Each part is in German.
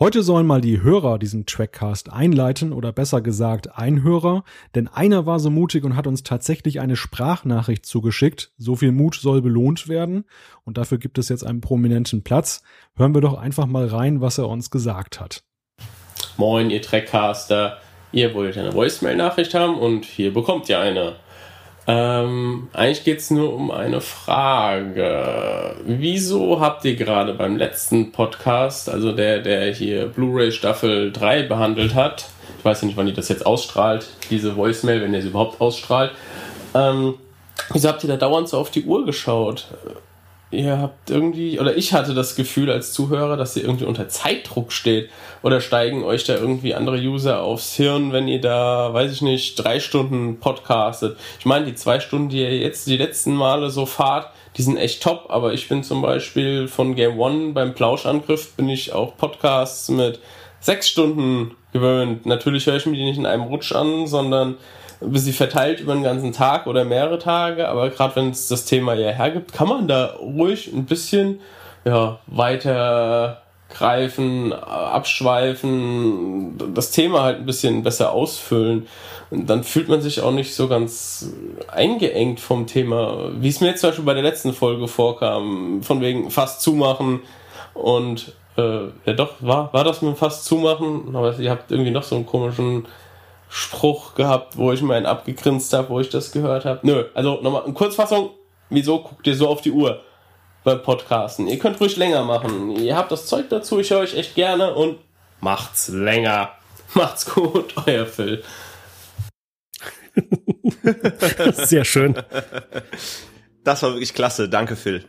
Heute sollen mal die Hörer diesen Trackcast einleiten oder besser gesagt ein Hörer, denn einer war so mutig und hat uns tatsächlich eine Sprachnachricht zugeschickt. So viel Mut soll belohnt werden und dafür gibt es jetzt einen prominenten Platz. Hören wir doch einfach mal rein, was er uns gesagt hat. Moin, ihr Trackcaster. Ihr wollt eine Voicemail-Nachricht haben und hier bekommt ihr eine. Ähm, eigentlich geht es nur um eine Frage. Wieso habt ihr gerade beim letzten Podcast, also der, der hier Blu-ray Staffel 3 behandelt hat, ich weiß ja nicht, wann ihr das jetzt ausstrahlt, diese Voicemail, wenn ihr sie überhaupt ausstrahlt, ähm, wieso habt ihr da dauernd so auf die Uhr geschaut? Ihr habt irgendwie, oder ich hatte das Gefühl als Zuhörer, dass ihr irgendwie unter Zeitdruck steht. Oder steigen euch da irgendwie andere User aufs Hirn, wenn ihr da, weiß ich nicht, drei Stunden podcastet. Ich meine, die zwei Stunden, die ihr jetzt die letzten Male so fahrt, die sind echt top, aber ich bin zum Beispiel von Game One beim Plauschangriff bin ich auch Podcasts mit sechs Stunden gewöhnt. Natürlich höre ich mir die nicht in einem Rutsch an, sondern sie verteilt über den ganzen Tag oder mehrere Tage, aber gerade wenn es das Thema ja hergibt, kann man da ruhig ein bisschen ja, weiter greifen, abschweifen, das Thema halt ein bisschen besser ausfüllen. Und dann fühlt man sich auch nicht so ganz eingeengt vom Thema, wie es mir jetzt zum Beispiel bei der letzten Folge vorkam, von wegen fast zumachen und äh, ja doch, war, war das mit dem fast zumachen, aber ihr habt irgendwie noch so einen komischen Spruch gehabt, wo ich mir einen abgegrinst habe, wo ich das gehört habe. Nö, also nochmal in Kurzfassung, wieso guckt ihr so auf die Uhr beim Podcasten? Ihr könnt ruhig länger machen. Ihr habt das Zeug dazu, ich höre euch echt gerne und macht's länger. Macht's gut, euer Phil. Sehr schön. Das war wirklich klasse. Danke, Phil.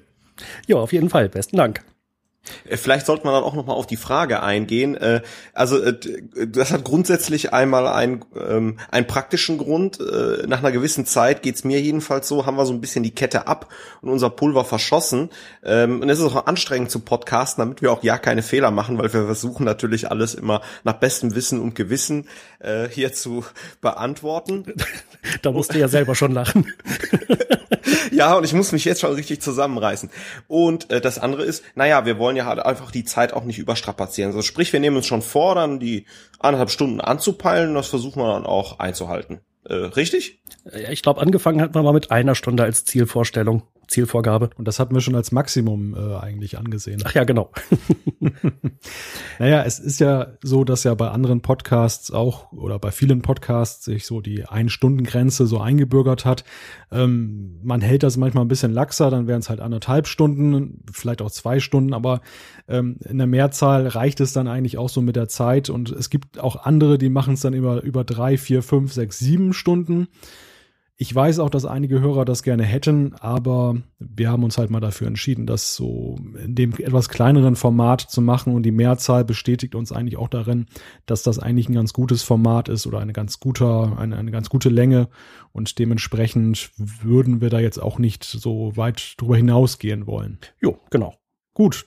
Ja, auf jeden Fall. Besten Dank. Äh, vielleicht sollte man dann auch noch mal auf die Frage eingehen. Äh, also äh, das hat grundsätzlich einmal einen, ähm, einen praktischen Grund. Nach einer gewissen Zeit geht's mir jedenfalls so, haben wir so ein bisschen die Kette ab und unser Pulver verschossen. Ähm, und es ist auch anstrengend zu podcasten, damit wir auch ja keine Fehler machen, weil wir versuchen natürlich alles immer nach bestem Wissen und Gewissen hier zu beantworten. Da musst du ja selber schon lachen. ja, und ich muss mich jetzt schon richtig zusammenreißen. Und das andere ist, naja, wir wollen ja halt einfach die Zeit auch nicht überstrapazieren. Also sprich, wir nehmen uns schon vor, dann die anderthalb Stunden anzupeilen, das versuchen wir dann auch einzuhalten. Äh, richtig? Ich glaube, angefangen hat man mal mit einer Stunde als Zielvorstellung. Zielvorgabe. Und das hatten wir schon als Maximum äh, eigentlich angesehen. Ach ja, genau. naja, es ist ja so, dass ja bei anderen Podcasts auch oder bei vielen Podcasts sich so die Ein-Stunden-Grenze so eingebürgert hat. Ähm, man hält das manchmal ein bisschen laxer, dann wären es halt anderthalb Stunden, vielleicht auch zwei Stunden, aber ähm, in der Mehrzahl reicht es dann eigentlich auch so mit der Zeit. Und es gibt auch andere, die machen es dann über, über drei, vier, fünf, sechs, sieben Stunden. Ich weiß auch, dass einige Hörer das gerne hätten, aber wir haben uns halt mal dafür entschieden, das so in dem etwas kleineren Format zu machen und die Mehrzahl bestätigt uns eigentlich auch darin, dass das eigentlich ein ganz gutes Format ist oder eine ganz guter, eine, eine ganz gute Länge und dementsprechend würden wir da jetzt auch nicht so weit drüber hinausgehen wollen. Jo, genau. Gut,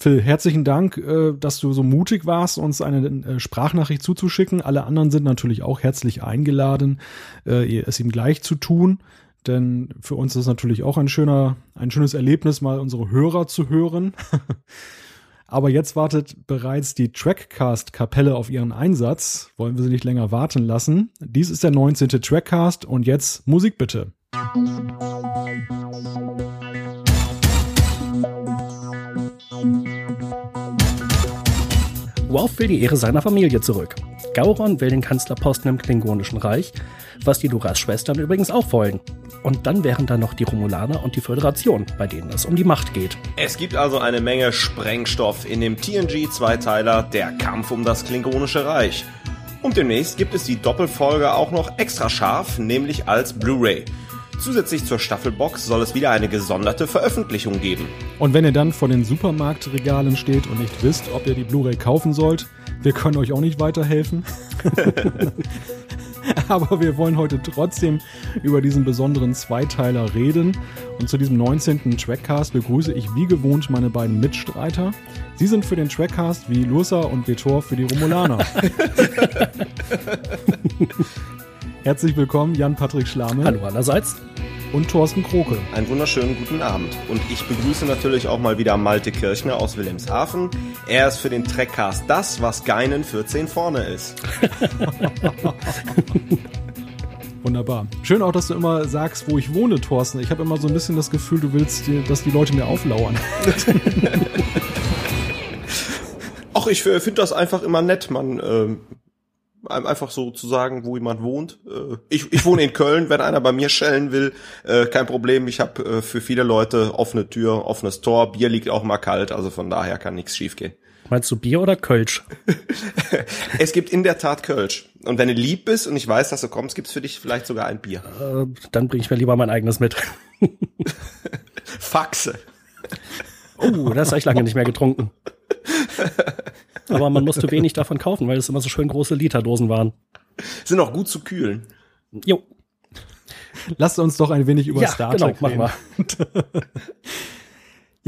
Phil, herzlichen Dank, äh, dass du so mutig warst, uns eine äh, Sprachnachricht zuzuschicken. Alle anderen sind natürlich auch herzlich eingeladen, äh, es ihm gleich zu tun. Denn für uns ist es natürlich auch ein schöner, ein schönes Erlebnis, mal unsere Hörer zu hören. Aber jetzt wartet bereits die Trackcast-Kapelle auf ihren Einsatz. Wollen wir sie nicht länger warten lassen. Dies ist der 19. Trackcast und jetzt Musik bitte. Worf will die Ehre seiner Familie zurück. Gauron will den Kanzlerposten im Klingonischen Reich, was die Duras-Schwestern übrigens auch wollen. Und dann wären da noch die Romulaner und die Föderation, bei denen es um die Macht geht. Es gibt also eine Menge Sprengstoff in dem TNG-Zweiteiler Der Kampf um das Klingonische Reich. Und demnächst gibt es die Doppelfolge auch noch extra scharf, nämlich als Blu-ray. Zusätzlich zur Staffelbox soll es wieder eine gesonderte Veröffentlichung geben. Und wenn ihr dann vor den Supermarktregalen steht und nicht wisst, ob ihr die Blu-ray kaufen sollt, wir können euch auch nicht weiterhelfen. Aber wir wollen heute trotzdem über diesen besonderen Zweiteiler reden. Und zu diesem 19. Trackcast begrüße ich wie gewohnt meine beiden Mitstreiter. Sie sind für den Trackcast wie Lursa und Vitor für die Romulaner. Herzlich willkommen, Jan-Patrick Schlame. Hallo allerseits. und Thorsten Kroke. Einen wunderschönen guten Abend. Und ich begrüße natürlich auch mal wieder Malte Kirchner aus Wilhelmshaven. Er ist für den Trackcast das, was Geinen für 10 vorne ist. Wunderbar. Schön auch, dass du immer sagst, wo ich wohne, Thorsten. Ich habe immer so ein bisschen das Gefühl, du willst, dass die Leute mir auflauern. Ach, ich finde das einfach immer nett. Man ähm, einfach so zu sagen, wo jemand wohnt. Äh, ich, ich wohne in Köln, wenn einer bei mir schellen will, äh, kein Problem. Ich habe äh, für viele Leute offene Tür, offenes Tor. Bier liegt auch mal kalt, also von daher kann nichts schiefgehen. Meinst du Bier oder Kölsch? es gibt in der Tat Kölsch. Und wenn du lieb bist und ich weiß, dass du kommst, gibt's für dich vielleicht sogar ein Bier. Äh, dann bringe ich mir lieber mein eigenes mit. Faxe. Oh, das habe ich lange nicht mehr getrunken. Aber man musste wenig davon kaufen, weil es immer so schön große Literdosen waren. Sind auch gut zu kühlen. Jo. Lasst uns doch ein wenig über ja, Star genau, Trek reden. reden.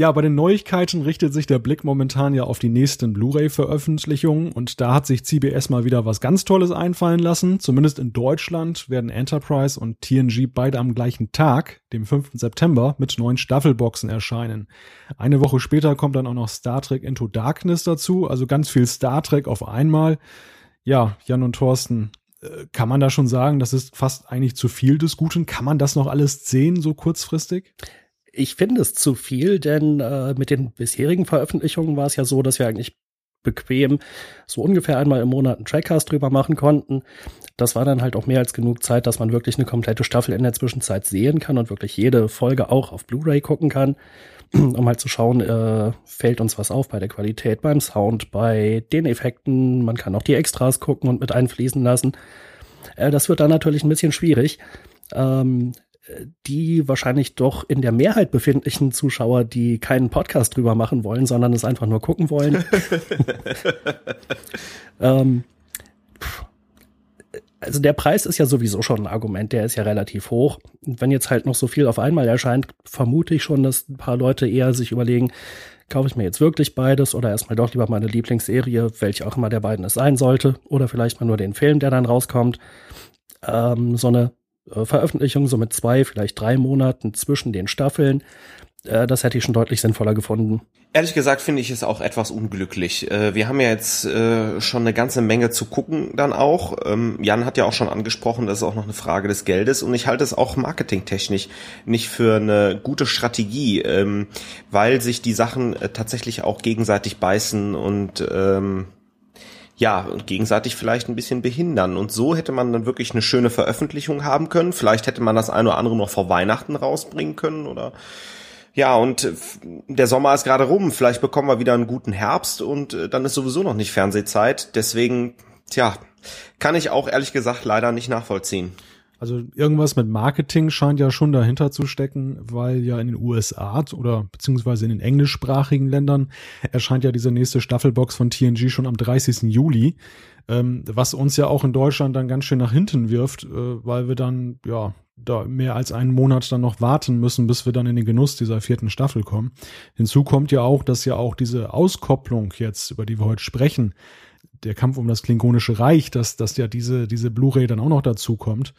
Ja, bei den Neuigkeiten richtet sich der Blick momentan ja auf die nächsten Blu-ray-Veröffentlichungen und da hat sich CBS mal wieder was ganz Tolles einfallen lassen. Zumindest in Deutschland werden Enterprise und TNG beide am gleichen Tag, dem 5. September, mit neuen Staffelboxen erscheinen. Eine Woche später kommt dann auch noch Star Trek Into Darkness dazu, also ganz viel Star Trek auf einmal. Ja, Jan und Thorsten, äh, kann man da schon sagen, das ist fast eigentlich zu viel des Guten? Kann man das noch alles sehen, so kurzfristig? Ich finde es zu viel, denn äh, mit den bisherigen Veröffentlichungen war es ja so, dass wir eigentlich bequem so ungefähr einmal im Monat einen Trackcast drüber machen konnten. Das war dann halt auch mehr als genug Zeit, dass man wirklich eine komplette Staffel in der Zwischenzeit sehen kann und wirklich jede Folge auch auf Blu-ray gucken kann, um halt zu schauen, äh, fällt uns was auf bei der Qualität, beim Sound, bei den Effekten. Man kann auch die Extras gucken und mit einfließen lassen. Äh, das wird dann natürlich ein bisschen schwierig. Ähm, die wahrscheinlich doch in der Mehrheit befindlichen Zuschauer, die keinen Podcast drüber machen wollen, sondern es einfach nur gucken wollen. ähm, also der Preis ist ja sowieso schon ein Argument, der ist ja relativ hoch. Und wenn jetzt halt noch so viel auf einmal erscheint, vermute ich schon, dass ein paar Leute eher sich überlegen, kaufe ich mir jetzt wirklich beides oder erstmal doch lieber meine Lieblingsserie, welche auch immer der beiden es sein sollte, oder vielleicht mal nur den Film, der dann rauskommt. Ähm, so eine äh, Veröffentlichung, so mit zwei, vielleicht drei Monaten zwischen den Staffeln. Äh, das hätte ich schon deutlich sinnvoller gefunden. Ehrlich gesagt finde ich es auch etwas unglücklich. Äh, wir haben ja jetzt schon eine ganze Menge zu gucken dann auch. Ähm, Jan hat ja auch schon angesprochen, das ist auch noch eine Frage des Geldes und ich halte es auch marketingtechnisch nicht für eine gute Strategie, ähm, weil sich die Sachen tatsächlich auch gegenseitig beißen und ähm, ja, gegenseitig vielleicht ein bisschen behindern. Und so hätte man dann wirklich eine schöne Veröffentlichung haben können. Vielleicht hätte man das eine oder andere noch vor Weihnachten rausbringen können oder ja, und der Sommer ist gerade rum. Vielleicht bekommen wir wieder einen guten Herbst und äh, dann ist sowieso noch nicht Fernsehzeit. Deswegen, tja, kann ich auch ehrlich gesagt leider nicht nachvollziehen. Also irgendwas mit Marketing scheint ja schon dahinter zu stecken, weil ja in den USA oder beziehungsweise in den englischsprachigen Ländern erscheint ja diese nächste Staffelbox von TNG schon am 30. Juli, ähm, was uns ja auch in Deutschland dann ganz schön nach hinten wirft, äh, weil wir dann ja da mehr als einen Monat dann noch warten müssen, bis wir dann in den Genuss dieser vierten Staffel kommen. Hinzu kommt ja auch, dass ja auch diese Auskopplung jetzt, über die wir heute sprechen, der Kampf um das Klingonische Reich, dass, dass ja diese, diese Blu-ray dann auch noch dazu kommt.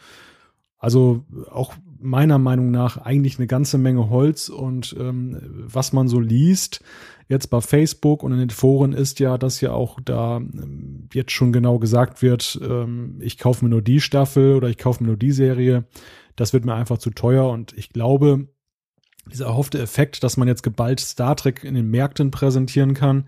Also auch meiner Meinung nach eigentlich eine ganze Menge Holz und ähm, was man so liest jetzt bei Facebook und in den Foren ist ja, dass ja auch da ähm, jetzt schon genau gesagt wird, ähm, ich kaufe mir nur die Staffel oder ich kaufe mir nur die Serie. Das wird mir einfach zu teuer und ich glaube, dieser erhoffte Effekt, dass man jetzt geballt Star Trek in den Märkten präsentieren kann,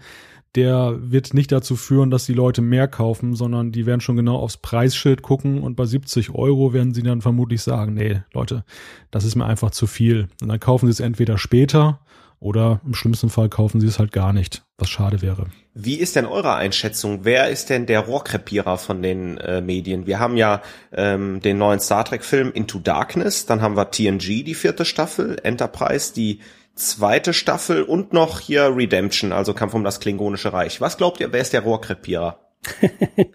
der wird nicht dazu führen, dass die Leute mehr kaufen, sondern die werden schon genau aufs Preisschild gucken und bei 70 Euro werden sie dann vermutlich sagen, nee, Leute, das ist mir einfach zu viel. Und dann kaufen sie es entweder später oder im schlimmsten Fall kaufen sie es halt gar nicht, was schade wäre. Wie ist denn eure Einschätzung? Wer ist denn der Rohrkrepierer von den äh, Medien? Wir haben ja ähm, den neuen Star Trek-Film Into Darkness, dann haben wir TNG, die vierte Staffel, Enterprise, die zweite Staffel und noch hier Redemption, also Kampf um das Klingonische Reich. Was glaubt ihr, wer ist der Rohrkrepierer?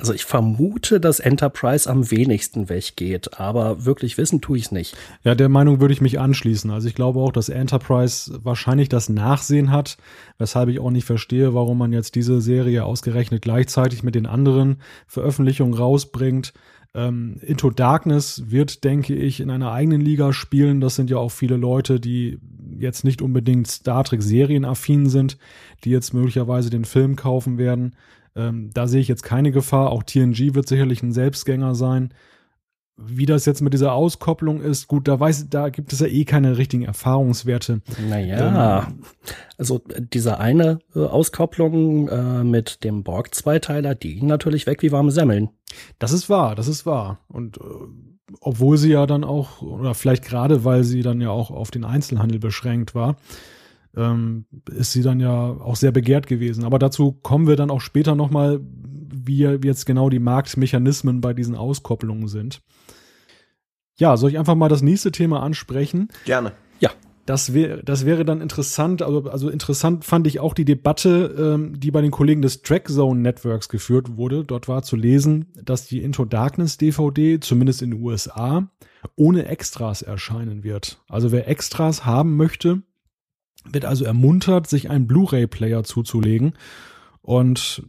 Also ich vermute, dass Enterprise am wenigsten weggeht, aber wirklich wissen tue ich es nicht. Ja, der Meinung würde ich mich anschließen. Also ich glaube auch, dass Enterprise wahrscheinlich das Nachsehen hat, weshalb ich auch nicht verstehe, warum man jetzt diese Serie ausgerechnet gleichzeitig mit den anderen Veröffentlichungen rausbringt. Ähm, Into Darkness wird, denke ich, in einer eigenen Liga spielen. Das sind ja auch viele Leute, die jetzt nicht unbedingt Star Trek Serienaffin sind, die jetzt möglicherweise den Film kaufen werden. Ähm, da sehe ich jetzt keine Gefahr. Auch TNG wird sicherlich ein Selbstgänger sein. Wie das jetzt mit dieser Auskopplung ist, gut, da weiß, da gibt es ja eh keine richtigen Erfahrungswerte. Naja, ähm, also diese eine äh, Auskopplung äh, mit dem Borg-Zweiteiler, die ging natürlich weg wie warme Semmeln. Das ist wahr, das ist wahr. Und äh, obwohl sie ja dann auch, oder vielleicht gerade, weil sie dann ja auch auf den Einzelhandel beschränkt war, ähm, ist sie dann ja auch sehr begehrt gewesen. Aber dazu kommen wir dann auch später nochmal, wie jetzt genau die Marktmechanismen bei diesen Auskopplungen sind. Ja, soll ich einfach mal das nächste Thema ansprechen? Gerne. Ja. Das wäre, das wäre dann interessant. Also, also interessant fand ich auch die Debatte, ähm, die bei den Kollegen des Trackzone Networks geführt wurde. Dort war zu lesen, dass die Into Darkness DVD, zumindest in den USA, ohne Extras erscheinen wird. Also wer Extras haben möchte, wird also ermuntert, sich einen Blu-ray-Player zuzulegen. Und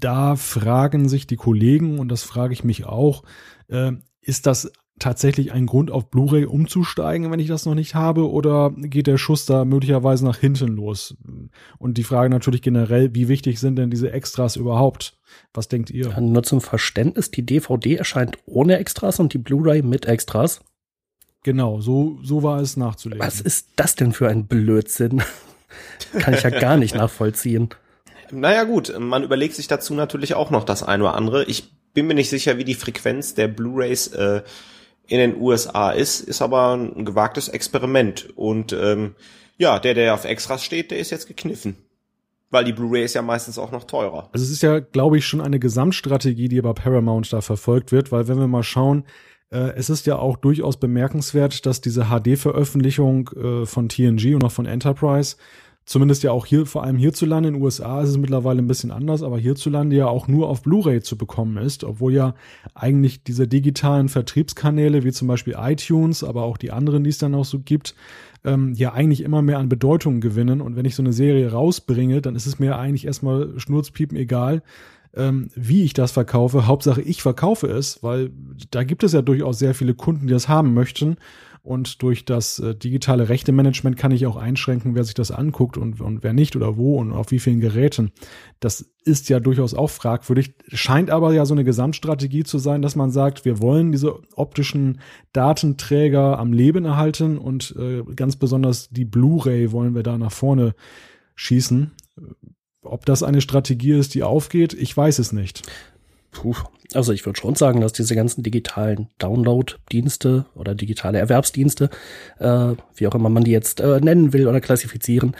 da fragen sich die Kollegen, und das frage ich mich auch, äh, ist das tatsächlich ein Grund, auf Blu-ray umzusteigen, wenn ich das noch nicht habe, oder geht der Schuss da möglicherweise nach hinten los? Und die Frage natürlich generell, wie wichtig sind denn diese Extras überhaupt? Was denkt ihr? Ja, nur zum Verständnis, die DVD erscheint ohne Extras und die Blu-ray mit Extras. Genau, so, so war es nachzulesen. Was ist das denn für ein Blödsinn? Kann ich ja gar nicht nachvollziehen. Naja gut, man überlegt sich dazu natürlich auch noch das eine oder andere. Ich bin mir nicht sicher, wie die Frequenz der Blu-rays äh, in den USA ist, ist aber ein gewagtes Experiment. Und ähm, ja, der, der auf Extras steht, der ist jetzt gekniffen. Weil die Blu-ray ist ja meistens auch noch teurer. Also es ist ja, glaube ich, schon eine Gesamtstrategie, die bei Paramount da verfolgt wird, weil wenn wir mal schauen, äh, es ist ja auch durchaus bemerkenswert, dass diese HD-Veröffentlichung äh, von TNG und auch von Enterprise zumindest ja auch hier, vor allem hierzulande in den USA ist es mittlerweile ein bisschen anders, aber hierzulande ja auch nur auf Blu-ray zu bekommen ist, obwohl ja eigentlich diese digitalen Vertriebskanäle wie zum Beispiel iTunes, aber auch die anderen, die es dann auch so gibt, ähm, ja eigentlich immer mehr an Bedeutung gewinnen. Und wenn ich so eine Serie rausbringe, dann ist es mir eigentlich erstmal Schnurzpiepen egal, ähm, wie ich das verkaufe. Hauptsache, ich verkaufe es, weil da gibt es ja durchaus sehr viele Kunden, die das haben möchten. Und durch das äh, digitale Rechte-Management kann ich auch einschränken, wer sich das anguckt und, und wer nicht oder wo und auf wie vielen Geräten. Das ist ja durchaus auch fragwürdig. Scheint aber ja so eine Gesamtstrategie zu sein, dass man sagt, wir wollen diese optischen Datenträger am Leben erhalten und äh, ganz besonders die Blu-ray wollen wir da nach vorne schießen. Ob das eine Strategie ist, die aufgeht, ich weiß es nicht. Puh. Also ich würde schon sagen, dass diese ganzen digitalen Download-Dienste oder digitale Erwerbsdienste, äh, wie auch immer man die jetzt äh, nennen will oder klassifizieren,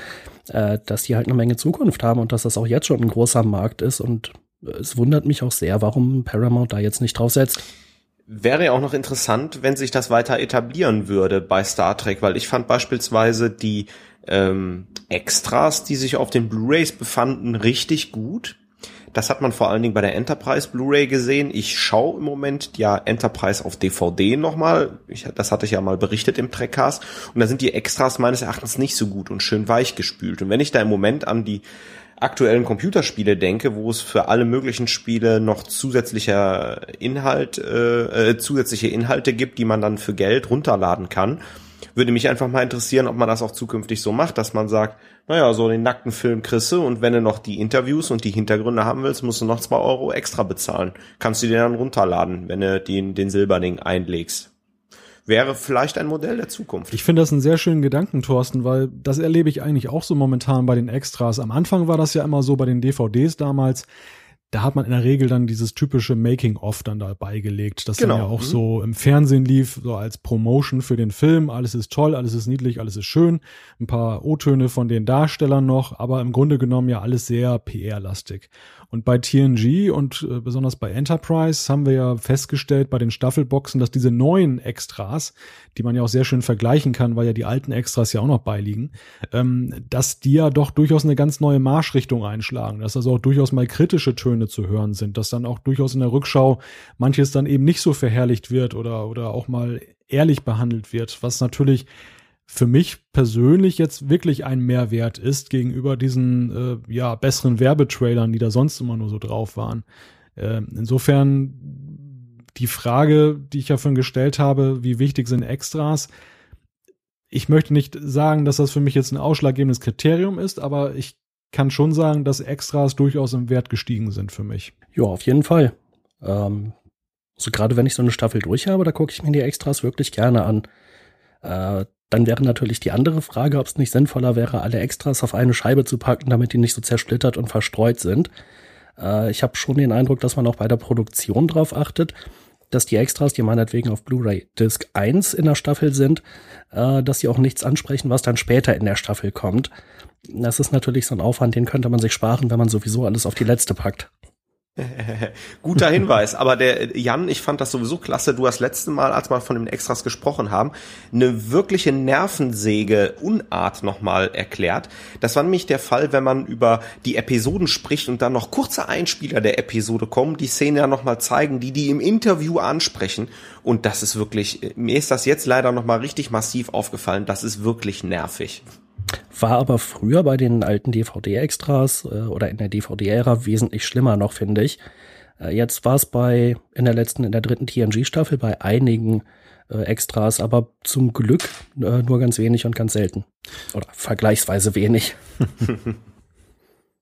äh, dass die halt eine Menge Zukunft haben und dass das auch jetzt schon ein großer Markt ist. Und es wundert mich auch sehr, warum Paramount da jetzt nicht drauf setzt. Wäre ja auch noch interessant, wenn sich das weiter etablieren würde bei Star Trek, weil ich fand beispielsweise die ähm, Extras, die sich auf den Blu-rays befanden, richtig gut. Das hat man vor allen Dingen bei der Enterprise Blu-ray gesehen. Ich schaue im Moment ja Enterprise auf DVD nochmal. Ich, das hatte ich ja mal berichtet im Trackcast. Und da sind die Extras meines Erachtens nicht so gut und schön weich gespült. Und wenn ich da im Moment an die aktuellen Computerspiele denke, wo es für alle möglichen Spiele noch zusätzlicher Inhalt, äh, äh, zusätzliche Inhalte gibt, die man dann für Geld runterladen kann, würde mich einfach mal interessieren, ob man das auch zukünftig so macht, dass man sagt, naja, so den nackten Film kriegst du und wenn du noch die Interviews und die Hintergründe haben willst, musst du noch zwei Euro extra bezahlen. Kannst du dir dann runterladen, wenn du den, den Silberding einlegst wäre vielleicht ein Modell der Zukunft. Ich finde das einen sehr schönen Gedanken, Thorsten, weil das erlebe ich eigentlich auch so momentan bei den Extras. Am Anfang war das ja immer so bei den DVDs damals da hat man in der Regel dann dieses typische Making-of dann dabei gelegt, das genau. dann ja auch mhm. so im Fernsehen lief, so als Promotion für den Film. Alles ist toll, alles ist niedlich, alles ist schön. Ein paar O-Töne von den Darstellern noch, aber im Grunde genommen ja alles sehr PR-lastig. Und bei TNG und äh, besonders bei Enterprise haben wir ja festgestellt bei den Staffelboxen, dass diese neuen Extras, die man ja auch sehr schön vergleichen kann, weil ja die alten Extras ja auch noch beiliegen, ähm, dass die ja doch durchaus eine ganz neue Marschrichtung einschlagen, dass also auch durchaus mal kritische Töne zu hören sind, dass dann auch durchaus in der Rückschau manches dann eben nicht so verherrlicht wird oder, oder auch mal ehrlich behandelt wird, was natürlich für mich persönlich jetzt wirklich ein Mehrwert ist gegenüber diesen äh, ja besseren Werbetrailern, die da sonst immer nur so drauf waren. Äh, insofern die Frage, die ich ja vorhin gestellt habe, wie wichtig sind Extras? Ich möchte nicht sagen, dass das für mich jetzt ein ausschlaggebendes Kriterium ist, aber ich kann schon sagen, dass Extras durchaus im Wert gestiegen sind für mich. Ja, auf jeden Fall. Ähm, so gerade wenn ich so eine Staffel durch habe, da gucke ich mir die Extras wirklich gerne an. Äh, dann wäre natürlich die andere Frage, ob es nicht sinnvoller wäre, alle Extras auf eine Scheibe zu packen, damit die nicht so zersplittert und verstreut sind. Äh, ich habe schon den Eindruck, dass man auch bei der Produktion drauf achtet, dass die Extras, die meinetwegen auf Blu-ray Disc 1 in der Staffel sind, äh, dass sie auch nichts ansprechen, was dann später in der Staffel kommt. Das ist natürlich so ein Aufwand, den könnte man sich sparen, wenn man sowieso alles auf die letzte packt. Guter Hinweis, aber der Jan, ich fand das sowieso klasse. Du hast letzte Mal, als wir von den Extras gesprochen haben, eine wirkliche Nervensäge-Unart nochmal erklärt. Das war nämlich der Fall, wenn man über die Episoden spricht und dann noch kurze Einspieler der Episode kommen, die Szene ja nochmal zeigen, die die im Interview ansprechen. Und das ist wirklich, mir ist das jetzt leider nochmal richtig massiv aufgefallen. Das ist wirklich nervig. War aber früher bei den alten DVD-Extras äh, oder in der DVD-Ära wesentlich schlimmer noch, finde ich. Äh, jetzt war es bei, in der letzten, in der dritten TNG-Staffel bei einigen äh, Extras, aber zum Glück äh, nur ganz wenig und ganz selten. Oder vergleichsweise wenig.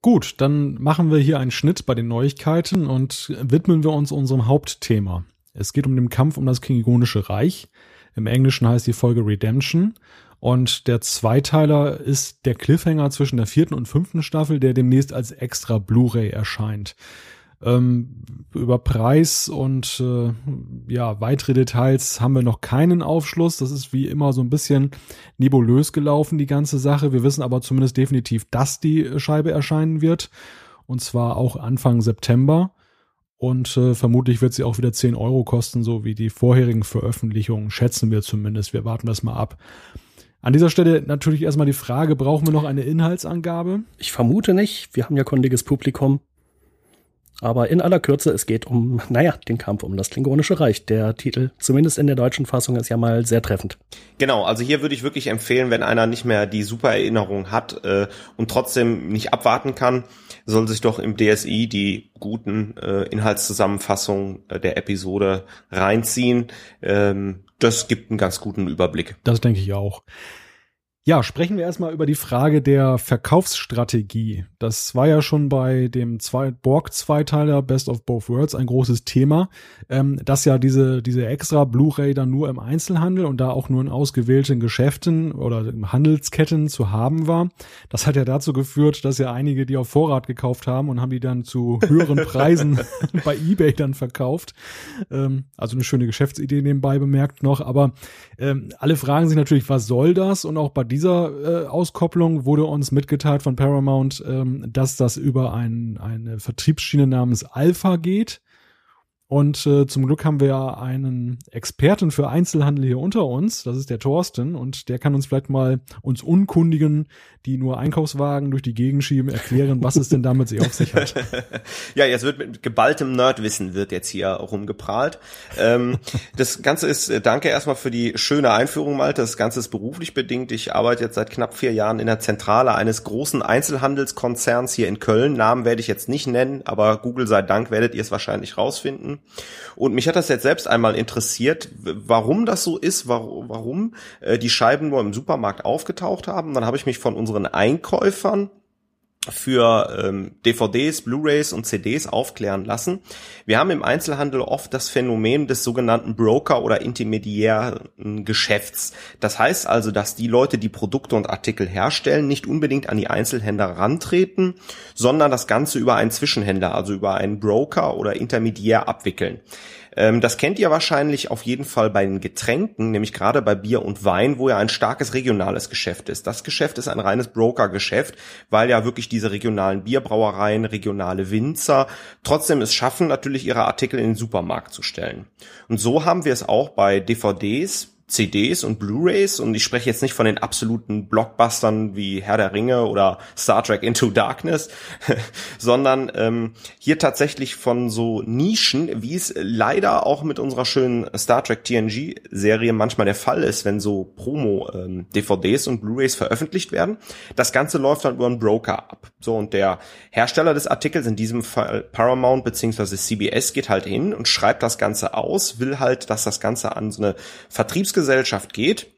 Gut, dann machen wir hier einen Schnitt bei den Neuigkeiten und widmen wir uns unserem Hauptthema. Es geht um den Kampf um das Klingonische Reich. Im Englischen heißt die Folge Redemption. Und der Zweiteiler ist der Cliffhanger zwischen der vierten und fünften Staffel, der demnächst als extra Blu-ray erscheint. Ähm, über Preis und äh, ja weitere Details haben wir noch keinen Aufschluss. Das ist wie immer so ein bisschen nebulös gelaufen, die ganze Sache. Wir wissen aber zumindest definitiv, dass die Scheibe erscheinen wird. Und zwar auch Anfang September. Und äh, vermutlich wird sie auch wieder 10 Euro kosten, so wie die vorherigen Veröffentlichungen, schätzen wir zumindest. Wir warten das mal ab. An dieser Stelle natürlich erstmal die Frage, brauchen wir noch eine Inhaltsangabe? Ich vermute nicht. Wir haben ja kundiges Publikum. Aber in aller Kürze, es geht um, naja, den Kampf um das Klingonische Reich. Der Titel, zumindest in der deutschen Fassung, ist ja mal sehr treffend. Genau, also hier würde ich wirklich empfehlen, wenn einer nicht mehr die super Erinnerung hat äh, und trotzdem nicht abwarten kann, soll sich doch im DSI die guten äh, Inhaltszusammenfassungen äh, der Episode reinziehen. Ähm, das gibt einen ganz guten Überblick. Das denke ich auch. Ja, sprechen wir erstmal über die Frage der Verkaufsstrategie. Das war ja schon bei dem zwei Borg-Zweiteiler Best of Both Worlds ein großes Thema, ähm, dass ja diese, diese extra Blu-ray dann nur im Einzelhandel und da auch nur in ausgewählten Geschäften oder Handelsketten zu haben war. Das hat ja dazu geführt, dass ja einige die auf Vorrat gekauft haben und haben die dann zu höheren Preisen bei eBay dann verkauft. Ähm, also eine schöne Geschäftsidee nebenbei bemerkt noch, aber ähm, alle fragen sich natürlich, was soll das? Und auch bei dieser äh, Auskopplung wurde uns mitgeteilt von Paramount, ähm, dass das über ein, eine Vertriebsschiene namens Alpha geht. Und äh, zum Glück haben wir ja einen Experten für Einzelhandel hier unter uns. Das ist der Thorsten. Und der kann uns vielleicht mal uns Unkundigen, die nur Einkaufswagen durch die Gegend schieben, erklären, was es denn damit sich auf sich hat. ja, jetzt wird mit geballtem Nerdwissen wird jetzt hier rumgeprahlt. Ähm, das Ganze ist, äh, danke erstmal für die schöne Einführung, Malte. Das Ganze ist beruflich bedingt. Ich arbeite jetzt seit knapp vier Jahren in der Zentrale eines großen Einzelhandelskonzerns hier in Köln. Namen werde ich jetzt nicht nennen, aber Google sei Dank werdet ihr es wahrscheinlich rausfinden. Und mich hat das jetzt selbst einmal interessiert, warum das so ist, warum, warum äh, die Scheiben nur im Supermarkt aufgetaucht haben. Dann habe ich mich von unseren Einkäufern für ähm, DVDs, Blu-rays und CDs aufklären lassen. Wir haben im Einzelhandel oft das Phänomen des sogenannten Broker- oder intermediären Geschäfts. Das heißt also, dass die Leute, die Produkte und Artikel herstellen, nicht unbedingt an die Einzelhändler rantreten, sondern das Ganze über einen Zwischenhändler, also über einen Broker oder Intermediär abwickeln. Ähm, das kennt ihr wahrscheinlich auf jeden Fall bei den Getränken, nämlich gerade bei Bier und Wein, wo ja ein starkes regionales Geschäft ist. Das Geschäft ist ein reines Broker-Geschäft, weil ja wirklich diese regionalen Bierbrauereien, regionale Winzer trotzdem es schaffen, natürlich ihre Artikel in den Supermarkt zu stellen. Und so haben wir es auch bei DVDs, CDs und Blu-rays und ich spreche jetzt nicht von den absoluten Blockbustern wie Herr der Ringe oder Star Trek Into Darkness, sondern ähm, hier tatsächlich von so Nischen, wie es leider auch mit unserer schönen Star Trek TNG-Serie manchmal der Fall ist, wenn so Promo-DVDs ähm, und Blu-rays veröffentlicht werden. Das Ganze läuft dann über einen Broker ab. So und der Hersteller des Artikels, in diesem Fall Paramount beziehungsweise CBS, geht halt hin und schreibt das Ganze aus, will halt, dass das Ganze an so eine Vertriebs Betriebsgesellschaft geht.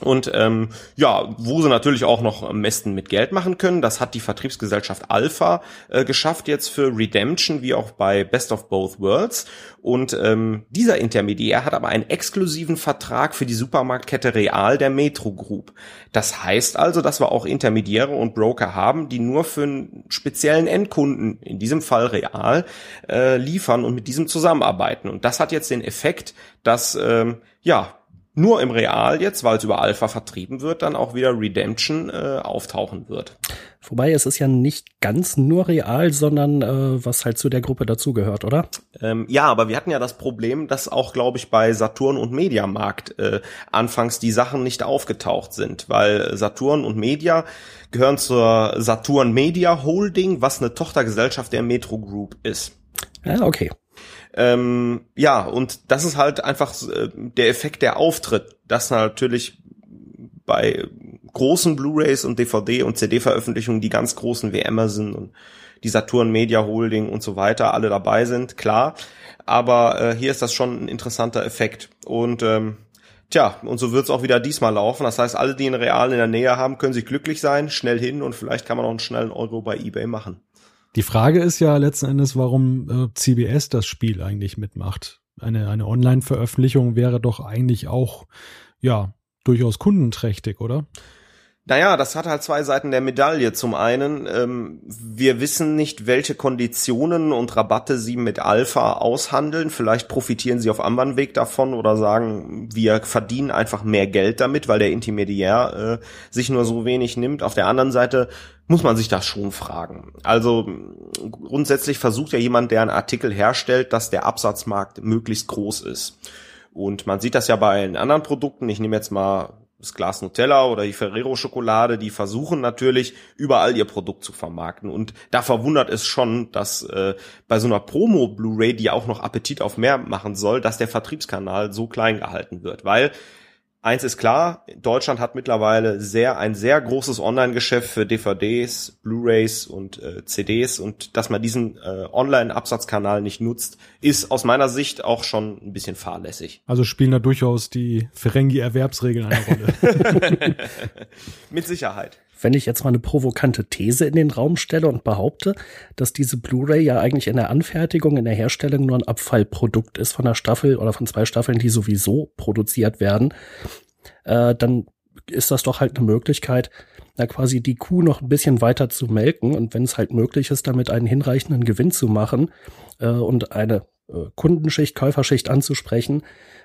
Und ähm, ja, wo sie natürlich auch noch am besten mit Geld machen können, das hat die Vertriebsgesellschaft Alpha äh, geschafft jetzt für Redemption, wie auch bei Best of Both Worlds. Und ähm, dieser Intermediär hat aber einen exklusiven Vertrag für die Supermarktkette Real der Metro Group. Das heißt also, dass wir auch Intermediäre und Broker haben, die nur für einen speziellen Endkunden, in diesem Fall Real, äh, liefern und mit diesem zusammenarbeiten. Und das hat jetzt den Effekt, dass ähm, ja nur im Real jetzt, weil es über Alpha vertrieben wird, dann auch wieder Redemption äh, auftauchen wird. Wobei es ist ja nicht ganz nur real, sondern äh, was halt zu der Gruppe dazugehört, oder? Ähm, ja, aber wir hatten ja das Problem, dass auch, glaube ich, bei Saturn und Mediamarkt äh, anfangs die Sachen nicht aufgetaucht sind, weil Saturn und Media gehören zur Saturn Media Holding, was eine Tochtergesellschaft der Metro Group ist. Ja, okay. Ähm, ja, und das ist halt einfach äh, der Effekt, der auftritt, dass natürlich bei großen Blu-rays und DVD und CD-Veröffentlichungen die ganz großen wie Amazon und die Saturn Media Holding und so weiter alle dabei sind, klar. Aber äh, hier ist das schon ein interessanter Effekt. Und ähm, tja, und so wird's auch wieder diesmal laufen. Das heißt, alle, die einen Real in der Nähe haben, können sich glücklich sein, schnell hin und vielleicht kann man auch einen schnellen Euro bei eBay machen. Die Frage ist ja letzten Endes, warum äh, CBS das Spiel eigentlich mitmacht. Eine, eine Online-Veröffentlichung wäre doch eigentlich auch, ja, durchaus kundenträchtig, oder? Naja, das hat halt zwei Seiten der Medaille. Zum einen, ähm, wir wissen nicht, welche Konditionen und Rabatte sie mit Alpha aushandeln. Vielleicht profitieren sie auf anderen Weg davon oder sagen, wir verdienen einfach mehr Geld damit, weil der Intermediär äh, sich nur so wenig nimmt. Auf der anderen Seite muss man sich das schon fragen. Also grundsätzlich versucht ja jemand, der einen Artikel herstellt, dass der Absatzmarkt möglichst groß ist. Und man sieht das ja bei allen anderen Produkten. Ich nehme jetzt mal das Glas Nutella oder die Ferrero Schokolade, die versuchen natürlich überall ihr Produkt zu vermarkten und da verwundert es schon, dass äh, bei so einer Promo Blu-ray, die auch noch Appetit auf mehr machen soll, dass der Vertriebskanal so klein gehalten wird, weil Eins ist klar, Deutschland hat mittlerweile sehr ein sehr großes Online-Geschäft für DVDs, Blu-rays und äh, CDs und dass man diesen äh, Online-Absatzkanal nicht nutzt, ist aus meiner Sicht auch schon ein bisschen fahrlässig. Also spielen da durchaus die Ferengi-Erwerbsregeln eine Rolle. Mit Sicherheit. Wenn ich jetzt mal eine provokante These in den Raum stelle und behaupte, dass diese Blu-ray ja eigentlich in der Anfertigung, in der Herstellung nur ein Abfallprodukt ist von der Staffel oder von zwei Staffeln, die sowieso produziert werden, äh, dann ist das doch halt eine Möglichkeit, da quasi die Kuh noch ein bisschen weiter zu melken und wenn es halt möglich ist, damit einen hinreichenden Gewinn zu machen äh, und eine Kundenschicht, Käuferschicht anzusprechen,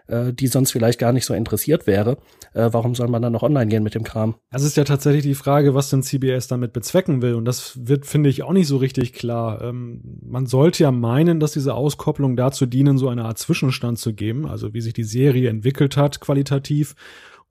äh, die sonst vielleicht gar nicht so interessiert wäre. Äh, warum soll man dann noch online gehen mit dem Kram? Das ist ja tatsächlich die Frage, was denn CBS damit bezwecken will. Und das wird, finde ich, auch nicht so richtig klar. Ähm, man sollte ja meinen, dass diese Auskopplung dazu dienen, so eine Art Zwischenstand zu geben, also wie sich die Serie entwickelt hat, qualitativ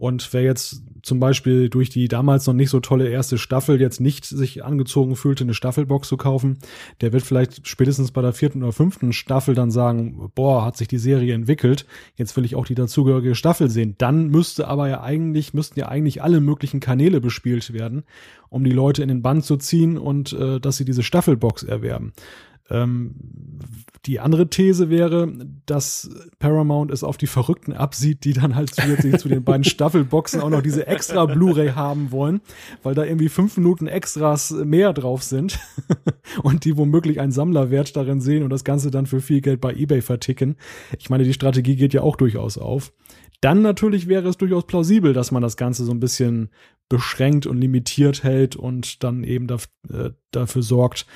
und wer jetzt zum Beispiel durch die damals noch nicht so tolle erste Staffel jetzt nicht sich angezogen fühlte, eine Staffelbox zu kaufen, der wird vielleicht spätestens bei der vierten oder fünften Staffel dann sagen, boah, hat sich die Serie entwickelt, jetzt will ich auch die dazugehörige Staffel sehen. Dann müsste aber ja eigentlich, müssten ja eigentlich alle möglichen Kanäle bespielt werden, um die Leute in den Band zu ziehen und äh, dass sie diese Staffelbox erwerben. Ähm, die andere These wäre, dass Paramount es auf die Verrückten absieht, die dann halt zusätzlich zu den beiden Staffelboxen auch noch diese extra Blu-ray haben wollen, weil da irgendwie fünf Minuten Extras mehr drauf sind und die womöglich einen Sammlerwert darin sehen und das Ganze dann für viel Geld bei eBay verticken. Ich meine, die Strategie geht ja auch durchaus auf. Dann natürlich wäre es durchaus plausibel, dass man das Ganze so ein bisschen beschränkt und limitiert hält und dann eben äh, dafür sorgt,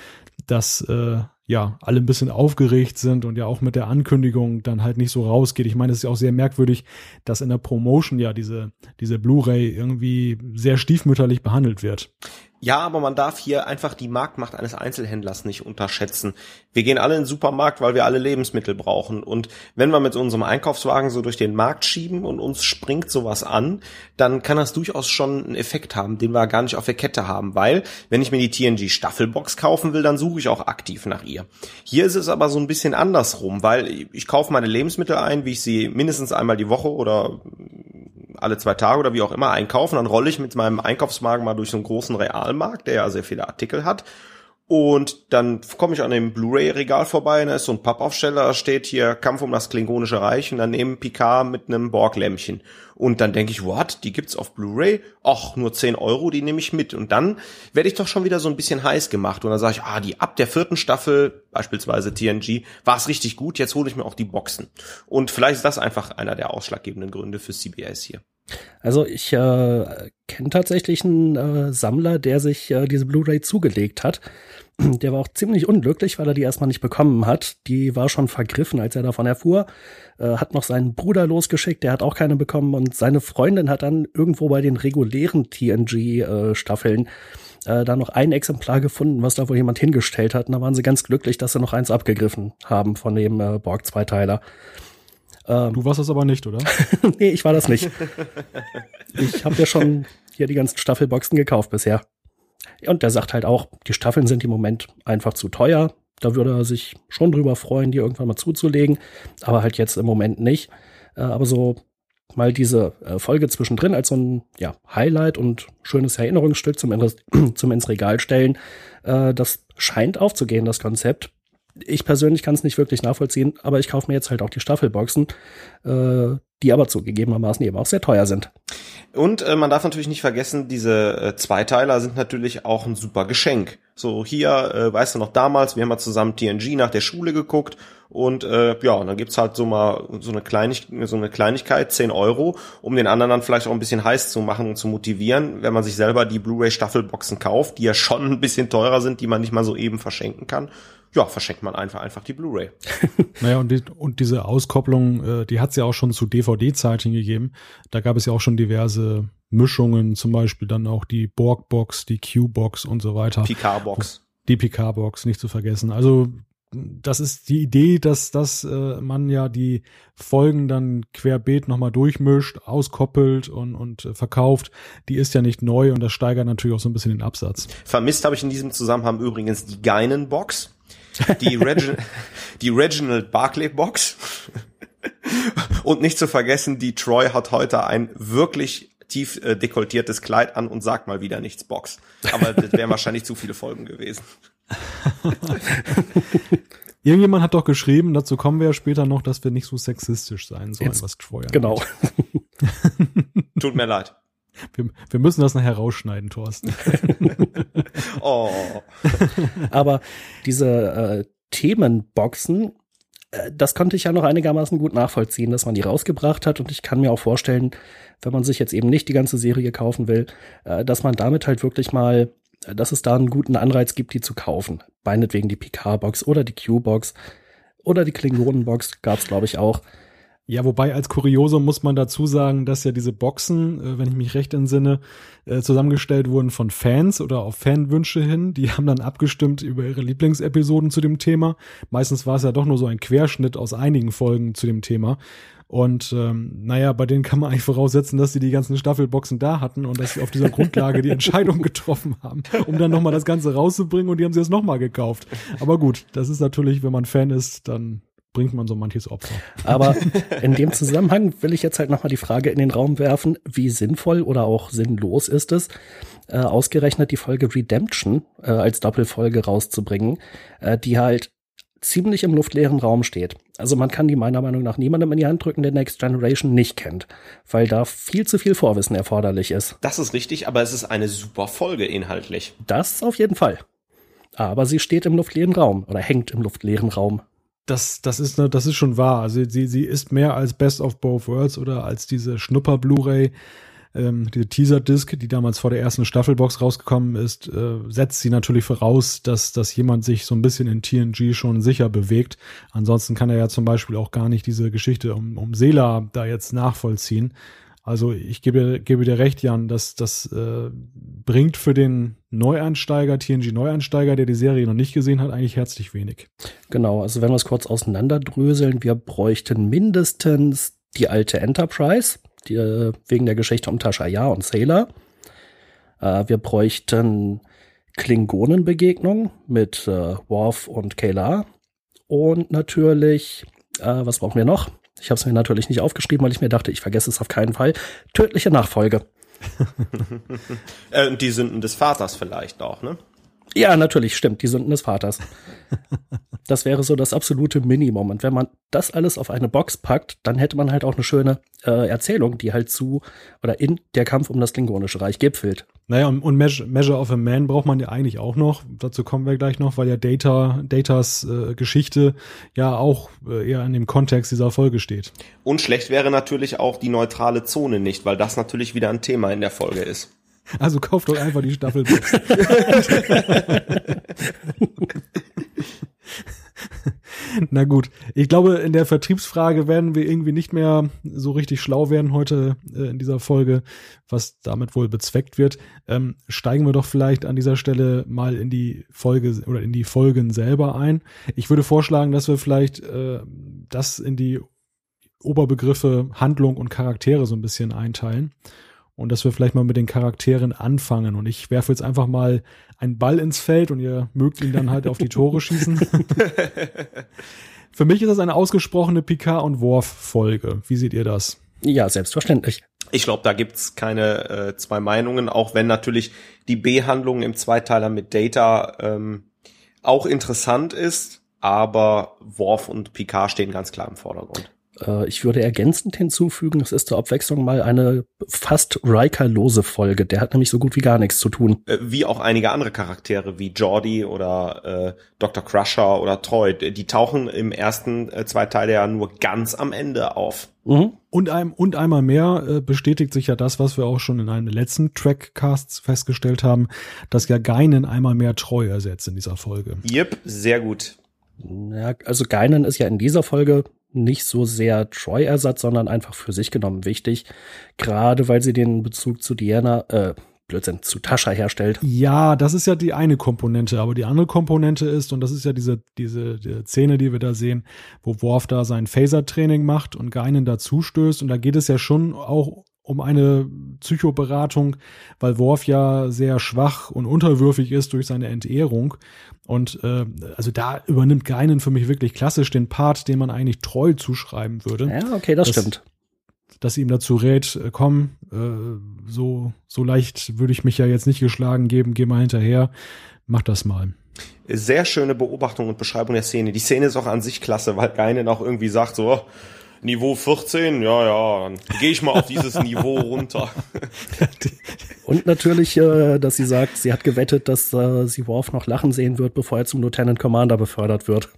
dass äh, ja, alle ein bisschen aufgeregt sind und ja auch mit der Ankündigung dann halt nicht so rausgeht. Ich meine, es ist ja auch sehr merkwürdig, dass in der Promotion ja diese, diese Blu-ray irgendwie sehr stiefmütterlich behandelt wird. Ja, aber man darf hier einfach die Marktmacht eines Einzelhändlers nicht unterschätzen. Wir gehen alle in den Supermarkt, weil wir alle Lebensmittel brauchen. Und wenn wir mit unserem Einkaufswagen so durch den Markt schieben und uns springt sowas an, dann kann das durchaus schon einen Effekt haben, den wir gar nicht auf der Kette haben. Weil, wenn ich mir die TNG Staffelbox kaufen will, dann suche ich auch aktiv nach ihr. Hier ist es aber so ein bisschen andersrum, weil ich kaufe meine Lebensmittel ein, wie ich sie mindestens einmal die Woche oder alle zwei Tage oder wie auch immer einkaufen. Dann rolle ich mit meinem Einkaufswagen mal durch so einen großen Realmarkt, der ja sehr viele Artikel hat. Und dann komme ich an dem Blu-ray-Regal vorbei, da ist so ein Pappaufsteller, da steht hier Kampf um das Klingonische Reich und daneben Picard mit einem Borglämmchen. Und dann denke ich, what, die gibt's auf Blu-ray? Och, nur 10 Euro, die nehme ich mit. Und dann werde ich doch schon wieder so ein bisschen heiß gemacht. Und dann sage ich, ah, die ab der vierten Staffel, beispielsweise TNG, war es richtig gut, jetzt hole ich mir auch die Boxen. Und vielleicht ist das einfach einer der ausschlaggebenden Gründe für CBS hier. Also ich äh, kenne tatsächlich einen äh, Sammler, der sich äh, diese Blu-ray zugelegt hat. Der war auch ziemlich unglücklich, weil er die erstmal nicht bekommen hat. Die war schon vergriffen, als er davon erfuhr. Äh, hat noch seinen Bruder losgeschickt, der hat auch keine bekommen. Und seine Freundin hat dann irgendwo bei den regulären TNG-Staffeln äh, da noch ein Exemplar gefunden, was da wohl jemand hingestellt hat. Und da waren sie ganz glücklich, dass sie noch eins abgegriffen haben von dem äh, Borg-Zweiteiler. Ähm, du warst das aber nicht, oder? nee, ich war das nicht. Ich habe ja schon hier die ganzen Staffelboxen gekauft bisher. Und der sagt halt auch, die Staffeln sind im Moment einfach zu teuer. Da würde er sich schon drüber freuen, die irgendwann mal zuzulegen, aber halt jetzt im Moment nicht. Äh, aber so mal diese äh, Folge zwischendrin als so ein ja, Highlight und schönes Erinnerungsstück zum, zum ins Regal stellen, äh, das scheint aufzugehen, das Konzept ich persönlich kann es nicht wirklich nachvollziehen, aber ich kaufe mir jetzt halt auch die Staffelboxen, äh, die aber zugegebenermaßen eben auch sehr teuer sind. Und äh, man darf natürlich nicht vergessen, diese äh, Zweiteiler sind natürlich auch ein super Geschenk. So hier, äh, weißt du noch damals, wir haben mal zusammen TNG nach der Schule geguckt und äh, ja, und dann gibt's halt so mal so eine, Kleinig so eine Kleinigkeit, 10 Euro, um den anderen dann vielleicht auch ein bisschen heiß zu machen und zu motivieren, wenn man sich selber die Blu-ray-Staffelboxen kauft, die ja schon ein bisschen teurer sind, die man nicht mal so eben verschenken kann ja, verschenkt man einfach einfach die Blu-ray. naja, und, die, und diese Auskopplung, äh, die hat es ja auch schon zu DVD-Zeiten gegeben. Da gab es ja auch schon diverse Mischungen, zum Beispiel dann auch die Borg-Box, die Q-Box und so weiter. Picard-Box. Die Picard-Box, nicht zu vergessen. Also das ist die Idee, dass, dass äh, man ja die Folgen dann querbeet nochmal durchmischt, auskoppelt und, und äh, verkauft. Die ist ja nicht neu und das steigert natürlich auch so ein bisschen den Absatz. Vermisst habe ich in diesem Zusammenhang übrigens die Geinen-Box die, Regi die Reginald Barclay Box. und nicht zu vergessen, die Troy hat heute ein wirklich tief äh, dekoltiertes Kleid an und sagt mal wieder nichts Box. Aber das wären wahrscheinlich zu viele Folgen gewesen. Irgendjemand hat doch geschrieben, dazu kommen wir ja später noch, dass wir nicht so sexistisch sein sollen, Jetzt, was Troy Genau. Tut mir leid. Wir, wir müssen das nachher rausschneiden, Thorsten. oh. Aber diese äh, Themenboxen, das konnte ich ja noch einigermaßen gut nachvollziehen, dass man die rausgebracht hat. Und ich kann mir auch vorstellen, wenn man sich jetzt eben nicht die ganze Serie kaufen will, äh, dass man damit halt wirklich mal, äh, dass es da einen guten Anreiz gibt, die zu kaufen. Meinetwegen die PK-Box oder die Q-Box oder die Klingonen-Box gab es, glaube ich, auch. Ja, wobei als Kuriosum muss man dazu sagen, dass ja diese Boxen, äh, wenn ich mich recht entsinne, äh, zusammengestellt wurden von Fans oder auf Fanwünsche hin. Die haben dann abgestimmt über ihre Lieblingsepisoden zu dem Thema. Meistens war es ja doch nur so ein Querschnitt aus einigen Folgen zu dem Thema. Und ähm, naja, bei denen kann man eigentlich voraussetzen, dass sie die ganzen Staffelboxen da hatten und dass sie auf dieser Grundlage die Entscheidung getroffen haben, um dann nochmal das Ganze rauszubringen und die haben sie jetzt nochmal gekauft. Aber gut, das ist natürlich, wenn man Fan ist, dann bringt man so manches Opfer. Aber in dem Zusammenhang will ich jetzt halt nochmal die Frage in den Raum werfen, wie sinnvoll oder auch sinnlos ist es, äh, ausgerechnet die Folge Redemption äh, als Doppelfolge rauszubringen, äh, die halt ziemlich im luftleeren Raum steht. Also man kann die meiner Meinung nach niemandem in die Hand drücken, der Next Generation nicht kennt, weil da viel zu viel Vorwissen erforderlich ist. Das ist richtig, aber es ist eine super Folge inhaltlich. Das auf jeden Fall. Aber sie steht im luftleeren Raum oder hängt im luftleeren Raum das, das ist, ne, das ist schon wahr. Also sie, sie ist mehr als Best of Both Worlds oder als diese Schnupper-Blu-ray, ähm, diese Teaser-Disc, die damals vor der ersten Staffelbox rausgekommen ist, äh, setzt sie natürlich voraus, dass, dass jemand sich so ein bisschen in TNG schon sicher bewegt. Ansonsten kann er ja zum Beispiel auch gar nicht diese Geschichte um, um Sela da jetzt nachvollziehen. Also ich gebe, gebe dir recht, Jan, dass das äh, bringt für den Neueinsteiger, TNG-Neueinsteiger, der die Serie noch nicht gesehen hat, eigentlich herzlich wenig. Genau, also wenn wir es kurz auseinanderdröseln, wir bräuchten mindestens die alte Enterprise, die, äh, wegen der Geschichte um Tasha Yar und Sailor. Äh, wir bräuchten Klingonenbegegnung mit äh, Worf und Kayla. Und natürlich, äh, was brauchen wir noch? Ich habe es mir natürlich nicht aufgeschrieben, weil ich mir dachte, ich vergesse es auf keinen Fall. Tödliche Nachfolge. äh, die Sünden des Vaters vielleicht auch, ne? Ja, natürlich, stimmt, die Sünden des Vaters. Das wäre so das absolute Minimum. Und wenn man das alles auf eine Box packt, dann hätte man halt auch eine schöne äh, Erzählung, die halt zu oder in der Kampf um das Klingonische Reich gipfelt. Naja, und, und Measure of a Man braucht man ja eigentlich auch noch. Dazu kommen wir gleich noch, weil ja Data, Datas äh, Geschichte ja auch äh, eher in dem Kontext dieser Folge steht. Und schlecht wäre natürlich auch die neutrale Zone nicht, weil das natürlich wieder ein Thema in der Folge ist. Also kauft doch einfach die Staffelbox. Na gut, ich glaube, in der Vertriebsfrage werden wir irgendwie nicht mehr so richtig schlau werden heute äh, in dieser Folge, was damit wohl bezweckt wird. Ähm, steigen wir doch vielleicht an dieser Stelle mal in die Folge oder in die Folgen selber ein. Ich würde vorschlagen, dass wir vielleicht äh, das in die Oberbegriffe Handlung und Charaktere so ein bisschen einteilen und dass wir vielleicht mal mit den Charakteren anfangen. Und ich werfe jetzt einfach mal einen Ball ins Feld und ihr mögt ihn dann halt auf die Tore schießen. Für mich ist das eine ausgesprochene Picard- und Worf-Folge. Wie seht ihr das? Ja, selbstverständlich. Ich glaube, da gibt's keine äh, zwei Meinungen, auch wenn natürlich die B-Handlung im Zweiteiler mit Data ähm, auch interessant ist, aber Worf und Picard stehen ganz klar im Vordergrund. Äh, ich würde ergänzend hinzufügen, es ist zur Abwechslung mal eine fast Riker-lose Folge. Der hat nämlich so gut wie gar nichts zu tun. Äh, wie auch einige andere Charaktere wie Jordi oder äh, Dr. Crusher oder Troy. Die tauchen im ersten äh, zwei Teile ja nur ganz am Ende auf. Mhm. Und, ein, und einmal mehr äh, bestätigt sich ja das, was wir auch schon in einem letzten Trackcast festgestellt haben, dass ja Geinen einmal mehr Treu ersetzt in dieser Folge. Yep, sehr gut. Ja, also Geinen ist ja in dieser Folge nicht so sehr Troy-Ersatz, sondern einfach für sich genommen wichtig. Gerade weil sie den Bezug zu Diana, äh, Blödsinn, zu Tascha herstellt. Ja, das ist ja die eine Komponente, aber die andere Komponente ist, und das ist ja diese, diese die Szene, die wir da sehen, wo Worf da sein Phaser-Training macht und Geinen dazustößt, und da geht es ja schon auch um eine Psychoberatung, weil Worf ja sehr schwach und unterwürfig ist durch seine Entehrung. Und äh, also da übernimmt Geinen für mich wirklich klassisch den Part, den man eigentlich treu zuschreiben würde. Ja, okay, das dass, stimmt. Dass ihm dazu rät, äh, komm, äh, so, so leicht würde ich mich ja jetzt nicht geschlagen geben, geh mal hinterher, mach das mal. Sehr schöne Beobachtung und Beschreibung der Szene. Die Szene ist auch an sich klasse, weil Geinen auch irgendwie sagt so, oh, Niveau 14, ja, ja, dann gehe ich mal auf dieses Niveau runter. Und natürlich, äh, dass sie sagt, sie hat gewettet, dass äh, sie Worf noch lachen sehen wird, bevor er zum Lieutenant Commander befördert wird.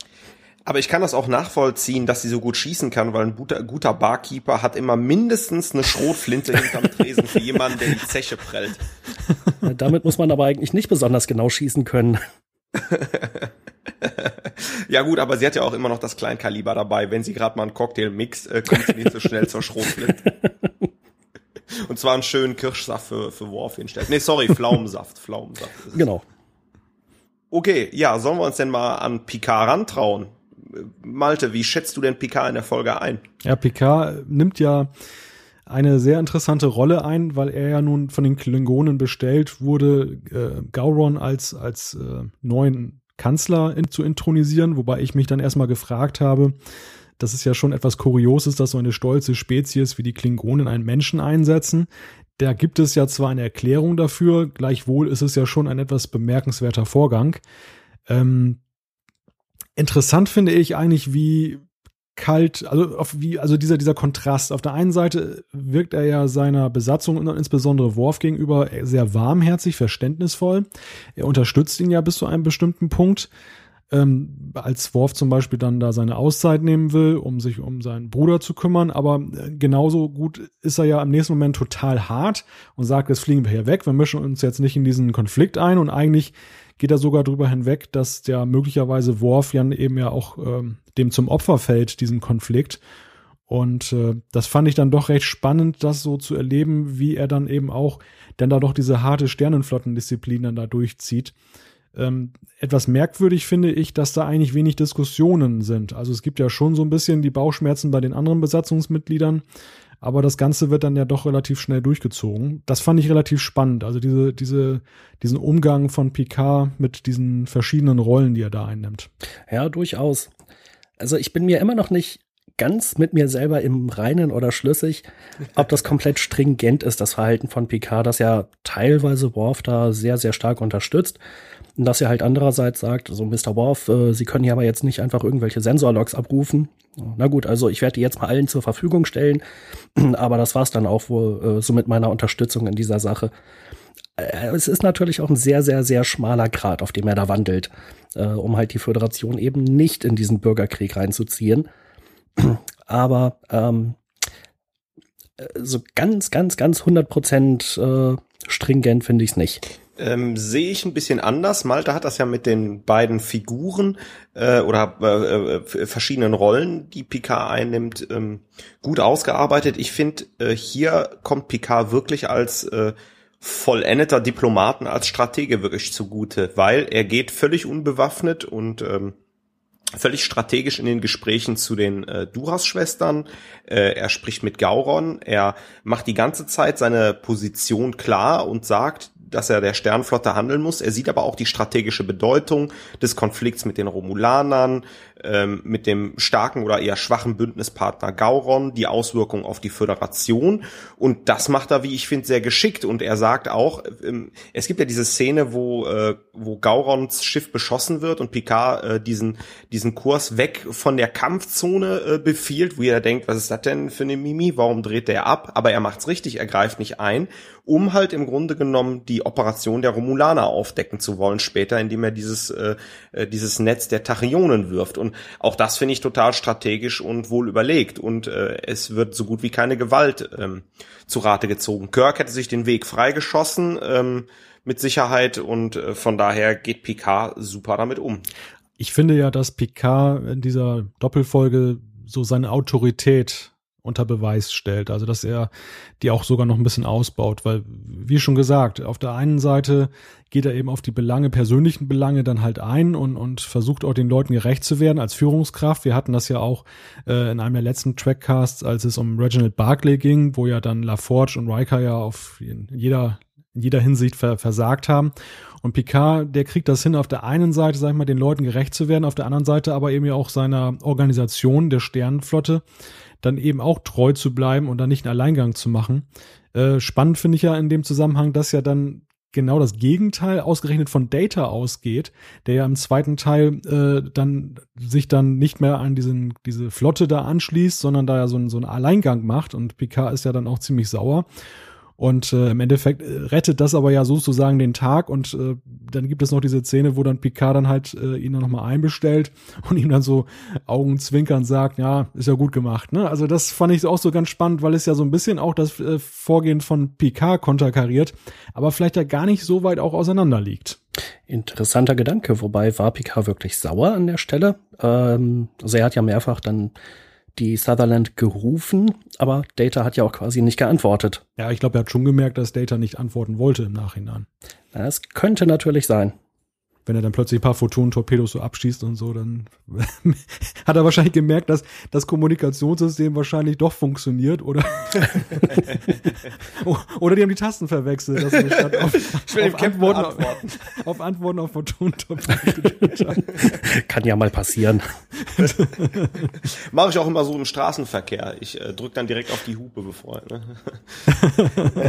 Aber ich kann das auch nachvollziehen, dass sie so gut schießen kann, weil ein guter, guter Barkeeper hat immer mindestens eine Schrotflinte hinterm Tresen für jemanden, der die Zeche prellt. Damit muss man aber eigentlich nicht besonders genau schießen können. ja gut, aber sie hat ja auch immer noch das Kleinkaliber dabei. Wenn sie gerade mal einen Cocktail mixt, äh, kommt sie nicht so schnell zur Schrotflinte. Und zwar einen schönen Kirschsaft für, für Worf hinstellt. Nee, sorry, Pflaumensaft. Pflaumensaft genau. Okay, ja, sollen wir uns denn mal an Picard rantrauen? Malte, wie schätzt du denn Picard in der Folge ein? Ja, Picard nimmt ja eine sehr interessante Rolle ein, weil er ja nun von den Klingonen bestellt wurde, äh, Gauron als, als äh, neuen Kanzler in, zu intronisieren, wobei ich mich dann erstmal gefragt habe, dass es ja schon etwas kurios ist, dass so eine stolze Spezies wie die Klingonen einen Menschen einsetzen. Da gibt es ja zwar eine Erklärung dafür, gleichwohl ist es ja schon ein etwas bemerkenswerter Vorgang. Ähm, interessant finde ich eigentlich, wie kalt, also wie, also dieser, dieser Kontrast. Auf der einen Seite wirkt er ja seiner Besatzung und insbesondere Worf gegenüber sehr warmherzig, verständnisvoll. Er unterstützt ihn ja bis zu einem bestimmten Punkt. Ähm, als Worf zum Beispiel dann da seine Auszeit nehmen will, um sich um seinen Bruder zu kümmern, aber äh, genauso gut ist er ja im nächsten Moment total hart und sagt, jetzt fliegen wir hier weg, wir mischen uns jetzt nicht in diesen Konflikt ein und eigentlich geht er sogar drüber hinweg, dass der möglicherweise Worf ja eben ja auch ähm, dem zum Opfer fällt, diesem Konflikt. Und äh, das fand ich dann doch recht spannend, das so zu erleben, wie er dann eben auch denn da doch diese harte Sternenflottendisziplin dann da durchzieht. Ähm, etwas merkwürdig finde ich, dass da eigentlich wenig Diskussionen sind. Also es gibt ja schon so ein bisschen die Bauchschmerzen bei den anderen Besatzungsmitgliedern, aber das Ganze wird dann ja doch relativ schnell durchgezogen. Das fand ich relativ spannend. Also diese, diese, diesen Umgang von Picard mit diesen verschiedenen Rollen, die er da einnimmt. Ja, durchaus. Also ich bin mir immer noch nicht ganz mit mir selber im Reinen oder schlüssig, ob das komplett stringent ist, das Verhalten von Picard, das ja teilweise Worf da sehr, sehr stark unterstützt. Und dass er halt andererseits sagt, so Mr. Worf, äh, Sie können hier aber jetzt nicht einfach irgendwelche Sensorlogs abrufen. Na gut, also ich werde die jetzt mal allen zur Verfügung stellen, aber das war's dann auch wohl äh, so mit meiner Unterstützung in dieser Sache. Äh, es ist natürlich auch ein sehr, sehr, sehr schmaler Grad, auf dem er da wandelt, äh, um halt die Föderation eben nicht in diesen Bürgerkrieg reinzuziehen. Aber ähm, so ganz, ganz, ganz 100 Prozent äh, stringent finde ich es nicht. Ähm, Sehe ich ein bisschen anders. Malte hat das ja mit den beiden Figuren äh, oder äh, äh, verschiedenen Rollen, die Picard einnimmt, ähm, gut ausgearbeitet. Ich finde, äh, hier kommt Picard wirklich als äh, vollendeter Diplomaten, als Stratege wirklich zugute, weil er geht völlig unbewaffnet und ähm, völlig strategisch in den Gesprächen zu den äh, Duras-Schwestern. Äh, er spricht mit Gauron. Er macht die ganze Zeit seine Position klar und sagt, dass er der Sternflotte handeln muss. Er sieht aber auch die strategische Bedeutung des Konflikts mit den Romulanern, ähm, mit dem starken oder eher schwachen Bündnispartner Gauron, die Auswirkungen auf die Föderation. Und das macht er, wie ich finde, sehr geschickt. Und er sagt auch, ähm, es gibt ja diese Szene, wo, äh, wo Gaurons Schiff beschossen wird und Picard äh, diesen, diesen Kurs weg von der Kampfzone äh, befiehlt, wo er denkt, was ist das denn für eine Mimi? Warum dreht der ab? Aber er macht's richtig, er greift nicht ein, um halt im Grunde genommen die Operation der Romulaner aufdecken zu wollen später, indem er dieses, äh, äh dieses Netz der Tachyonen wirft. Und und auch das finde ich total strategisch und wohl überlegt. Und äh, es wird so gut wie keine Gewalt ähm, zu Rate gezogen. Kirk hätte sich den Weg freigeschossen, ähm, mit Sicherheit. Und äh, von daher geht Picard super damit um. Ich finde ja, dass Picard in dieser Doppelfolge so seine Autorität unter Beweis stellt. Also dass er die auch sogar noch ein bisschen ausbaut, weil, wie schon gesagt, auf der einen Seite geht er eben auf die Belange, persönlichen Belange dann halt ein und, und versucht auch den Leuten gerecht zu werden als Führungskraft. Wir hatten das ja auch äh, in einem der letzten Trackcasts, als es um Reginald Barclay ging, wo ja dann LaForge und Riker ja auf jeder in jeder Hinsicht ver versagt haben. Und Picard, der kriegt das hin, auf der einen Seite, sag ich mal, den Leuten gerecht zu werden, auf der anderen Seite aber eben ja auch seiner Organisation der Sternenflotte dann eben auch treu zu bleiben und dann nicht einen Alleingang zu machen. Äh, spannend finde ich ja in dem Zusammenhang, dass ja dann genau das Gegenteil ausgerechnet von Data ausgeht, der ja im zweiten Teil äh, dann sich dann nicht mehr an diesen, diese Flotte da anschließt, sondern da ja so, ein, so einen Alleingang macht und Picard ist ja dann auch ziemlich sauer. Und äh, im Endeffekt äh, rettet das aber ja sozusagen den Tag und äh, dann gibt es noch diese Szene, wo dann Picard dann halt äh, ihn dann nochmal einbestellt und ihm dann so Augenzwinkern sagt, ja, ist ja gut gemacht. Ne? Also das fand ich auch so ganz spannend, weil es ja so ein bisschen auch das äh, Vorgehen von Picard konterkariert, aber vielleicht ja gar nicht so weit auch auseinander liegt. Interessanter Gedanke, wobei war Picard wirklich sauer an der Stelle? Ähm, also er hat ja mehrfach dann die Sutherland gerufen, aber Data hat ja auch quasi nicht geantwortet. Ja, ich glaube, er hat schon gemerkt, dass Data nicht antworten wollte im Nachhinein. Das könnte natürlich sein wenn er dann plötzlich ein paar Photonen-Torpedos so abschießt und so, dann hat er wahrscheinlich gemerkt, dass das Kommunikationssystem wahrscheinlich doch funktioniert oder oder die haben die Tasten verwechselt, dass er statt auf, auf, Antworten, antworten. auf Antworten auf Photonen-Torpedos Kann ja mal passieren. Mache ich auch immer so im Straßenverkehr. Ich äh, drücke dann direkt auf die Hupe bevor. Ne?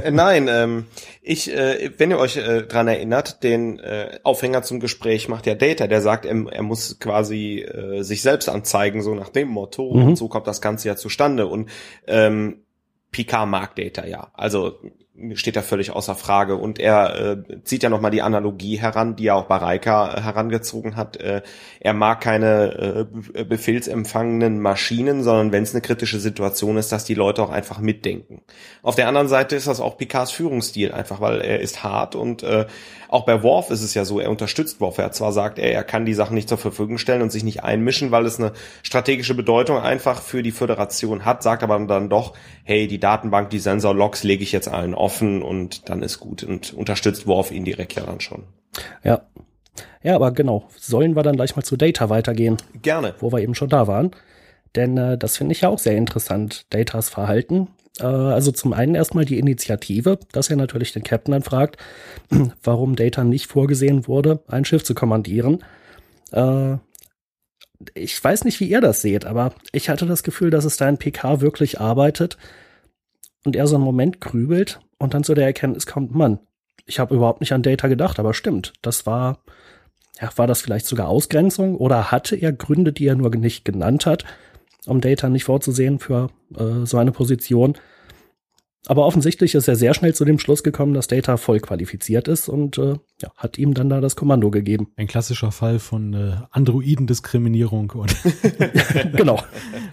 äh, nein, ähm, ich, äh, wenn ihr euch äh, dran erinnert, den äh, Aufhänger zum Gespräch macht ja Data, der sagt, er, er muss quasi äh, sich selbst anzeigen, so nach dem Motto. Mhm. Und so kommt das Ganze ja zustande. Und ähm, Picard mag Data ja. Also steht da völlig außer Frage. Und er äh, zieht ja nochmal die Analogie heran, die er auch bei Reika äh, herangezogen hat. Äh, er mag keine äh, befehlsempfangenen Maschinen, sondern wenn es eine kritische Situation ist, dass die Leute auch einfach mitdenken. Auf der anderen Seite ist das auch Picards Führungsstil, einfach weil er ist hart und äh, auch bei Worf ist es ja so, er unterstützt Worf. Er zwar sagt, er, er kann die Sachen nicht zur Verfügung stellen und sich nicht einmischen, weil es eine strategische Bedeutung einfach für die Föderation hat, sagt aber dann doch, hey, die Datenbank, die Sensor-Logs lege ich jetzt allen offen und dann ist gut und unterstützt Worf indirekt ja dann schon. Ja. Ja, aber genau. Sollen wir dann gleich mal zu Data weitergehen? Gerne. Wo wir eben schon da waren. Denn äh, das finde ich ja auch sehr interessant, Datas Verhalten. Äh, also zum einen erstmal die Initiative, dass er natürlich den Captain dann fragt, warum Data nicht vorgesehen wurde, ein Schiff zu kommandieren. Äh, ich weiß nicht, wie ihr das seht, aber ich hatte das Gefühl, dass es da in PK wirklich arbeitet und er so einen Moment grübelt und dann zu der Erkenntnis kommt, Mann, ich habe überhaupt nicht an Data gedacht, aber stimmt, das war, ja, war das vielleicht sogar Ausgrenzung oder hatte er Gründe, die er nur nicht genannt hat, um Data nicht vorzusehen für äh, so eine Position? Aber offensichtlich ist er sehr schnell zu dem Schluss gekommen, dass Data voll qualifiziert ist und äh, ja, hat ihm dann da das Kommando gegeben. Ein klassischer Fall von äh, Androidendiskriminierung. Und genau.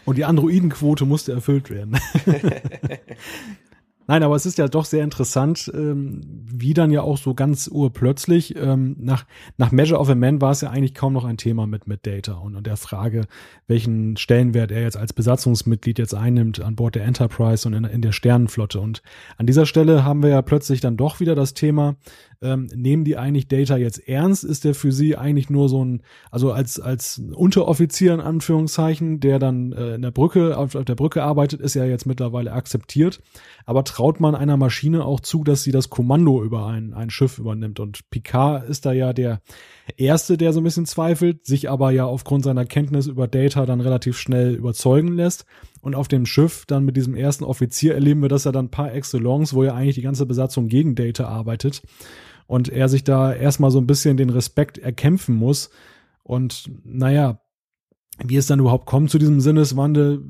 Und die Androidenquote musste erfüllt werden. Nein, aber es ist ja doch sehr interessant, ähm, wie dann ja auch so ganz urplötzlich, ähm, nach, nach Measure of a Man war es ja eigentlich kaum noch ein Thema mit, mit Data und, und der Frage, welchen Stellenwert er jetzt als Besatzungsmitglied jetzt einnimmt an Bord der Enterprise und in, in der Sternenflotte. Und an dieser Stelle haben wir ja plötzlich dann doch wieder das Thema, ähm, nehmen die eigentlich Data jetzt ernst? Ist der für sie eigentlich nur so ein, also als, als Unteroffizier in Anführungszeichen, der dann äh, in der Brücke, auf, auf der Brücke arbeitet, ist ja jetzt mittlerweile akzeptiert. Aber traut man einer Maschine auch zu, dass sie das Kommando über ein, ein Schiff übernimmt? Und Picard ist da ja der Erste, der so ein bisschen zweifelt, sich aber ja aufgrund seiner Kenntnis über Data dann relativ schnell überzeugen lässt. Und auf dem Schiff dann mit diesem ersten Offizier erleben wir das ja dann par excellence, wo ja eigentlich die ganze Besatzung gegen Data arbeitet und er sich da erstmal so ein bisschen den Respekt erkämpfen muss. Und naja, wie es dann überhaupt kommt zu diesem Sinneswandel,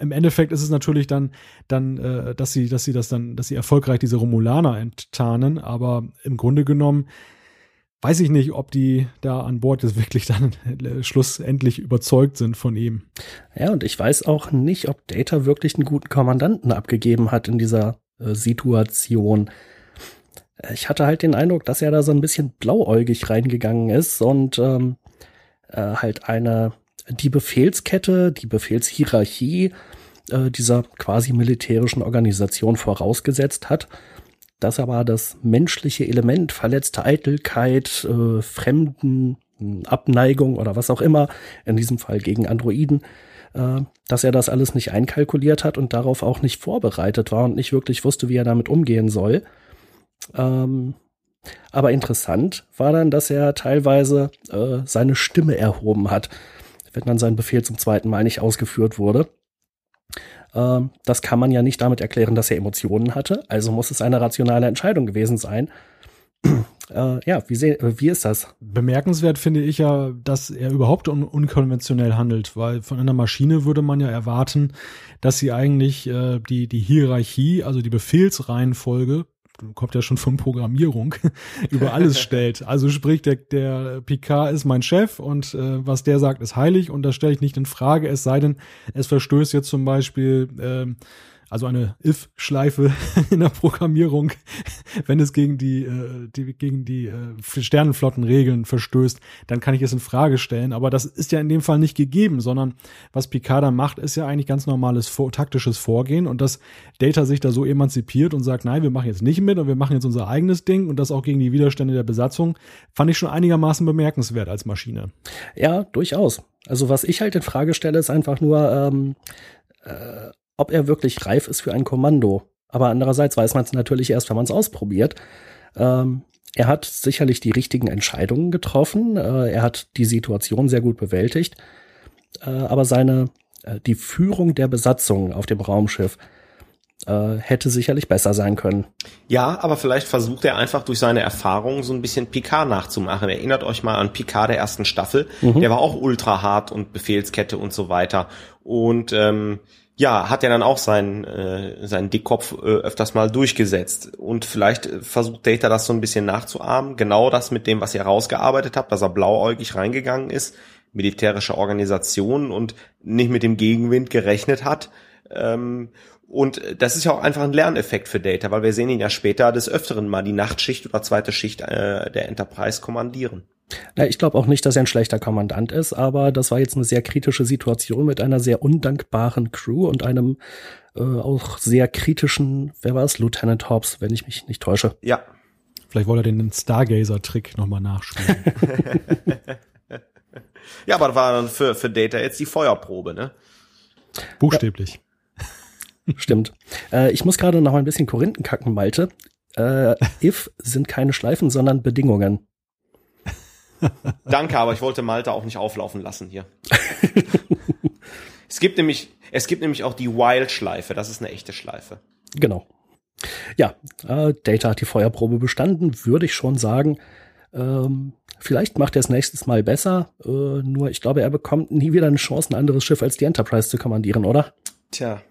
im Endeffekt ist es natürlich dann, dann, äh, dass sie, dass sie das dann, dass sie erfolgreich diese Romulaner enttarnen, aber im Grunde genommen weiß ich nicht, ob die da an Bord jetzt wirklich dann äh, schlussendlich überzeugt sind von ihm. Ja, und ich weiß auch nicht, ob Data wirklich einen guten Kommandanten abgegeben hat in dieser äh, Situation ich hatte halt den Eindruck, dass er da so ein bisschen blauäugig reingegangen ist und ähm, äh, halt eine die Befehlskette, die Befehlshierarchie äh, dieser quasi militärischen Organisation vorausgesetzt hat, dass aber das menschliche Element, verletzte Eitelkeit, äh, Fremden, Abneigung oder was auch immer, in diesem Fall gegen Androiden, äh, dass er das alles nicht einkalkuliert hat und darauf auch nicht vorbereitet war und nicht wirklich wusste, wie er damit umgehen soll. Ähm, aber interessant war dann, dass er teilweise äh, seine Stimme erhoben hat, wenn dann sein Befehl zum zweiten Mal nicht ausgeführt wurde. Ähm, das kann man ja nicht damit erklären, dass er Emotionen hatte, also muss es eine rationale Entscheidung gewesen sein. Äh, ja, wie, seh, wie ist das? Bemerkenswert finde ich ja, dass er überhaupt un unkonventionell handelt, weil von einer Maschine würde man ja erwarten, dass sie eigentlich äh, die, die Hierarchie, also die Befehlsreihenfolge kommt ja schon von Programmierung, über alles stellt. Also sprich, der, der Picard ist mein Chef und äh, was der sagt, ist heilig und das stelle ich nicht in Frage, es sei denn, es verstößt jetzt zum Beispiel ähm, also eine if-Schleife in der Programmierung, wenn es gegen die, äh, die gegen die äh, Sternenflottenregeln verstößt, dann kann ich es in Frage stellen. Aber das ist ja in dem Fall nicht gegeben, sondern was Picard da macht, ist ja eigentlich ganz normales taktisches Vorgehen und dass Data sich da so emanzipiert und sagt, nein, wir machen jetzt nicht mit und wir machen jetzt unser eigenes Ding und das auch gegen die Widerstände der Besatzung, fand ich schon einigermaßen bemerkenswert als Maschine. Ja, durchaus. Also was ich halt in Frage stelle, ist einfach nur, ähm, äh, ob er wirklich reif ist für ein Kommando. Aber andererseits weiß man es natürlich erst, wenn man es ausprobiert. Ähm, er hat sicherlich die richtigen Entscheidungen getroffen. Äh, er hat die Situation sehr gut bewältigt. Äh, aber seine, äh, die Führung der Besatzung auf dem Raumschiff, Äh, hätte sicherlich besser sein können. Ja, aber vielleicht versucht er einfach durch seine Erfahrungen so ein bisschen Picard nachzumachen. Erinnert euch mal an Picard der ersten Staffel. Mhm. Der war auch ultra hart und Befehlskette und so weiter. Und ähm, ja, hat er dann auch seinen, äh, seinen Dickkopf äh, öfters mal durchgesetzt. Und vielleicht versucht Data das so ein bisschen nachzuahmen. Genau das mit dem, was ihr rausgearbeitet habt, dass er blauäugig reingegangen ist, militärische Organisation und nicht mit dem Gegenwind gerechnet hat. Ähm, und das ist ja auch einfach ein Lerneffekt für Data, weil wir sehen ihn ja später des Öfteren mal die Nachtschicht oder zweite Schicht äh, der Enterprise kommandieren. Na, ich glaube auch nicht, dass er ein schlechter Kommandant ist, aber das war jetzt eine sehr kritische Situation mit einer sehr undankbaren Crew und einem äh, auch sehr kritischen, wer war es, Lieutenant Hobbs, wenn ich mich nicht täusche. Ja. Vielleicht wollte er den Stargazer-Trick nochmal nachspielen. ja, aber das war dann für, für Data jetzt die Feuerprobe, ne? Buchstäblich. Stimmt. Äh, ich muss gerade noch mal ein bisschen Korinthen kacken, Malte. Äh, if sind keine Schleifen, sondern Bedingungen. Danke, aber ich wollte Malta auch nicht auflaufen lassen hier. es gibt nämlich, es gibt nämlich auch die Wild-Schleife. Das ist eine echte Schleife. Genau. Ja, äh, Data hat die Feuerprobe bestanden, würde ich schon sagen. Ähm, vielleicht macht er es nächstes Mal besser. Äh, nur ich glaube, er bekommt nie wieder eine Chance, ein anderes Schiff als die Enterprise zu kommandieren, oder? Tja.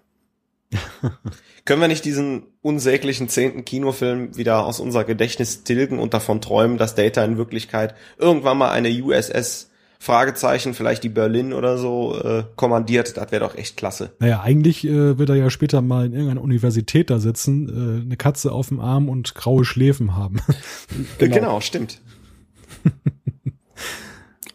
Können wir nicht diesen unsäglichen zehnten Kinofilm wieder aus unser Gedächtnis tilgen und davon träumen, dass Data in Wirklichkeit irgendwann mal eine USS Fragezeichen, vielleicht die Berlin oder so, äh, kommandiert, das wäre doch echt klasse. Naja, eigentlich äh, wird er ja später mal in irgendeiner Universität da sitzen, äh, eine Katze auf dem Arm und graue Schläfen haben. genau. genau, stimmt.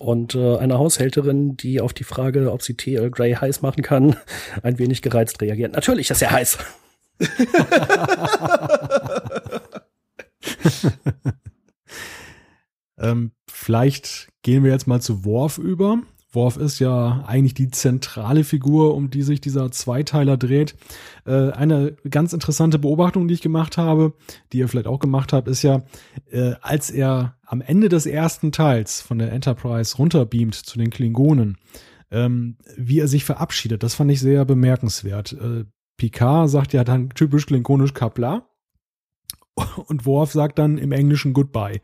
und äh, eine Haushälterin, die auf die Frage, ob sie Tee Earl Grey heiß machen kann, ein wenig gereizt reagiert. Natürlich ist er heiß. ähm, vielleicht gehen wir jetzt mal zu Worf über. Worf ist ja eigentlich die zentrale Figur, um die sich dieser Zweiteiler dreht. Äh, eine ganz interessante Beobachtung, die ich gemacht habe, die ihr vielleicht auch gemacht habt, ist ja, äh, als er am Ende des ersten Teils von der Enterprise runterbeamt zu den Klingonen, ähm, wie er sich verabschiedet. Das fand ich sehr bemerkenswert. Äh, Picard sagt ja dann typisch klingonisch Kapla und Worf sagt dann im Englischen Goodbye.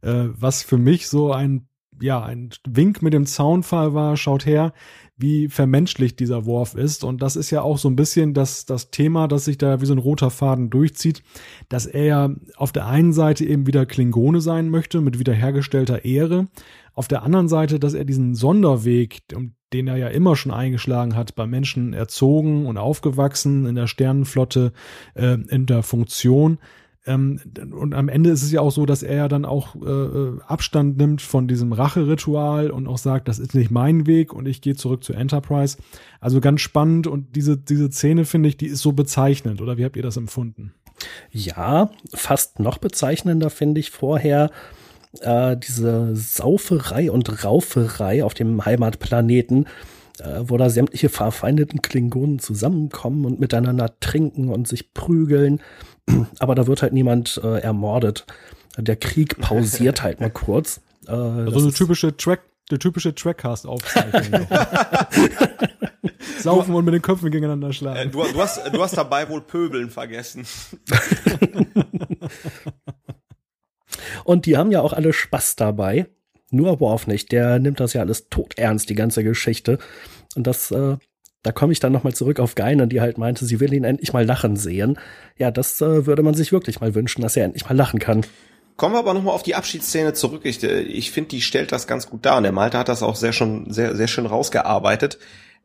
Was für mich so ein, ja, ein Wink mit dem Zaunfall war, schaut her, wie vermenschlicht dieser Worf ist. Und das ist ja auch so ein bisschen das, das Thema, das sich da wie so ein roter Faden durchzieht, dass er ja auf der einen Seite eben wieder Klingone sein möchte mit wiederhergestellter Ehre. Auf der anderen Seite, dass er diesen Sonderweg, den er ja immer schon eingeschlagen hat, bei Menschen erzogen und aufgewachsen, in der Sternenflotte, äh, in der Funktion. Ähm, und am Ende ist es ja auch so, dass er ja dann auch äh, äh, Abstand nimmt von diesem Racheritual und auch sagt, das ist nicht mein Weg und ich gehe zurück zur Enterprise. Also ganz spannend und diese, diese Szene finde ich, die ist so bezeichnend. Oder wie habt ihr das empfunden? Ja, fast noch bezeichnender finde ich vorher, äh, diese Sauferei und Rauferei auf dem Heimatplaneten, äh, wo da sämtliche verfeindeten Klingonen zusammenkommen und miteinander trinken und sich prügeln. Aber da wird halt niemand äh, ermordet. Der Krieg pausiert halt mal kurz. Äh, also eine typische Track, der typische Trackcast-Aufzeichnung. Saufen und mit den Köpfen gegeneinander schlagen. Äh, du, du, hast, du hast dabei wohl Pöbeln vergessen. Und die haben ja auch alle Spaß dabei. Nur Worf nicht. Der nimmt das ja alles tot ernst, die ganze Geschichte. Und das, äh, da komme ich dann nochmal zurück auf Geine, die halt meinte, sie will ihn endlich mal lachen sehen. Ja, das äh, würde man sich wirklich mal wünschen, dass er endlich mal lachen kann. Kommen wir aber nochmal auf die Abschiedsszene zurück. Ich, äh, ich finde, die stellt das ganz gut dar. Und der Malte hat das auch sehr schon, sehr, sehr schön rausgearbeitet.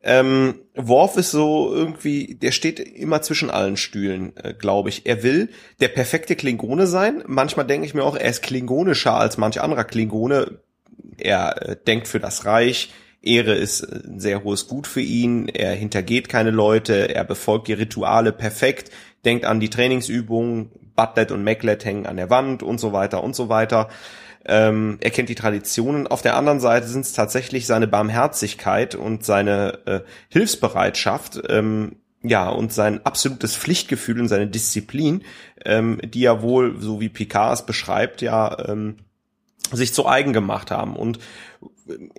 Ähm, Worf ist so irgendwie, der steht immer zwischen allen Stühlen, äh, glaube ich. Er will der perfekte Klingone sein. Manchmal denke ich mir auch, er ist klingonischer als manch anderer Klingone. Er äh, denkt für das Reich. Ehre ist äh, ein sehr hohes Gut für ihn. Er hintergeht keine Leute. Er befolgt die Rituale perfekt. Denkt an die Trainingsübungen. Butlet und Maclet hängen an der Wand und so weiter und so weiter. Ähm, er kennt die Traditionen. Auf der anderen Seite sind es tatsächlich seine Barmherzigkeit und seine äh, Hilfsbereitschaft, ähm, ja, und sein absolutes Pflichtgefühl und seine Disziplin, ähm, die ja wohl, so wie Picard es beschreibt, ja, ähm, sich zu eigen gemacht haben. Und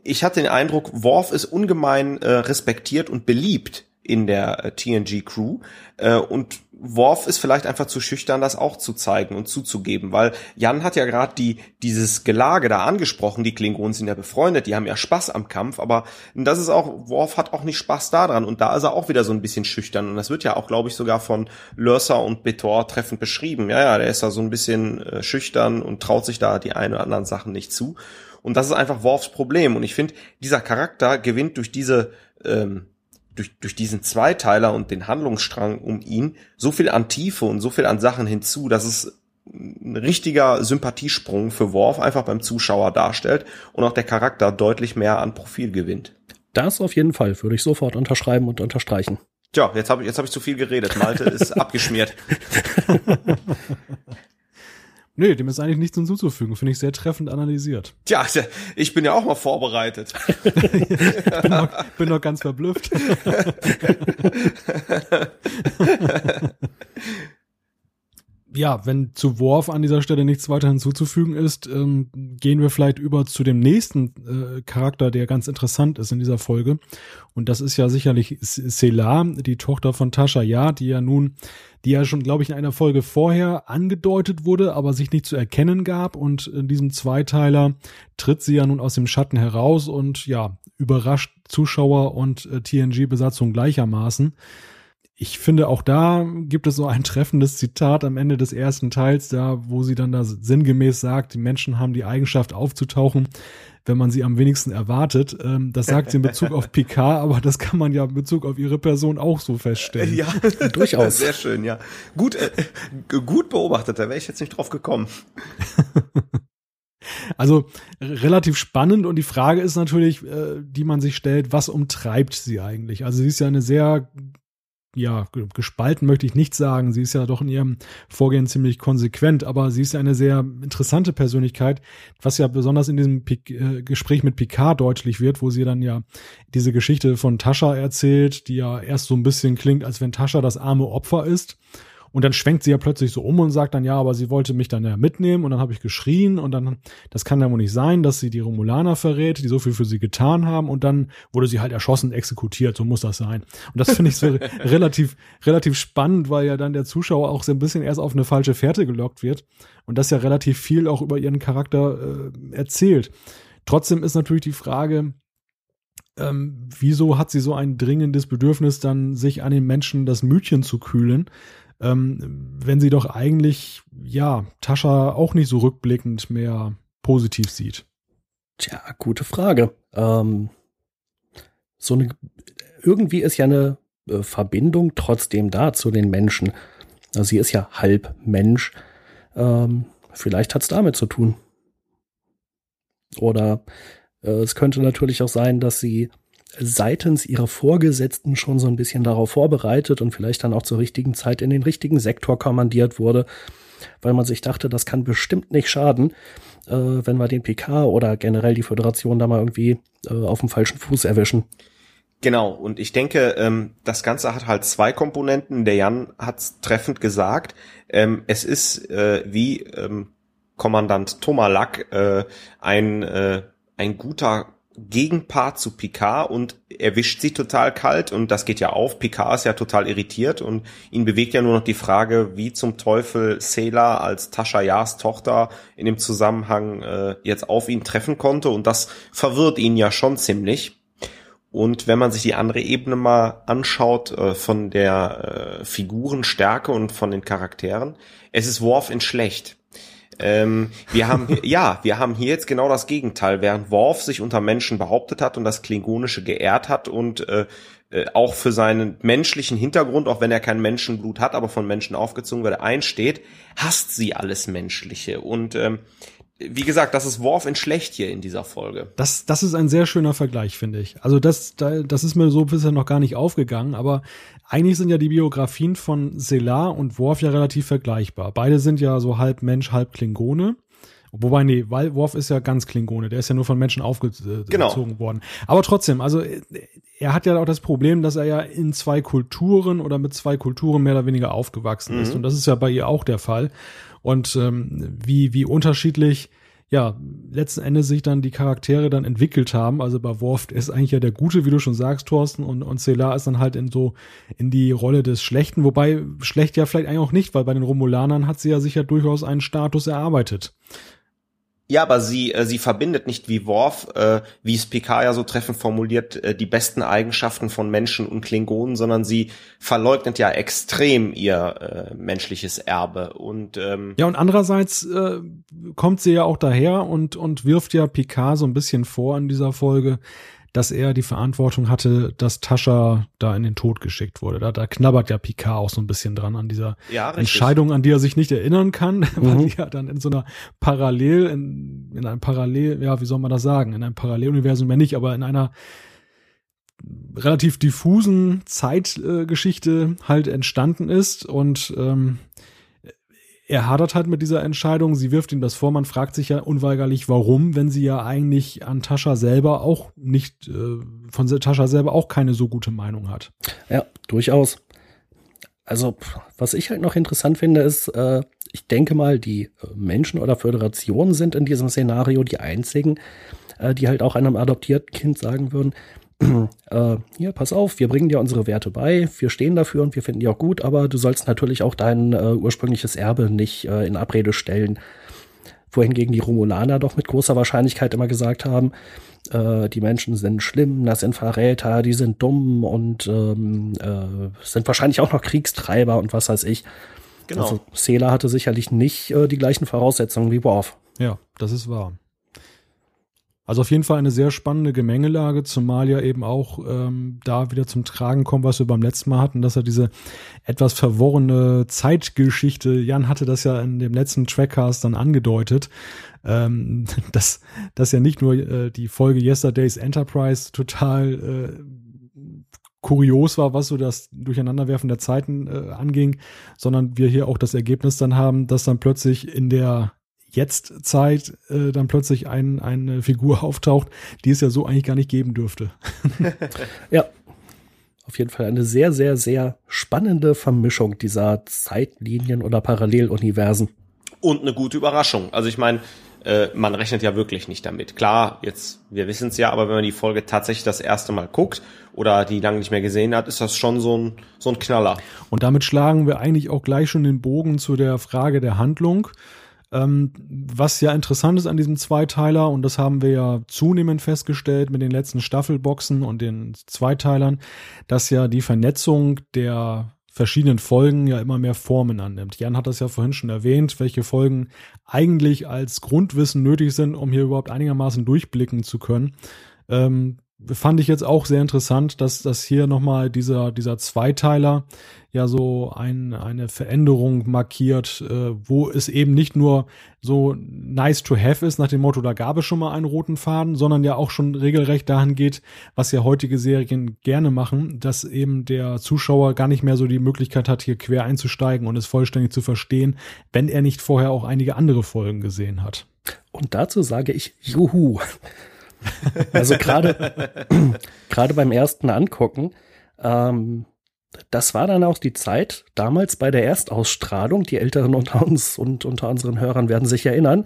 ich hatte den Eindruck, Worf ist ungemein äh, respektiert und beliebt in der äh, TNG Crew. Äh, und Worf ist vielleicht einfach zu schüchtern, das auch zu zeigen und zuzugeben, weil Jan hat ja gerade die dieses Gelage da angesprochen. Die Klingonen sind ja befreundet, die haben ja Spaß am Kampf, aber das ist auch Worf hat auch nicht Spaß daran und da ist er auch wieder so ein bisschen schüchtern. Und das wird ja auch, glaube ich, sogar von Lursa und Betor treffend beschrieben. Ja, ja, der ist da so ein bisschen äh, schüchtern und traut sich da die ein oder anderen Sachen nicht zu und das ist einfach Worfs Problem und ich finde, dieser Charakter gewinnt durch diese ähm, durch, durch diesen Zweiteiler und den Handlungsstrang um ihn so viel an Tiefe und so viel an Sachen hinzu, dass es ein richtiger Sympathiesprung für Worf einfach beim Zuschauer darstellt und auch der Charakter deutlich mehr an Profil gewinnt. Das auf jeden Fall würde ich sofort unterschreiben und unterstreichen. Tja, jetzt habe ich, jetzt hab ich zu viel geredet. Malte ist abgeschmiert. Nee, dem ist eigentlich nichts hinzuzufügen. Finde ich sehr treffend analysiert. Tja, ich bin ja auch mal vorbereitet. ich bin noch, bin noch ganz verblüfft. ja, wenn zu Worf an dieser Stelle nichts weiter hinzuzufügen ist, ähm, gehen wir vielleicht über zu dem nächsten äh, Charakter, der ganz interessant ist in dieser Folge. Und das ist ja sicherlich Selah, die Tochter von Tasha Ja, die ja nun, die ja schon, glaube ich, in einer Folge vorher angedeutet wurde, aber sich nicht zu erkennen gab. Und in diesem Zweiteiler tritt sie ja nun aus dem Schatten heraus und ja, überrascht Zuschauer und äh, TNG-Besatzung gleichermaßen ich finde, auch da gibt es so ein treffendes Zitat am Ende des ersten Teils, da, wo sie dann da sinngemäß sagt, die Menschen haben die Eigenschaft aufzutauchen, wenn man sie am wenigsten erwartet. Ähm, das sagt sie in Bezug auf Picard, aber das kann man ja in Bezug auf ihre Person auch so feststellen. Ja, durchaus. Sehr schön, ja. Gut, äh, gut beobachtet, da wäre ich jetzt nicht drauf gekommen. Also relativ spannend und die Frage ist natürlich, äh, die man sich stellt, was umtreibt sie eigentlich? Also sie ist ja eine sehr ja, gespalten möchte ich nicht sagen. Sie ist ja doch in ihrem Vorgehen ziemlich konsequent, aber sie ist ja eine sehr interessante Persönlichkeit, was ja besonders in diesem P äh, Gespräch mit Picard deutlich wird, wo sie dann ja diese Geschichte von Tascha erzählt, die ja erst so ein bisschen klingt, als wenn Tascha das arme Opfer ist und dann schwenkt sie ja plötzlich so um und sagt dann, ja, aber sie wollte mich dann ja mitnehmen. Und dann habe ich geschrien und dann, das kann ja wohl nicht sein, dass sie die Romulaner verrät, die so viel für sie getan haben. Und dann wurde sie halt erschossen, exekutiert. So muss das sein. Und das finde ich so relativ, relativ spannend, weil ja dann der Zuschauer auch so ein bisschen erst auf eine falsche Fährte gelockt wird. Und das ja relativ viel auch über ihren Charakter äh, erzählt. Trotzdem ist natürlich die Frage, ähm, wieso hat sie so ein dringendes Bedürfnis, dann sich an den Menschen das Mütchen zu kühlen? Ähm, wenn sie doch eigentlich, ja, Tascha auch nicht so rückblickend mehr positiv sieht? Tja, gute Frage. Ähm, so eine, irgendwie ist ja eine äh, Verbindung trotzdem da zu den Menschen. Also sie ist ja halb Mensch. Ähm, vielleicht hat es damit zu tun. Oder äh, es könnte natürlich auch sein, dass sie seitens ihrer Vorgesetzten schon so ein bisschen darauf vorbereitet und vielleicht dann auch zur richtigen Zeit in den richtigen Sektor kommandiert wurde, weil man sich dachte, das kann bestimmt nicht schaden, äh, wenn wir den PK oder generell die Föderation da mal irgendwie äh, auf dem falschen Fuß erwischen. Genau, und ich denke, ähm, das Ganze hat halt zwei Komponenten. Der Jan hat treffend gesagt. Ähm, es ist äh, wie ähm, Kommandant Tomalak äh, ein, äh, ein guter Gegenpart zu Picard und erwischt sie total kalt und das geht ja auf. Picard ist ja total irritiert und ihn bewegt ja nur noch die Frage, wie zum Teufel Sela als Tasha Yars Tochter in dem Zusammenhang äh, jetzt auf ihn treffen konnte und das verwirrt ihn ja schon ziemlich. Und wenn man sich die andere Ebene mal anschaut äh, von der äh, Figurenstärke und von den Charakteren, es ist Worf in schlecht. Ähm, wir haben, ja, wir haben hier jetzt genau das Gegenteil. Während Worf sich unter Menschen behauptet hat und das Klingonische geehrt hat und äh, äh, auch für seinen menschlichen Hintergrund, auch wenn er kein Menschenblut hat, aber von Menschen aufgezogen wird, einsteht, hasst sie alles Menschliche. Und ähm, wie gesagt, das ist Worf in schlecht hier in dieser Folge. Das, das ist ein sehr schöner Vergleich, finde ich. Also das, das ist mir so bisher noch gar nicht aufgegangen, aber eigentlich sind ja die Biografien von Selar und Worf ja relativ vergleichbar. Beide sind ja so halb Mensch, halb Klingone. Wobei, nee, weil Worf ist ja ganz Klingone, der ist ja nur von Menschen aufgezogen genau. worden. Aber trotzdem, also er hat ja auch das Problem, dass er ja in zwei Kulturen oder mit zwei Kulturen mehr oder weniger aufgewachsen ist. Mhm. Und das ist ja bei ihr auch der Fall. Und ähm, wie, wie unterschiedlich ja, letzten Endes sich dann die Charaktere dann entwickelt haben. Also bei Worf ist eigentlich ja der Gute, wie du schon sagst, Thorsten, und, und Celar ist dann halt in so in die Rolle des Schlechten, wobei schlecht ja vielleicht eigentlich auch nicht, weil bei den Romulanern hat sie ja sicher durchaus einen Status erarbeitet. Ja, aber sie, äh, sie verbindet nicht wie Worf, äh, wie es Picard ja so treffend formuliert, äh, die besten Eigenschaften von Menschen und Klingonen, sondern sie verleugnet ja extrem ihr äh, menschliches Erbe. Und ähm ja, und andererseits äh, kommt sie ja auch daher und, und wirft ja Picard so ein bisschen vor in dieser Folge, dass er die Verantwortung hatte, dass Tascha da in den Tod geschickt wurde. Da, da knabbert ja Picard auch so ein bisschen dran an dieser ja, Entscheidung, an die er sich nicht erinnern kann, mhm. weil die ja dann in so einer Parallel, in, in einem Parallel, ja, wie soll man das sagen, in einem Paralleluniversum ja nicht, aber in einer relativ diffusen Zeitgeschichte äh, halt entstanden ist und ähm, er hadert halt mit dieser Entscheidung. Sie wirft ihm das vor. Man fragt sich ja unweigerlich, warum, wenn sie ja eigentlich an Tascha selber auch nicht, äh, von Tascha selber auch keine so gute Meinung hat. Ja, durchaus. Also, was ich halt noch interessant finde, ist, äh, ich denke mal, die Menschen oder Föderationen sind in diesem Szenario die einzigen, äh, die halt auch einem adoptierten Kind sagen würden, äh, hier, pass auf, wir bringen dir unsere Werte bei, wir stehen dafür und wir finden die auch gut, aber du sollst natürlich auch dein äh, ursprüngliches Erbe nicht äh, in Abrede stellen. Wohingegen die Romulaner doch mit großer Wahrscheinlichkeit immer gesagt haben, äh, die Menschen sind schlimm, das sind Verräter, die sind dumm und ähm, äh, sind wahrscheinlich auch noch Kriegstreiber und was weiß ich. Genau. Also Sela hatte sicherlich nicht äh, die gleichen Voraussetzungen wie Worf. Ja, das ist wahr. Also auf jeden Fall eine sehr spannende Gemengelage, zumal ja eben auch ähm, da wieder zum Tragen kommt, was wir beim letzten Mal hatten, dass er diese etwas verworrene Zeitgeschichte, Jan hatte das ja in dem letzten Trackcast dann angedeutet, ähm, dass, dass ja nicht nur äh, die Folge Yesterday's Enterprise total äh, kurios war, was so das Durcheinanderwerfen der Zeiten äh, anging, sondern wir hier auch das Ergebnis dann haben, dass dann plötzlich in der jetzt Zeit äh, dann plötzlich ein, eine Figur auftaucht, die es ja so eigentlich gar nicht geben dürfte. ja. Auf jeden Fall eine sehr, sehr, sehr spannende Vermischung dieser Zeitlinien oder Paralleluniversen. Und eine gute Überraschung. Also ich meine, äh, man rechnet ja wirklich nicht damit. Klar, jetzt, wir wissen es ja, aber wenn man die Folge tatsächlich das erste Mal guckt oder die lange nicht mehr gesehen hat, ist das schon so ein, so ein Knaller. Und damit schlagen wir eigentlich auch gleich schon den Bogen zu der Frage der Handlung. Ähm, was ja interessant ist an diesem Zweiteiler, und das haben wir ja zunehmend festgestellt mit den letzten Staffelboxen und den Zweiteilern, dass ja die Vernetzung der verschiedenen Folgen ja immer mehr Formen annimmt. Jan hat das ja vorhin schon erwähnt, welche Folgen eigentlich als Grundwissen nötig sind, um hier überhaupt einigermaßen durchblicken zu können. Ähm, fand ich jetzt auch sehr interessant, dass dass hier nochmal dieser, dieser Zweiteiler ja so ein, eine Veränderung markiert, äh, wo es eben nicht nur so nice to have ist, nach dem Motto, da gab es schon mal einen roten Faden, sondern ja auch schon regelrecht dahin geht, was ja heutige Serien gerne machen, dass eben der Zuschauer gar nicht mehr so die Möglichkeit hat, hier quer einzusteigen und es vollständig zu verstehen, wenn er nicht vorher auch einige andere Folgen gesehen hat. Und dazu sage ich Juhu. Also gerade gerade beim ersten Angucken, ähm, das war dann auch die Zeit damals bei der Erstausstrahlung. Die Älteren unter uns und unter unseren Hörern werden sich erinnern.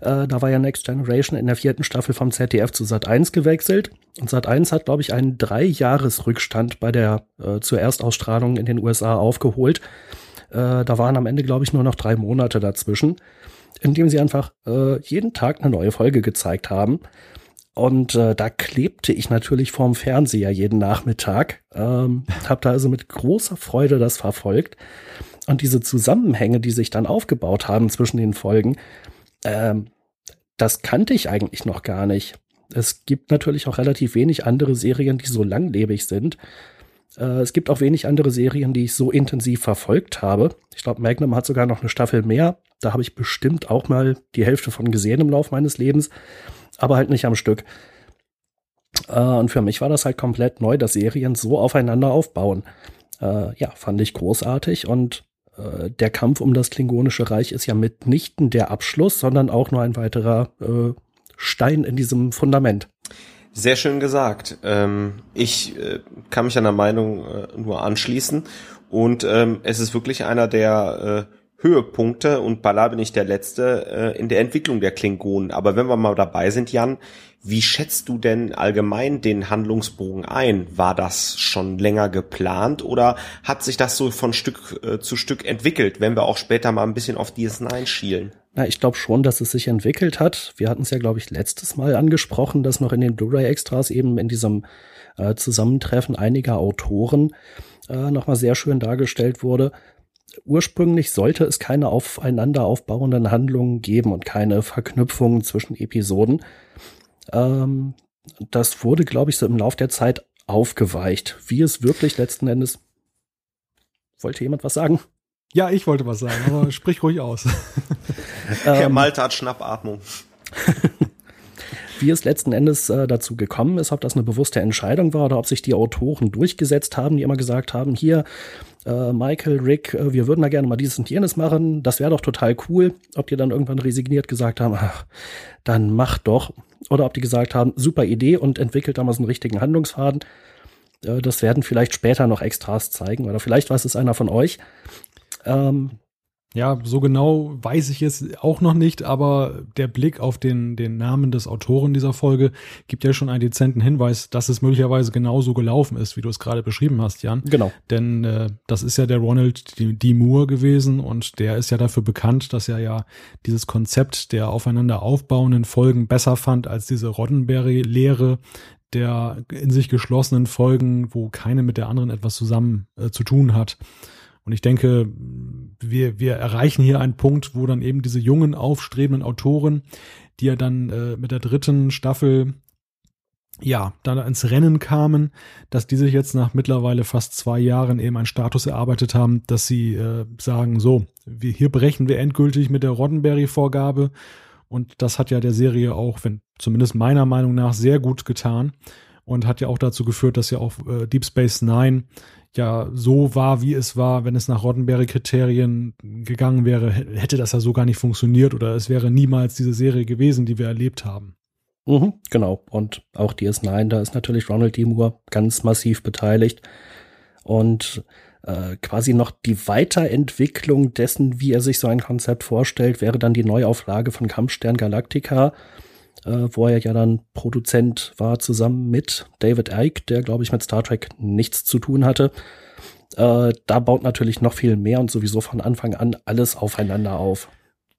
Äh, da war ja Next Generation in der vierten Staffel vom ZDF zu Sat 1 gewechselt. Und Sat 1 hat, glaube ich, einen Drei-Jahres-Rückstand bei der äh, zur Erstausstrahlung in den USA aufgeholt. Äh, da waren am Ende, glaube ich, nur noch drei Monate dazwischen, indem sie einfach äh, jeden Tag eine neue Folge gezeigt haben. Und äh, da klebte ich natürlich vorm Fernseher jeden Nachmittag. Ähm, habe da also mit großer Freude das verfolgt. Und diese Zusammenhänge, die sich dann aufgebaut haben zwischen den Folgen, ähm, das kannte ich eigentlich noch gar nicht. Es gibt natürlich auch relativ wenig andere Serien, die so langlebig sind. Äh, es gibt auch wenig andere Serien, die ich so intensiv verfolgt habe. Ich glaube, Magnum hat sogar noch eine Staffel mehr. Da habe ich bestimmt auch mal die Hälfte von gesehen im Lauf meines Lebens aber halt nicht am Stück. Äh, und für mich war das halt komplett neu, dass Serien so aufeinander aufbauen. Äh, ja, fand ich großartig und äh, der Kampf um das Klingonische Reich ist ja mitnichten der Abschluss, sondern auch nur ein weiterer äh, Stein in diesem Fundament. Sehr schön gesagt. Ähm, ich äh, kann mich an der Meinung äh, nur anschließen. Und ähm, es ist wirklich einer der äh, Höhepunkte und beileibe nicht der letzte äh, in der Entwicklung der Klingonen. Aber wenn wir mal dabei sind, Jan, wie schätzt du denn allgemein den Handlungsbogen ein? War das schon länger geplant oder hat sich das so von Stück äh, zu Stück entwickelt, wenn wir auch später mal ein bisschen auf DS9 schielen? Na, ich glaube schon, dass es sich entwickelt hat. Wir hatten es ja, glaube ich, letztes Mal angesprochen, dass noch in den Blu-ray-Extras eben in diesem äh, Zusammentreffen einiger Autoren äh, nochmal sehr schön dargestellt wurde, ursprünglich sollte es keine aufeinander aufbauenden Handlungen geben und keine Verknüpfungen zwischen Episoden. Ähm, das wurde, glaube ich, so im Lauf der Zeit aufgeweicht. Wie es wirklich letzten Endes. Wollte jemand was sagen? Ja, ich wollte was sagen, aber sprich ruhig aus. Herr ähm, Malte hat Schnappatmung. Wie es letzten Endes äh, dazu gekommen ist, ob das eine bewusste Entscheidung war oder ob sich die Autoren durchgesetzt haben, die immer gesagt haben, hier, äh, Michael, Rick, äh, wir würden da gerne mal dieses und jenes machen, das wäre doch total cool. Ob die dann irgendwann resigniert gesagt haben, ach, dann mach doch. Oder ob die gesagt haben, super Idee und entwickelt da mal so einen richtigen Handlungsfaden. Äh, das werden vielleicht später noch Extras zeigen oder vielleicht weiß es einer von euch. Ähm, ja, so genau weiß ich es auch noch nicht, aber der Blick auf den, den Namen des Autoren dieser Folge gibt ja schon einen dezenten Hinweis, dass es möglicherweise genauso gelaufen ist, wie du es gerade beschrieben hast, Jan. Genau. Denn äh, das ist ja der Ronald D. D. Moore gewesen und der ist ja dafür bekannt, dass er ja dieses Konzept der aufeinander aufbauenden Folgen besser fand als diese Roddenberry-Lehre der in sich geschlossenen Folgen, wo keine mit der anderen etwas zusammen äh, zu tun hat. Und ich denke, wir, wir erreichen hier einen Punkt, wo dann eben diese jungen, aufstrebenden Autoren, die ja dann äh, mit der dritten Staffel ja, dann ins Rennen kamen, dass die sich jetzt nach mittlerweile fast zwei Jahren eben einen Status erarbeitet haben, dass sie äh, sagen, so, wir, hier brechen wir endgültig mit der Roddenberry-Vorgabe. Und das hat ja der Serie auch, wenn zumindest meiner Meinung nach, sehr gut getan und hat ja auch dazu geführt, dass ja auch äh, Deep Space Nine ja so war, wie es war, wenn es nach Roddenberry-Kriterien gegangen wäre, hätte das ja so gar nicht funktioniert oder es wäre niemals diese Serie gewesen, die wir erlebt haben. Mhm, genau. Und auch DS9, da ist natürlich Ronald D. Moore ganz massiv beteiligt. Und äh, quasi noch die Weiterentwicklung dessen, wie er sich so ein Konzept vorstellt, wäre dann die Neuauflage von Kampfstern Galactica, äh, wo er ja dann Produzent war, zusammen mit David Icke, der, glaube ich, mit Star Trek nichts zu tun hatte. Äh, da baut natürlich noch viel mehr und sowieso von Anfang an alles aufeinander auf.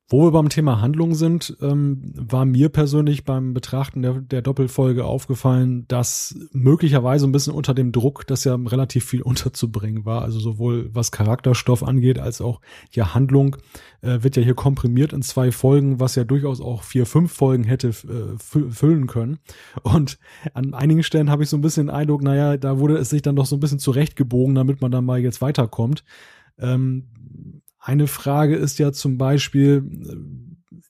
Wo wir beim Thema Handlung sind, ähm, war mir persönlich beim Betrachten der, der Doppelfolge aufgefallen, dass möglicherweise ein bisschen unter dem Druck, dass ja relativ viel unterzubringen war, also sowohl was Charakterstoff angeht, als auch ja Handlung, äh, wird ja hier komprimiert in zwei Folgen, was ja durchaus auch vier, fünf Folgen hätte äh, füllen können. Und an einigen Stellen habe ich so ein bisschen den Eindruck, naja, da wurde es sich dann doch so ein bisschen zurechtgebogen, damit man dann mal jetzt weiterkommt. Ähm, eine Frage ist ja zum Beispiel,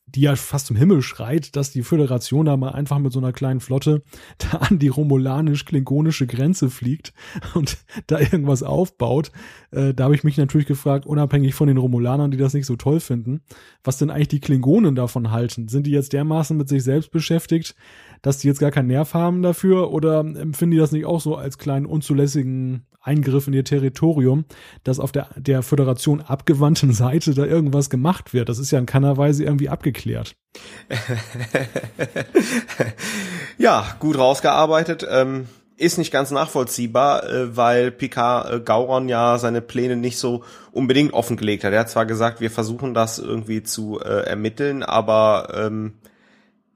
die ja fast zum Himmel schreit, dass die Föderation da mal einfach mit so einer kleinen Flotte da an die romulanisch-klingonische Grenze fliegt und da irgendwas aufbaut. Äh, da habe ich mich natürlich gefragt, unabhängig von den Romulanern, die das nicht so toll finden, was denn eigentlich die Klingonen davon halten. Sind die jetzt dermaßen mit sich selbst beschäftigt, dass die jetzt gar keinen Nerv haben dafür oder empfinden die das nicht auch so als kleinen unzulässigen Eingriff in ihr Territorium, dass auf der, der Föderation abgewandten Seite da irgendwas gemacht wird. Das ist ja in keiner Weise irgendwie abgeklärt. ja, gut rausgearbeitet. Ähm ist nicht ganz nachvollziehbar, äh, weil Picard äh, Gauron ja seine Pläne nicht so unbedingt offengelegt hat. Er hat zwar gesagt, wir versuchen das irgendwie zu äh, ermitteln, aber ähm,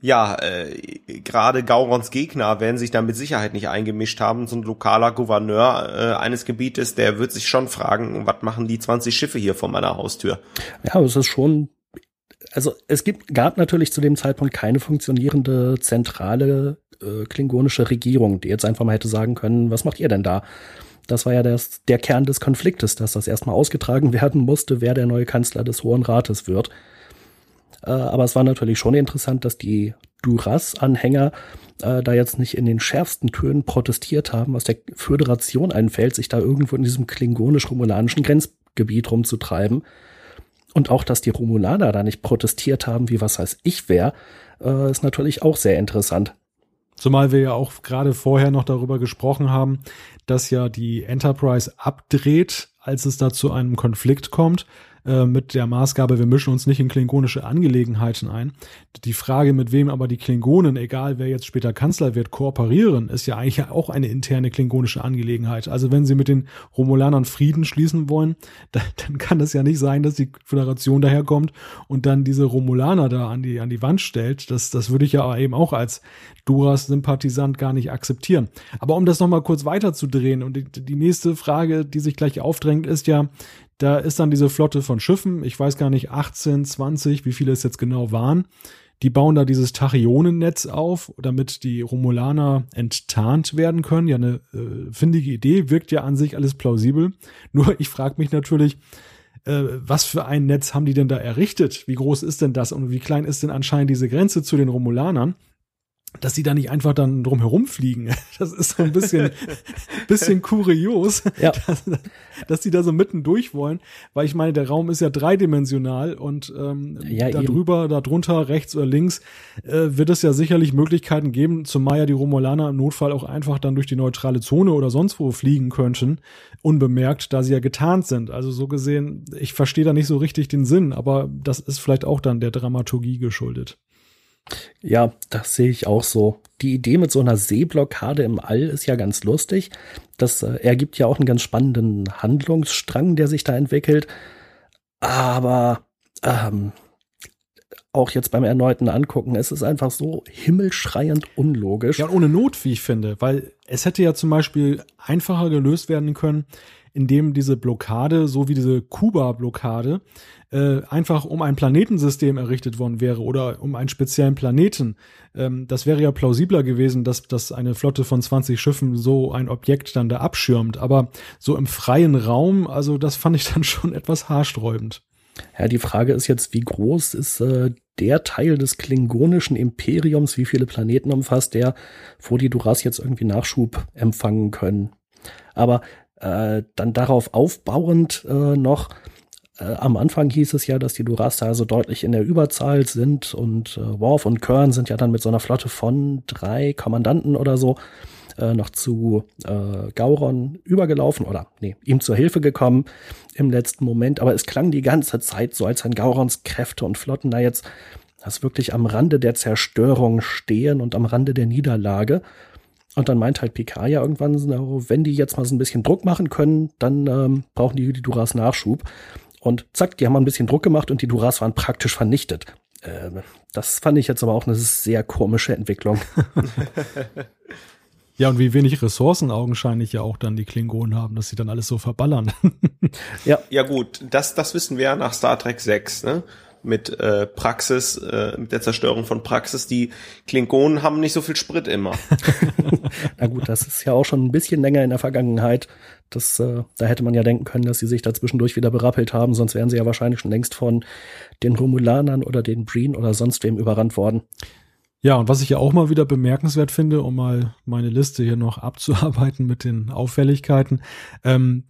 ja, äh, gerade Gaurons Gegner werden sich da mit Sicherheit nicht eingemischt haben. So ein lokaler Gouverneur äh, eines Gebietes, der wird sich schon fragen, was machen die 20 Schiffe hier vor meiner Haustür? Ja, es ist schon, also es gibt, gab natürlich zu dem Zeitpunkt keine funktionierende zentrale äh, klingonische Regierung, die jetzt einfach mal hätte sagen können, was macht ihr denn da? Das war ja das, der Kern des Konfliktes, dass das erstmal ausgetragen werden musste, wer der neue Kanzler des Hohen Rates wird. Äh, aber es war natürlich schon interessant, dass die Duras-Anhänger äh, da jetzt nicht in den schärfsten Tönen protestiert haben, was der Föderation einfällt, sich da irgendwo in diesem klingonisch-romulanischen Grenzgebiet rumzutreiben. Und auch, dass die Romulaner da nicht protestiert haben, wie was heißt ich wer, äh, ist natürlich auch sehr interessant. Zumal wir ja auch gerade vorher noch darüber gesprochen haben, dass ja die Enterprise abdreht als es da zu einem Konflikt kommt, äh, mit der Maßgabe, wir mischen uns nicht in klingonische Angelegenheiten ein. Die Frage, mit wem aber die Klingonen, egal wer jetzt später Kanzler wird, kooperieren, ist ja eigentlich auch eine interne klingonische Angelegenheit. Also wenn sie mit den Romulanern Frieden schließen wollen, dann, dann kann es ja nicht sein, dass die Föderation daherkommt und dann diese Romulaner da an die, an die Wand stellt. Das, das würde ich ja eben auch als Duras-Sympathisant gar nicht akzeptieren. Aber um das nochmal kurz weiterzudrehen und die, die nächste Frage, die sich gleich aufdrängt, ist ja, da ist dann diese Flotte von Schiffen, ich weiß gar nicht, 18, 20, wie viele es jetzt genau waren. Die bauen da dieses Tachyonennetz auf, damit die Romulaner enttarnt werden können. Ja, eine äh, findige Idee, wirkt ja an sich alles plausibel. Nur ich frage mich natürlich, äh, was für ein Netz haben die denn da errichtet? Wie groß ist denn das und wie klein ist denn anscheinend diese Grenze zu den Romulanern? Dass sie da nicht einfach dann drum herumfliegen. Das ist so ein bisschen, bisschen kurios, ja. dass, dass die da so mitten durch wollen, weil ich meine, der Raum ist ja dreidimensional und ähm, ja, da drüber, da drunter, rechts oder links, äh, wird es ja sicherlich Möglichkeiten geben, zumal ja die Romulaner im Notfall auch einfach dann durch die neutrale Zone oder sonst wo fliegen könnten, unbemerkt, da sie ja getarnt sind. Also so gesehen, ich verstehe da nicht so richtig den Sinn, aber das ist vielleicht auch dann der Dramaturgie geschuldet. Ja, das sehe ich auch so. Die Idee mit so einer Seeblockade im All ist ja ganz lustig. Das äh, ergibt ja auch einen ganz spannenden Handlungsstrang, der sich da entwickelt. Aber ähm, auch jetzt beim erneuten Angucken, es ist einfach so himmelschreiend unlogisch. Ja, ohne Not, wie ich finde, weil es hätte ja zum Beispiel einfacher gelöst werden können, indem diese Blockade, so wie diese Kuba-Blockade, äh, einfach um ein Planetensystem errichtet worden wäre oder um einen speziellen Planeten. Ähm, das wäre ja plausibler gewesen, dass, dass eine Flotte von 20 Schiffen so ein Objekt dann da abschirmt. Aber so im freien Raum, also das fand ich dann schon etwas haarsträubend. Ja, die Frage ist jetzt, wie groß ist äh, der Teil des klingonischen Imperiums, wie viele Planeten umfasst der, wo die Duras jetzt irgendwie Nachschub empfangen können. Aber äh, dann darauf aufbauend äh, noch, äh, am Anfang hieß es ja, dass die Durasta also deutlich in der Überzahl sind und äh, Worf und Kern sind ja dann mit so einer Flotte von drei Kommandanten oder so äh, noch zu äh, Gauron übergelaufen oder nee, ihm zur Hilfe gekommen im letzten Moment. Aber es klang die ganze Zeit so, als wenn Gaurons Kräfte und Flotten da jetzt das wirklich am Rande der Zerstörung stehen und am Rande der Niederlage. Und dann meint halt Picard ja irgendwann, wenn die jetzt mal so ein bisschen Druck machen können, dann ähm, brauchen die, die Duras Nachschub. Und zack, die haben mal ein bisschen Druck gemacht und die Duras waren praktisch vernichtet. Äh, das fand ich jetzt aber auch eine sehr komische Entwicklung. Ja, und wie wenig Ressourcen augenscheinlich ja auch dann die Klingonen haben, dass sie dann alles so verballern. ja. Ja, gut, das, das wissen wir ja nach Star Trek 6, ne? Mit äh, Praxis, äh, mit der Zerstörung von Praxis. Die Klingonen haben nicht so viel Sprit immer. Na gut, das ist ja auch schon ein bisschen länger in der Vergangenheit. Das, äh, da hätte man ja denken können, dass sie sich da zwischendurch wieder berappelt haben, sonst wären sie ja wahrscheinlich schon längst von den Romulanern oder den Breen oder sonst wem überrannt worden. Ja, und was ich ja auch mal wieder bemerkenswert finde, um mal meine Liste hier noch abzuarbeiten mit den Auffälligkeiten, ähm,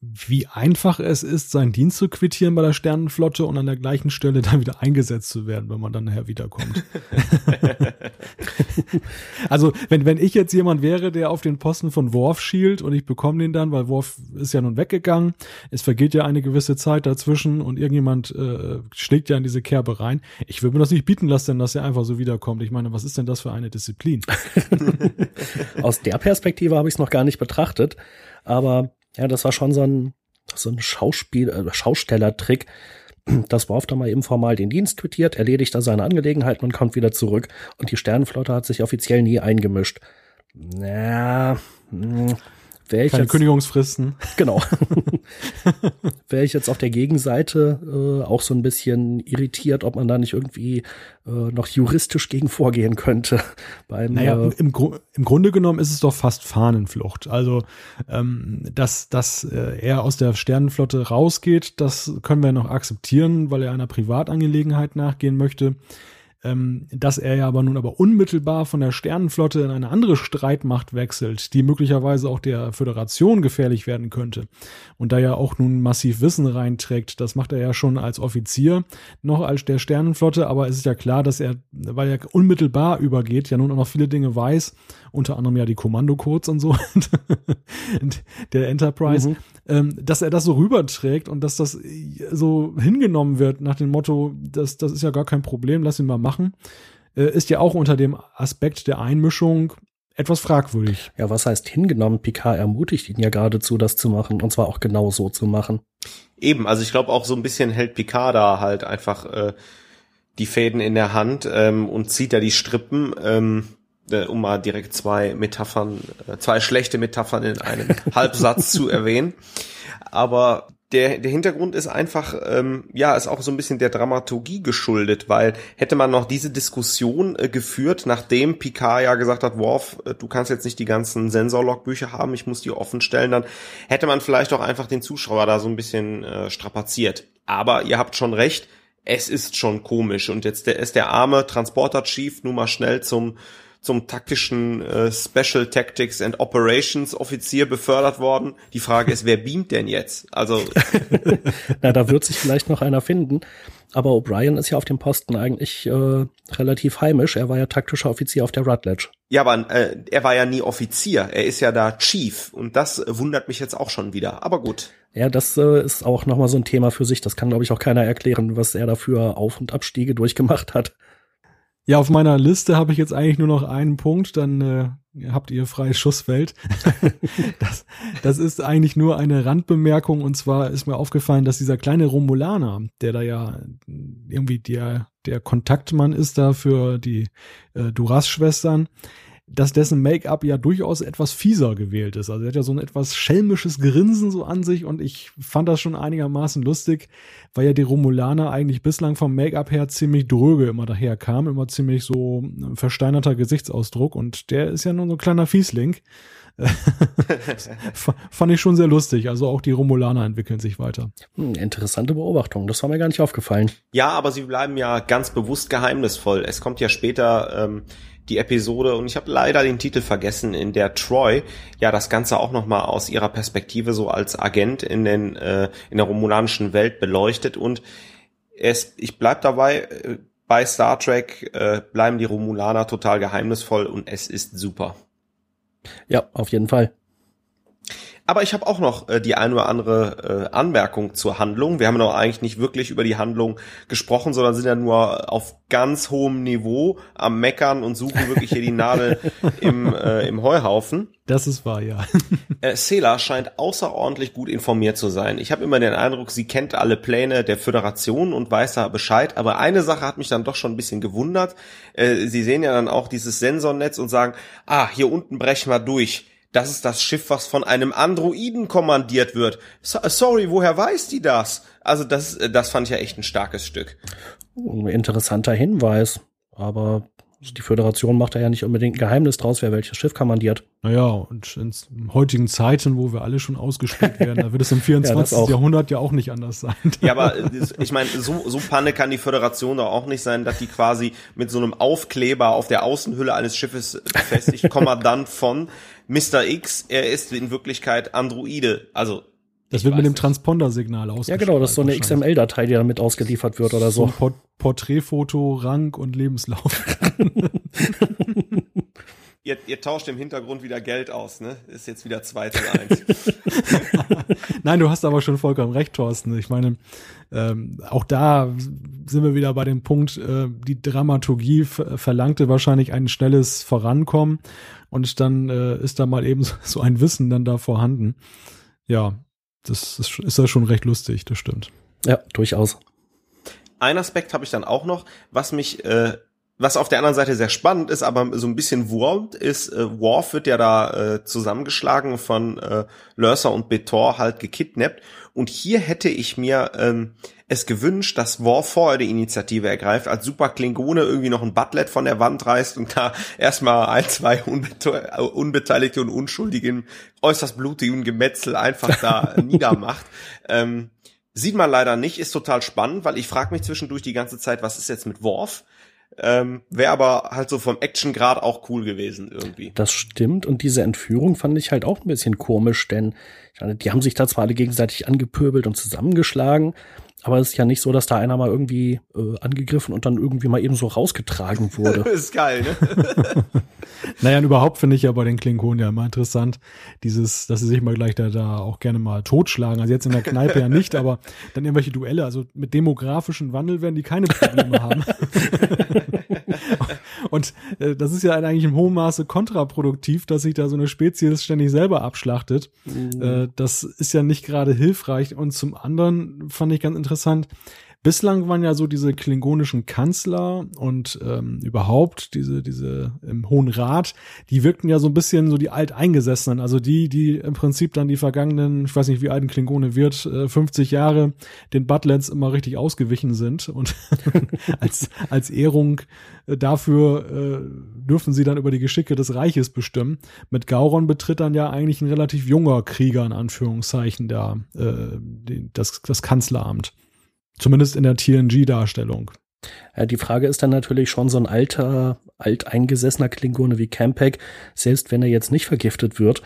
wie einfach es ist, seinen Dienst zu quittieren bei der Sternenflotte und an der gleichen Stelle dann wieder eingesetzt zu werden, wenn man dann nachher wiederkommt. also, wenn, wenn ich jetzt jemand wäre, der auf den Posten von Worf schielt und ich bekomme den dann, weil Worf ist ja nun weggegangen, es vergeht ja eine gewisse Zeit dazwischen und irgendjemand äh, schlägt ja in diese Kerbe rein. Ich würde mir das nicht bieten lassen, dass er einfach so wiederkommt. Ich meine, was ist denn das für eine Disziplin? Aus der Perspektive habe ich es noch gar nicht betrachtet, aber ja, das war schon so ein, so ein Schauspiel, äh, Schaustellertrick. Das Worf da mal eben formal den Dienst quittiert, erledigt da seine Angelegenheiten und kommt wieder zurück. Und die Sternenflotte hat sich offiziell nie eingemischt. Ja, mh, hm, Wäre ich Keine jetzt, Kündigungsfristen. Genau. Wäre ich jetzt auf der Gegenseite äh, auch so ein bisschen irritiert, ob man da nicht irgendwie äh, noch juristisch gegen vorgehen könnte. Beim, naja, äh, im, Gru im Grunde genommen ist es doch fast Fahnenflucht. Also, ähm, dass, dass äh, er aus der Sternenflotte rausgeht, das können wir noch akzeptieren, weil er einer Privatangelegenheit nachgehen möchte ähm, dass er ja aber nun aber unmittelbar von der Sternenflotte in eine andere Streitmacht wechselt, die möglicherweise auch der Föderation gefährlich werden könnte und da ja auch nun massiv Wissen reinträgt, das macht er ja schon als Offizier noch als der Sternenflotte, aber es ist ja klar, dass er, weil er unmittelbar übergeht, ja nun auch noch viele Dinge weiß, unter anderem ja die Kommandocodes und so der Enterprise, mhm. ähm, dass er das so rüberträgt und dass das so hingenommen wird nach dem Motto, das, das ist ja gar kein Problem, lass ihn mal machen, äh, ist ja auch unter dem Aspekt der Einmischung etwas fragwürdig. Ja, was heißt hingenommen? Picard ermutigt ihn ja geradezu, das zu machen und zwar auch genau so zu machen. Eben, also ich glaube auch so ein bisschen hält Picard da halt einfach äh, die Fäden in der Hand ähm, und zieht da die Strippen, ähm, äh, um mal direkt zwei Metaphern, äh, zwei schlechte Metaphern in einem Halbsatz zu erwähnen. Aber der, der Hintergrund ist einfach, ähm, ja, ist auch so ein bisschen der Dramaturgie geschuldet, weil hätte man noch diese Diskussion äh, geführt, nachdem Picard ja gesagt hat, Worf, äh, du kannst jetzt nicht die ganzen Sensorlogbücher haben, ich muss die offen stellen, dann hätte man vielleicht auch einfach den Zuschauer da so ein bisschen äh, strapaziert. Aber ihr habt schon recht, es ist schon komisch und jetzt der, ist der arme Transporter Chief nun mal schnell zum zum taktischen äh, Special Tactics and Operations Offizier befördert worden. Die Frage ist, wer beamt denn jetzt? Also Na, da wird sich vielleicht noch einer finden. Aber O'Brien ist ja auf dem Posten eigentlich äh, relativ heimisch. Er war ja taktischer Offizier auf der Rutledge. Ja, aber äh, er war ja nie Offizier. Er ist ja da Chief. Und das wundert mich jetzt auch schon wieder. Aber gut. Ja, das äh, ist auch nochmal so ein Thema für sich. Das kann, glaube ich, auch keiner erklären, was er dafür Auf- und Abstiege durchgemacht hat. Ja, auf meiner Liste habe ich jetzt eigentlich nur noch einen Punkt, dann äh, habt ihr freies Schussfeld. das, das ist eigentlich nur eine Randbemerkung und zwar ist mir aufgefallen, dass dieser kleine Romulaner, der da ja irgendwie der, der Kontaktmann ist da für die äh, Duras-Schwestern, dass dessen Make-up ja durchaus etwas fieser gewählt ist. Also er hat ja so ein etwas schelmisches Grinsen so an sich und ich fand das schon einigermaßen lustig, weil ja die Romulaner eigentlich bislang vom Make-up her ziemlich dröge immer daher kam, immer ziemlich so ein versteinerter Gesichtsausdruck und der ist ja nur so ein kleiner Fiesling. Fand ich schon sehr lustig. Also auch die Romulaner entwickeln sich weiter. Hm, interessante Beobachtung. Das war mir gar nicht aufgefallen. Ja, aber sie bleiben ja ganz bewusst geheimnisvoll. Es kommt ja später ähm, die Episode und ich habe leider den Titel vergessen, in der Troy ja das Ganze auch noch mal aus ihrer Perspektive so als Agent in den äh, in der romulanischen Welt beleuchtet und es ich bleib dabei äh, bei Star Trek äh, bleiben die Romulaner total geheimnisvoll und es ist super. Ja, auf jeden Fall. Aber ich habe auch noch äh, die ein oder andere äh, Anmerkung zur Handlung. Wir haben noch eigentlich nicht wirklich über die Handlung gesprochen, sondern sind ja nur auf ganz hohem Niveau am Meckern und suchen wirklich hier die Nadel im, äh, im Heuhaufen. Das ist wahr, ja. äh, Sela scheint außerordentlich gut informiert zu sein. Ich habe immer den Eindruck, sie kennt alle Pläne der Föderation und weiß da Bescheid. Aber eine Sache hat mich dann doch schon ein bisschen gewundert. Äh, sie sehen ja dann auch dieses Sensornetz und sagen, ah, hier unten brechen wir durch das ist das Schiff, was von einem Androiden kommandiert wird. So, sorry, woher weiß die das? Also das, das fand ich ja echt ein starkes Stück. Interessanter Hinweis. Aber die Föderation macht da ja nicht unbedingt ein Geheimnis draus, wer welches Schiff kommandiert. Naja, und in heutigen Zeiten, wo wir alle schon ausgespielt werden, da wird es im 24. ja, Jahrhundert ja auch nicht anders sein. ja, aber ich meine, so, so Panne kann die Föderation doch auch nicht sein, dass die quasi mit so einem Aufkleber auf der Außenhülle eines Schiffes befestigt, Kommandant von Mr. X, er ist in Wirklichkeit Androide. Also das wird mit dem Transponder-Signal ausgespielt. Ja, genau, das ist so eine XML-Datei, die damit ausgeliefert wird oder so. so Port Porträtfoto, Rang und Lebenslauf. ihr, ihr tauscht im Hintergrund wieder Geld aus, ne? Ist jetzt wieder 2 zu 1. Nein, du hast aber schon vollkommen recht, Thorsten. Ich meine, ähm, auch da sind wir wieder bei dem Punkt, äh, die Dramaturgie verlangte wahrscheinlich ein schnelles Vorankommen und dann äh, ist da mal eben so ein Wissen dann da vorhanden. Ja, das ist, ist ja schon recht lustig, das stimmt. Ja, durchaus. Ein Aspekt habe ich dann auch noch, was mich, äh, was auf der anderen Seite sehr spannend ist, aber so ein bisschen wurmt, ist, äh, Worf wird ja da äh, zusammengeschlagen von äh, Lurser und Betor halt gekidnappt. Und hier hätte ich mir ähm, es gewünscht, dass War vorher die Initiative ergreift, als super Klingone irgendwie noch ein Butlet von der Wand reißt und da erstmal ein, zwei unbete unbeteiligte und unschuldigen, äußerst blutigen Gemetzel einfach da niedermacht. Ähm, sieht man leider nicht, ist total spannend, weil ich frage mich zwischendurch die ganze Zeit, was ist jetzt mit Worf? Ähm, Wäre aber halt so vom Actiongrad auch cool gewesen irgendwie. Das stimmt und diese Entführung fand ich halt auch ein bisschen komisch, denn die haben sich da zwar alle gegenseitig angepöbelt und zusammengeschlagen, Aber es ist ja nicht so, dass da einer mal irgendwie äh, angegriffen und dann irgendwie mal eben so rausgetragen wurde. ist geil, ne? naja, und überhaupt finde ich ja bei den Klingonen ja immer interessant, dieses, dass sie sich mal gleich da, da auch gerne mal totschlagen. Also jetzt in der Kneipe ja nicht, aber dann irgendwelche Duelle. Also mit demografischen Wandel werden die keine Probleme haben. und äh, das ist ja eigentlich im hohen Maße kontraproduktiv, dass sich da so eine Spezies ständig selber abschlachtet. Mhm. Äh, das ist ja nicht gerade hilfreich. Und zum anderen fand ich ganz interessant, interessant. Bislang waren ja so diese klingonischen Kanzler und ähm, überhaupt diese diese im Hohen Rat, die wirkten ja so ein bisschen so die alteingesessenen, also die, die im Prinzip dann die vergangenen, ich weiß nicht, wie alt ein Klingone wird, äh, 50 Jahre den Butlets immer richtig ausgewichen sind und als als Ehrung äh, dafür äh, dürfen sie dann über die Geschicke des Reiches bestimmen. Mit Gauron betritt dann ja eigentlich ein relativ junger Krieger in Anführungszeichen der äh, das das Kanzleramt. Zumindest in der TNG-Darstellung. Ja, die Frage ist dann natürlich schon so ein alter, alteingesessener Klingone wie Campek, selbst wenn er jetzt nicht vergiftet wird,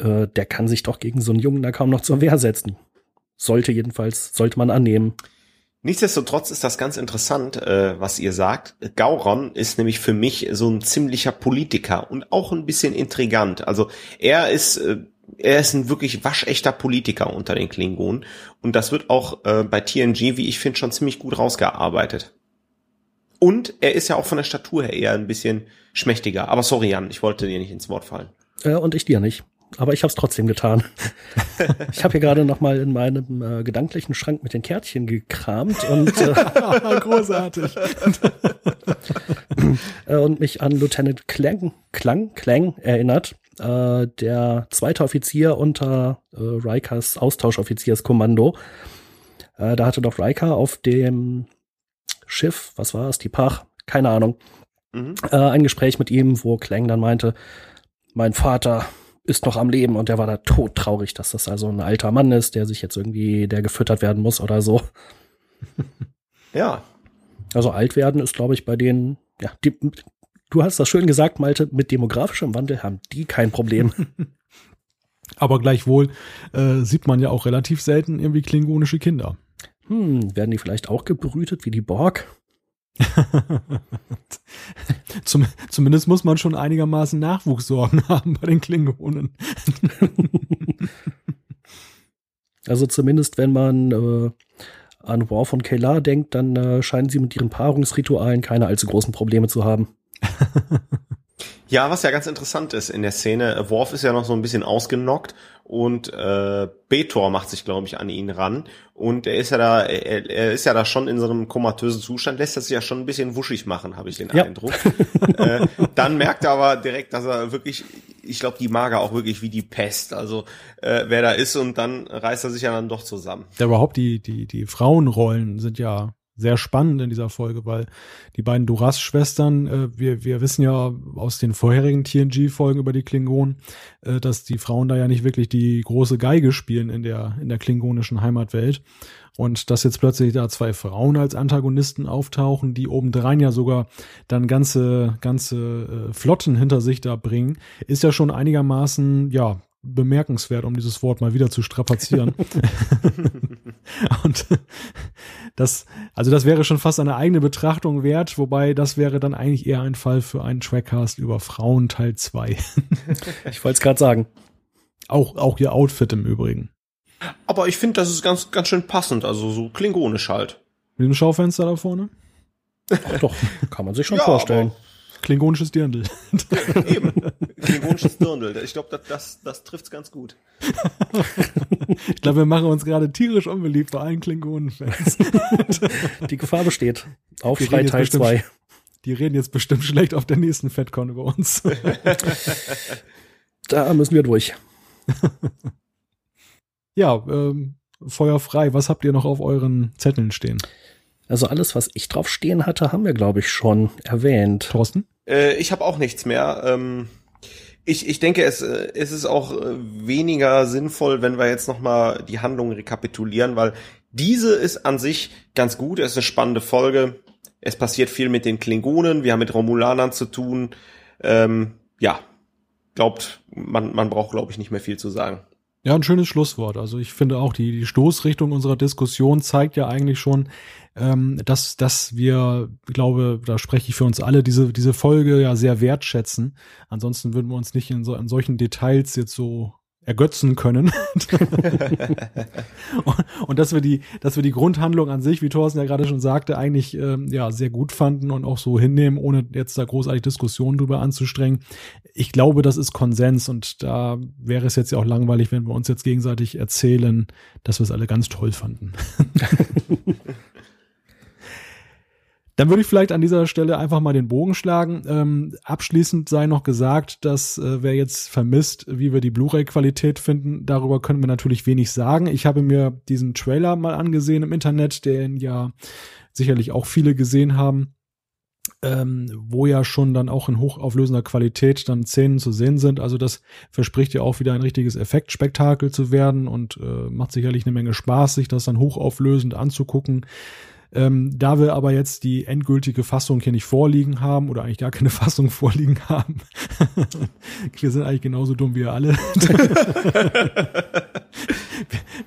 äh, der kann sich doch gegen so einen Jungen da kaum noch zur Wehr setzen. Sollte jedenfalls, sollte man annehmen. Nichtsdestotrotz ist das ganz interessant, äh, was ihr sagt. Gauron ist nämlich für mich so ein ziemlicher Politiker und auch ein bisschen intrigant. Also er ist äh, er ist ein wirklich waschechter Politiker unter den Klingonen. Und das wird auch äh, bei TNG, wie ich finde, schon ziemlich gut rausgearbeitet. Und er ist ja auch von der Statur her eher ein bisschen schmächtiger. Aber sorry, Jan, ich wollte dir nicht ins Wort fallen. Äh, und ich dir nicht. Aber ich habe es trotzdem getan. ich habe hier gerade noch mal in meinem äh, gedanklichen Schrank mit den Kärtchen gekramt und äh, großartig äh, und mich an Lieutenant Klang, Klang, Klang erinnert, äh, der zweite Offizier unter äh, Rikers Austauschoffizierskommando. Äh, da hatte doch Riker auf dem Schiff, was war es, die Pach, keine Ahnung, mhm. äh, ein Gespräch mit ihm, wo Klang dann meinte, mein Vater ist noch am Leben und der war da todtraurig, dass das also ein alter Mann ist, der sich jetzt irgendwie, der gefüttert werden muss oder so. Ja. Also alt werden ist, glaube ich, bei denen, ja, die, du hast das schön gesagt, Malte, mit demografischem Wandel haben die kein Problem. Aber gleichwohl äh, sieht man ja auch relativ selten irgendwie klingonische Kinder. Hm, werden die vielleicht auch gebrütet wie die Borg? Zum, zumindest muss man schon einigermaßen Nachwuchssorgen haben bei den Klingonen. also zumindest wenn man äh, an Worf und Kayla denkt, dann äh, scheinen sie mit ihren Paarungsritualen keine allzu großen Probleme zu haben. Ja, was ja ganz interessant ist in der Szene, Worf ist ja noch so ein bisschen ausgenockt und äh, Betor macht sich, glaube ich, an ihn ran. Und er ist ja da, er, er ist ja da schon in so einem komatösen Zustand, lässt er sich ja schon ein bisschen wuschig machen, habe ich den ja. Eindruck. äh, dann merkt er aber direkt, dass er wirklich, ich glaube, die mag er auch wirklich wie die Pest. Also äh, wer da ist und dann reißt er sich ja dann doch zusammen. Ja, überhaupt die, die, die Frauenrollen sind ja sehr spannend in dieser Folge, weil die beiden Duras-Schwestern, äh, wir, wir wissen ja aus den vorherigen TNG-Folgen über die Klingonen, äh, dass die Frauen da ja nicht wirklich die große Geige spielen in der, in der klingonischen Heimatwelt. Und dass jetzt plötzlich da zwei Frauen als Antagonisten auftauchen, die obendrein ja sogar dann ganze, ganze äh, Flotten hinter sich da bringen, ist ja schon einigermaßen, ja, bemerkenswert, um dieses Wort mal wieder zu strapazieren. und das, also das wäre schon fast eine eigene Betrachtung wert, wobei das wäre dann eigentlich eher ein Fall für einen Trackcast über Frauen Teil 2. ich wollte es gerade sagen. Auch, auch ihr Outfit im Übrigen. Aber ich finde, das ist ganz, ganz schön passend, also so klingonisch halt. Mit dem Schaufenster da vorne? Ach doch, kann man sich schon ja, vorstellen. Klingonisches Dirndl. Eben. Klingonisches Dirndl. Ich glaube, das, das, das trifft's ganz gut. ich glaube, wir machen uns gerade tierisch unbeliebt bei allen Klingonen-Fans. Die Gefahr besteht. Aufschrei Teil 2. Die reden jetzt bestimmt schlecht auf der nächsten FedCon über uns. da müssen wir durch. ja, ähm, Feuer frei. Was habt ihr noch auf euren Zetteln stehen? Also alles, was ich drauf stehen hatte, haben wir, glaube ich, schon erwähnt. Thorsten? Äh, ich habe auch nichts mehr. Ähm, ich, ich denke, es, äh, es ist auch äh, weniger sinnvoll, wenn wir jetzt nochmal die Handlung rekapitulieren, weil diese ist an sich ganz gut. Es ist eine spannende Folge. Es passiert viel mit den Klingonen. Wir haben mit Romulanern zu tun. Ähm, ja, glaubt, man, man braucht, glaube ich, nicht mehr viel zu sagen. Ja, ein schönes Schlusswort. Also ich finde auch, die, die Stoßrichtung unserer Diskussion zeigt ja eigentlich schon, ähm, dass, dass wir, glaube, da spreche ich für uns alle, diese, diese Folge ja sehr wertschätzen. Ansonsten würden wir uns nicht in, so, in solchen Details jetzt so ergötzen können. und, dass wir die, dass wir die Grundhandlung an sich, wie Thorsten ja gerade schon sagte, eigentlich ähm, ja sehr gut fanden und auch so hinnehmen, ohne jetzt da großartig Diskussionen drüber anzustrengen. Ich glaube, das ist Konsens und da wäre es jetzt ja auch langweilig, wenn wir uns jetzt gegenseitig erzählen, dass wir es alle ganz toll fanden. Dann würde ich vielleicht an dieser Stelle einfach mal den Bogen schlagen. Ähm, abschließend sei noch gesagt, dass äh, wer jetzt vermisst, wie wir die Blu-ray-Qualität finden, darüber können wir natürlich wenig sagen. Ich habe mir diesen Trailer mal angesehen im Internet, den ja sicherlich auch viele gesehen haben. Ähm, wo ja schon dann auch in hochauflösender Qualität dann Szenen zu sehen sind. Also das verspricht ja auch wieder ein richtiges Effektspektakel zu werden und äh, macht sicherlich eine Menge Spaß, sich das dann hochauflösend anzugucken. Ähm, da wir aber jetzt die endgültige Fassung hier nicht vorliegen haben oder eigentlich gar keine Fassung vorliegen haben, wir sind eigentlich genauso dumm wie alle.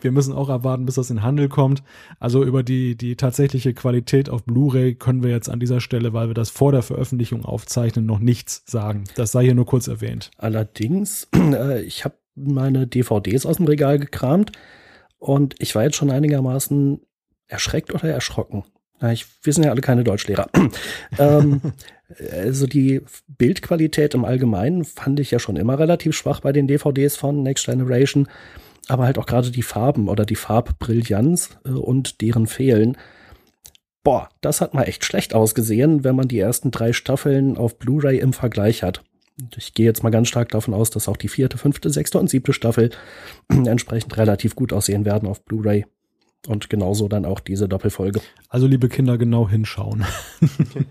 wir müssen auch erwarten, bis das in Handel kommt. Also über die, die tatsächliche Qualität auf Blu-ray können wir jetzt an dieser Stelle, weil wir das vor der Veröffentlichung aufzeichnen, noch nichts sagen. Das sei hier nur kurz erwähnt. Allerdings, äh, ich habe meine DVDs aus dem Regal gekramt und ich war jetzt schon einigermaßen erschreckt oder erschrocken? Ja, ich, wir sind ja alle keine Deutschlehrer. ähm, also die Bildqualität im Allgemeinen fand ich ja schon immer relativ schwach bei den DVDs von Next Generation, aber halt auch gerade die Farben oder die Farbbrillanz äh, und deren Fehlen. Boah, das hat mal echt schlecht ausgesehen, wenn man die ersten drei Staffeln auf Blu-ray im Vergleich hat. Ich gehe jetzt mal ganz stark davon aus, dass auch die vierte, fünfte, sechste und siebte Staffel entsprechend relativ gut aussehen werden auf Blu-ray. Und genauso dann auch diese Doppelfolge. Also liebe Kinder, genau hinschauen.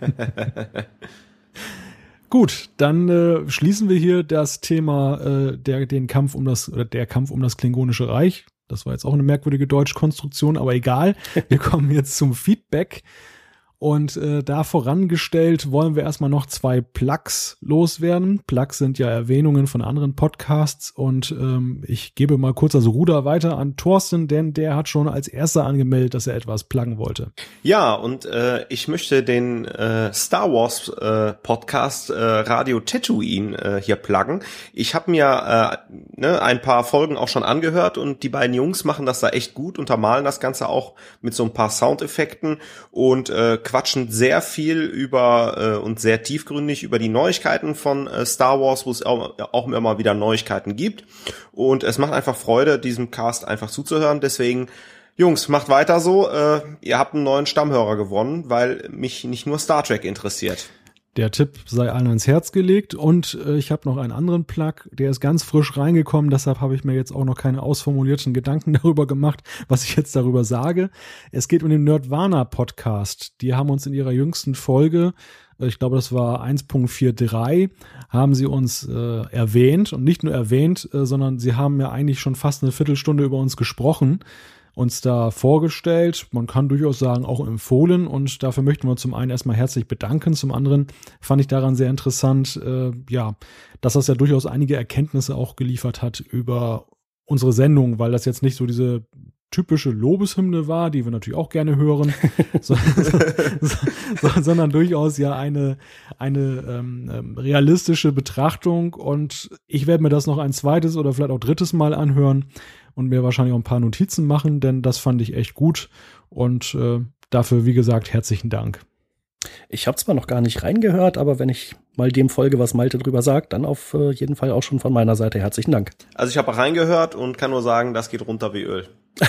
Gut, dann äh, schließen wir hier das Thema äh, der den Kampf um das oder der Kampf um das Klingonische Reich. Das war jetzt auch eine merkwürdige Deutschkonstruktion, aber egal. Wir kommen jetzt zum Feedback. Und äh, da vorangestellt wollen wir erstmal noch zwei Plugs loswerden. Plugs sind ja Erwähnungen von anderen Podcasts und ähm, ich gebe mal kurz das Ruder weiter an Thorsten, denn der hat schon als erster angemeldet, dass er etwas pluggen wollte. Ja, und äh, ich möchte den äh, Star Wars äh, Podcast äh, Radio Tatooine äh, hier pluggen. Ich habe mir äh, ne, ein paar Folgen auch schon angehört und die beiden Jungs machen das da echt gut, untermalen das Ganze auch mit so ein paar Soundeffekten und äh, quatschen sehr viel über äh, und sehr tiefgründig über die Neuigkeiten von äh, Star Wars, wo es auch, auch immer wieder Neuigkeiten gibt. Und es macht einfach Freude, diesem Cast einfach zuzuhören. Deswegen Jungs, macht weiter so. Äh, ihr habt einen neuen Stammhörer gewonnen, weil mich nicht nur Star Trek interessiert. Der Tipp sei allen ans Herz gelegt. Und äh, ich habe noch einen anderen Plug, der ist ganz frisch reingekommen, deshalb habe ich mir jetzt auch noch keine ausformulierten Gedanken darüber gemacht, was ich jetzt darüber sage. Es geht um den Nerdwana Podcast. Die haben uns in ihrer jüngsten Folge, äh, ich glaube, das war 1.43, haben sie uns äh, erwähnt. Und nicht nur erwähnt, äh, sondern sie haben ja eigentlich schon fast eine Viertelstunde über uns gesprochen uns da vorgestellt. Man kann durchaus sagen, auch empfohlen. Und dafür möchten wir zum einen erstmal herzlich bedanken. Zum anderen fand ich daran sehr interessant, äh, ja, dass das ja durchaus einige Erkenntnisse auch geliefert hat über unsere Sendung, weil das jetzt nicht so diese typische Lobeshymne war, die wir natürlich auch gerne hören, so, so, so, sondern durchaus ja eine, eine ähm, ähm, realistische Betrachtung. Und ich werde mir das noch ein zweites oder vielleicht auch drittes Mal anhören und mir wahrscheinlich auch ein paar Notizen machen, denn das fand ich echt gut. Und äh, dafür, wie gesagt, herzlichen Dank. Ich habe zwar noch gar nicht reingehört, aber wenn ich mal dem folge, was Malte drüber sagt, dann auf äh, jeden Fall auch schon von meiner Seite herzlichen Dank. Also ich habe reingehört und kann nur sagen, das geht runter wie Öl.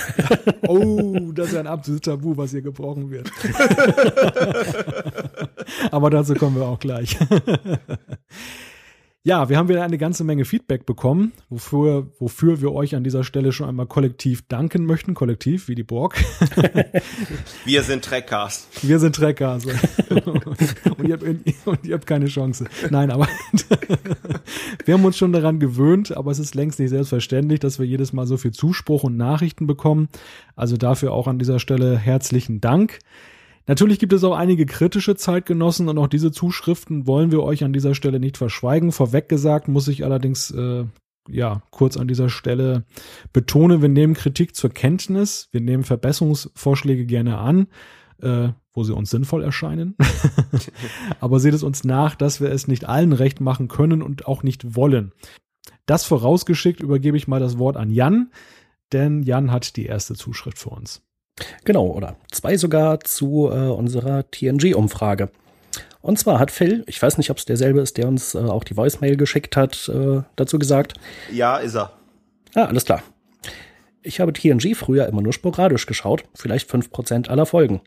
oh, das ist ein absolutes Tabu, was hier gebrochen wird. aber dazu kommen wir auch gleich. Ja, wir haben wieder eine ganze Menge Feedback bekommen, wofür, wofür wir euch an dieser Stelle schon einmal kollektiv danken möchten. Kollektiv, wie die Borg. wir sind Trekkers. Wir sind Trekkers. und, ihr habt, und ihr habt keine Chance. Nein, aber wir haben uns schon daran gewöhnt, aber es ist längst nicht selbstverständlich, dass wir jedes Mal so viel Zuspruch und Nachrichten bekommen. Also dafür auch an dieser Stelle herzlichen Dank. Natürlich gibt es auch einige kritische Zeitgenossen und auch diese Zuschriften wollen wir euch an dieser Stelle nicht verschweigen. Vorweg gesagt muss ich allerdings äh, ja kurz an dieser Stelle betone, wir nehmen Kritik zur Kenntnis, wir nehmen Verbesserungsvorschläge gerne an, äh, wo sie uns sinnvoll erscheinen. Aber seht es uns nach, dass wir es nicht allen recht machen können und auch nicht wollen. Das vorausgeschickt übergebe ich mal das Wort an Jan, denn Jan hat die erste Zuschrift für uns. Genau, oder zwei sogar zu äh, unserer TNG-Umfrage. Und zwar hat Phil, ich weiß nicht, ob es derselbe ist, der uns äh, auch die Voicemail geschickt hat, äh, dazu gesagt. Ja, ist er. Ah, alles klar. Ich habe TNG früher immer nur sporadisch geschaut, vielleicht fünf Prozent aller Folgen.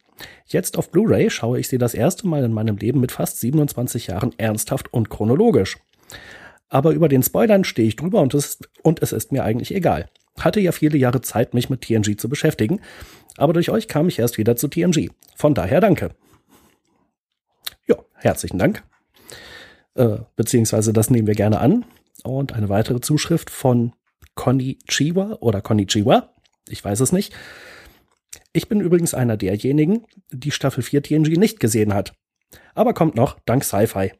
Jetzt auf Blu-ray schaue ich sie das erste Mal in meinem Leben mit fast 27 Jahren ernsthaft und chronologisch. Aber über den Spoilern stehe ich drüber und es, und es ist mir eigentlich egal. Hatte ja viele Jahre Zeit, mich mit TNG zu beschäftigen, aber durch euch kam ich erst wieder zu TNG. Von daher danke. Ja, herzlichen Dank. Äh, beziehungsweise das nehmen wir gerne an. Und eine weitere Zuschrift von Conny Chiwa oder Conny Chiwa. Ich weiß es nicht. Ich bin übrigens einer derjenigen, die Staffel 4 TNG nicht gesehen hat. Aber kommt noch, dank Sci-Fi.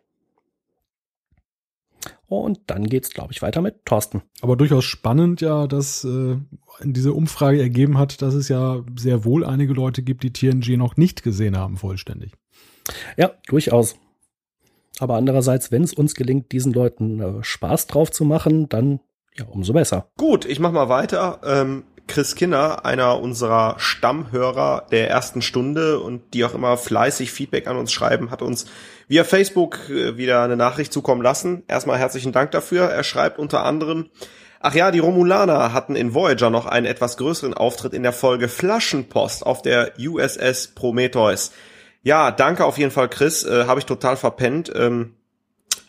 Und dann geht's, glaube ich, weiter mit Thorsten. Aber durchaus spannend ja, dass äh, diese Umfrage ergeben hat, dass es ja sehr wohl einige Leute gibt, die TNG noch nicht gesehen haben, vollständig. Ja, durchaus. Aber andererseits, wenn es uns gelingt, diesen Leuten äh, Spaß drauf zu machen, dann ja, umso besser. Gut, ich mach mal weiter. Ähm, Chris Kinner, einer unserer Stammhörer der ersten Stunde und die auch immer fleißig Feedback an uns schreiben, hat uns via Facebook äh, wieder eine Nachricht zukommen lassen. Erstmal herzlichen Dank dafür. Er schreibt unter anderem, Ach ja, die Romulaner hatten in Voyager noch einen etwas größeren Auftritt in der Folge Flaschenpost auf der USS Prometheus. Ja, danke auf jeden Fall, Chris. Äh, Habe ich total verpennt. Ähm,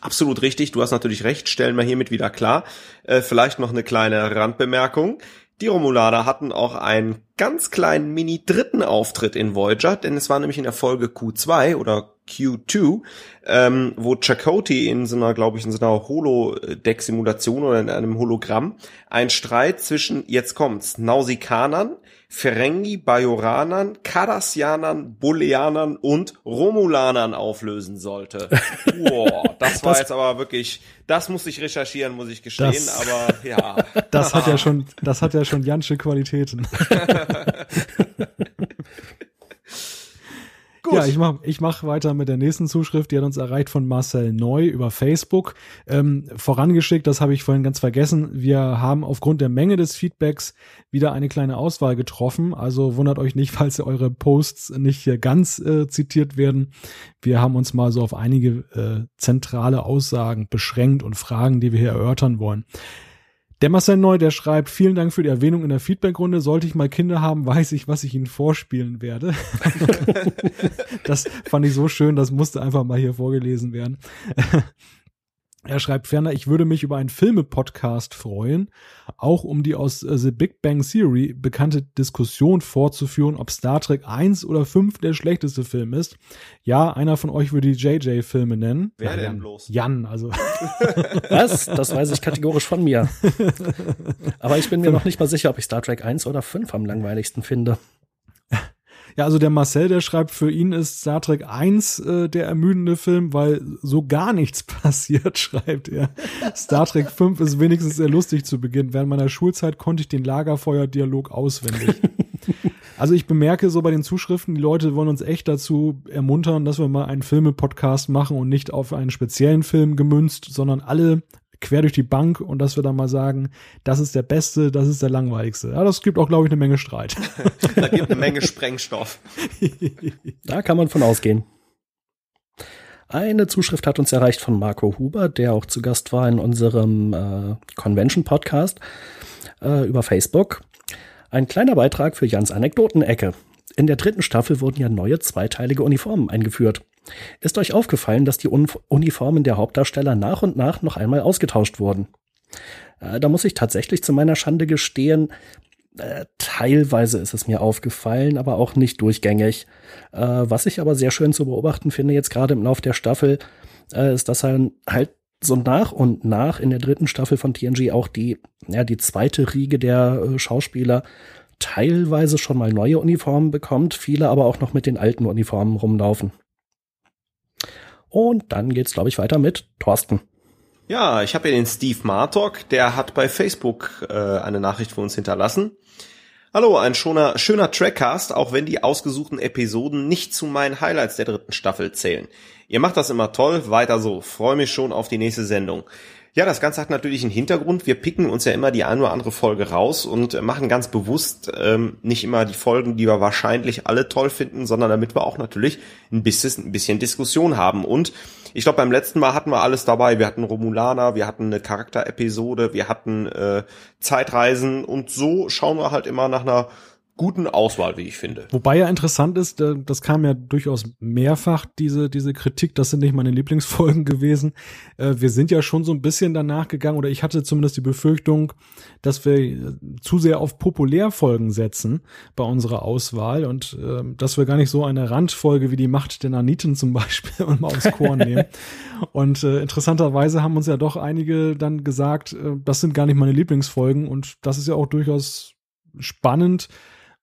absolut richtig. Du hast natürlich recht. Stellen wir hiermit wieder klar. Äh, vielleicht noch eine kleine Randbemerkung. Die Romulaner hatten auch einen ganz kleinen Mini-dritten Auftritt in Voyager, denn es war nämlich in der Folge Q2 oder Q2, ähm, wo Chakotay in so einer, glaube ich, in so einer Holodeck-Simulation oder in einem Hologramm ein Streit zwischen, jetzt kommt's, Nausikanern, Ferengi, Bajoranern, Cardassianern, Booleanern und Romulanern auflösen sollte. Wow, das war das, jetzt aber wirklich, das muss ich recherchieren, muss ich gestehen, das, aber ja. Das hat ja schon, das hat ja schon Jansche Qualitäten. Gut. Ja, ich mache ich mach weiter mit der nächsten Zuschrift. Die hat uns erreicht von Marcel Neu über Facebook. Ähm, vorangeschickt, das habe ich vorhin ganz vergessen. Wir haben aufgrund der Menge des Feedbacks wieder eine kleine Auswahl getroffen. Also wundert euch nicht, falls eure Posts nicht ganz äh, zitiert werden. Wir haben uns mal so auf einige äh, zentrale Aussagen beschränkt und Fragen, die wir hier erörtern wollen. Der Marcel Neu, der schreibt, vielen Dank für die Erwähnung in der Feedbackrunde. Sollte ich mal Kinder haben, weiß ich, was ich ihnen vorspielen werde. das fand ich so schön, das musste einfach mal hier vorgelesen werden. Er schreibt ferner, ich würde mich über einen Filme-Podcast freuen, auch um die aus äh, The Big Bang Theory bekannte Diskussion fortzuführen, ob Star Trek 1 oder 5 der schlechteste Film ist. Ja, einer von euch würde die JJ-Filme nennen. Wer ja, denn bloß? Jan, also. Was? Das weiß ich kategorisch von mir. Aber ich bin mir noch nicht mal sicher, ob ich Star Trek 1 oder 5 am langweiligsten finde. Ja, also der Marcel, der schreibt, für ihn ist Star Trek 1 äh, der ermüdende Film, weil so gar nichts passiert, schreibt er. Star Trek 5 ist wenigstens sehr lustig zu Beginn. Während meiner Schulzeit konnte ich den Lagerfeuer-Dialog auswendig. Also ich bemerke so bei den Zuschriften, die Leute wollen uns echt dazu ermuntern, dass wir mal einen Filme-Podcast machen und nicht auf einen speziellen Film gemünzt, sondern alle quer durch die Bank und dass wir dann mal sagen, das ist der beste, das ist der langweiligste. Ja, das gibt auch, glaube ich, eine Menge Streit. da gibt eine Menge Sprengstoff. da kann man von ausgehen. Eine Zuschrift hat uns erreicht von Marco Huber, der auch zu Gast war in unserem äh, Convention-Podcast äh, über Facebook. Ein kleiner Beitrag für Jans Anekdotenecke. In der dritten Staffel wurden ja neue zweiteilige Uniformen eingeführt. Ist euch aufgefallen, dass die Uniformen der Hauptdarsteller nach und nach noch einmal ausgetauscht wurden? Äh, da muss ich tatsächlich zu meiner Schande gestehen, äh, teilweise ist es mir aufgefallen, aber auch nicht durchgängig. Äh, was ich aber sehr schön zu beobachten finde, jetzt gerade im Lauf der Staffel, ist, dass er halt so nach und nach in der dritten Staffel von TNG auch die, ja, die zweite Riege der Schauspieler teilweise schon mal neue Uniformen bekommt, viele aber auch noch mit den alten Uniformen rumlaufen. Und dann geht's, glaube ich, weiter mit Thorsten. Ja, ich habe hier den Steve Martok, der hat bei Facebook äh, eine Nachricht für uns hinterlassen. Hallo, ein schöner, schöner Trackcast, auch wenn die ausgesuchten Episoden nicht zu meinen Highlights der dritten Staffel zählen. Ihr macht das immer toll, weiter so. Freue mich schon auf die nächste Sendung. Ja, das Ganze hat natürlich einen Hintergrund. Wir picken uns ja immer die eine oder andere Folge raus und machen ganz bewusst ähm, nicht immer die Folgen, die wir wahrscheinlich alle toll finden, sondern damit wir auch natürlich ein bisschen, ein bisschen Diskussion haben. Und ich glaube, beim letzten Mal hatten wir alles dabei. Wir hatten Romulaner, wir hatten eine Charakterepisode, wir hatten äh, Zeitreisen und so schauen wir halt immer nach einer guten Auswahl, wie ich finde. Wobei ja interessant ist, äh, das kam ja durchaus mehrfach, diese, diese Kritik, das sind nicht meine Lieblingsfolgen gewesen. Äh, wir sind ja schon so ein bisschen danach gegangen, oder ich hatte zumindest die Befürchtung, dass wir äh, zu sehr auf Populärfolgen setzen bei unserer Auswahl und dass wir gar nicht so eine Randfolge wie die Macht der Naniten zum Beispiel mal aufs Korn nehmen. Und interessanterweise haben uns ja doch einige dann gesagt, das sind gar nicht meine Lieblingsfolgen und das ist ja auch durchaus spannend,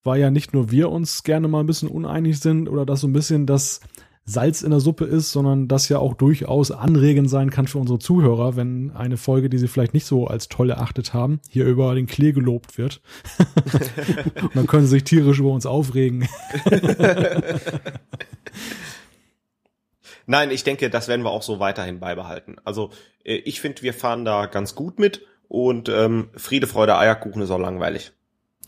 weil ja nicht nur wir uns gerne mal ein bisschen uneinig sind oder dass so ein bisschen das Salz in der Suppe ist, sondern das ja auch durchaus anregend sein kann für unsere Zuhörer, wenn eine Folge, die sie vielleicht nicht so als toll erachtet haben, hier über den Klee gelobt wird. Und dann können sie sich tierisch über uns aufregen. Nein, ich denke, das werden wir auch so weiterhin beibehalten. Also äh, ich finde, wir fahren da ganz gut mit und ähm, Friede, Freude, Eierkuchen ist auch langweilig.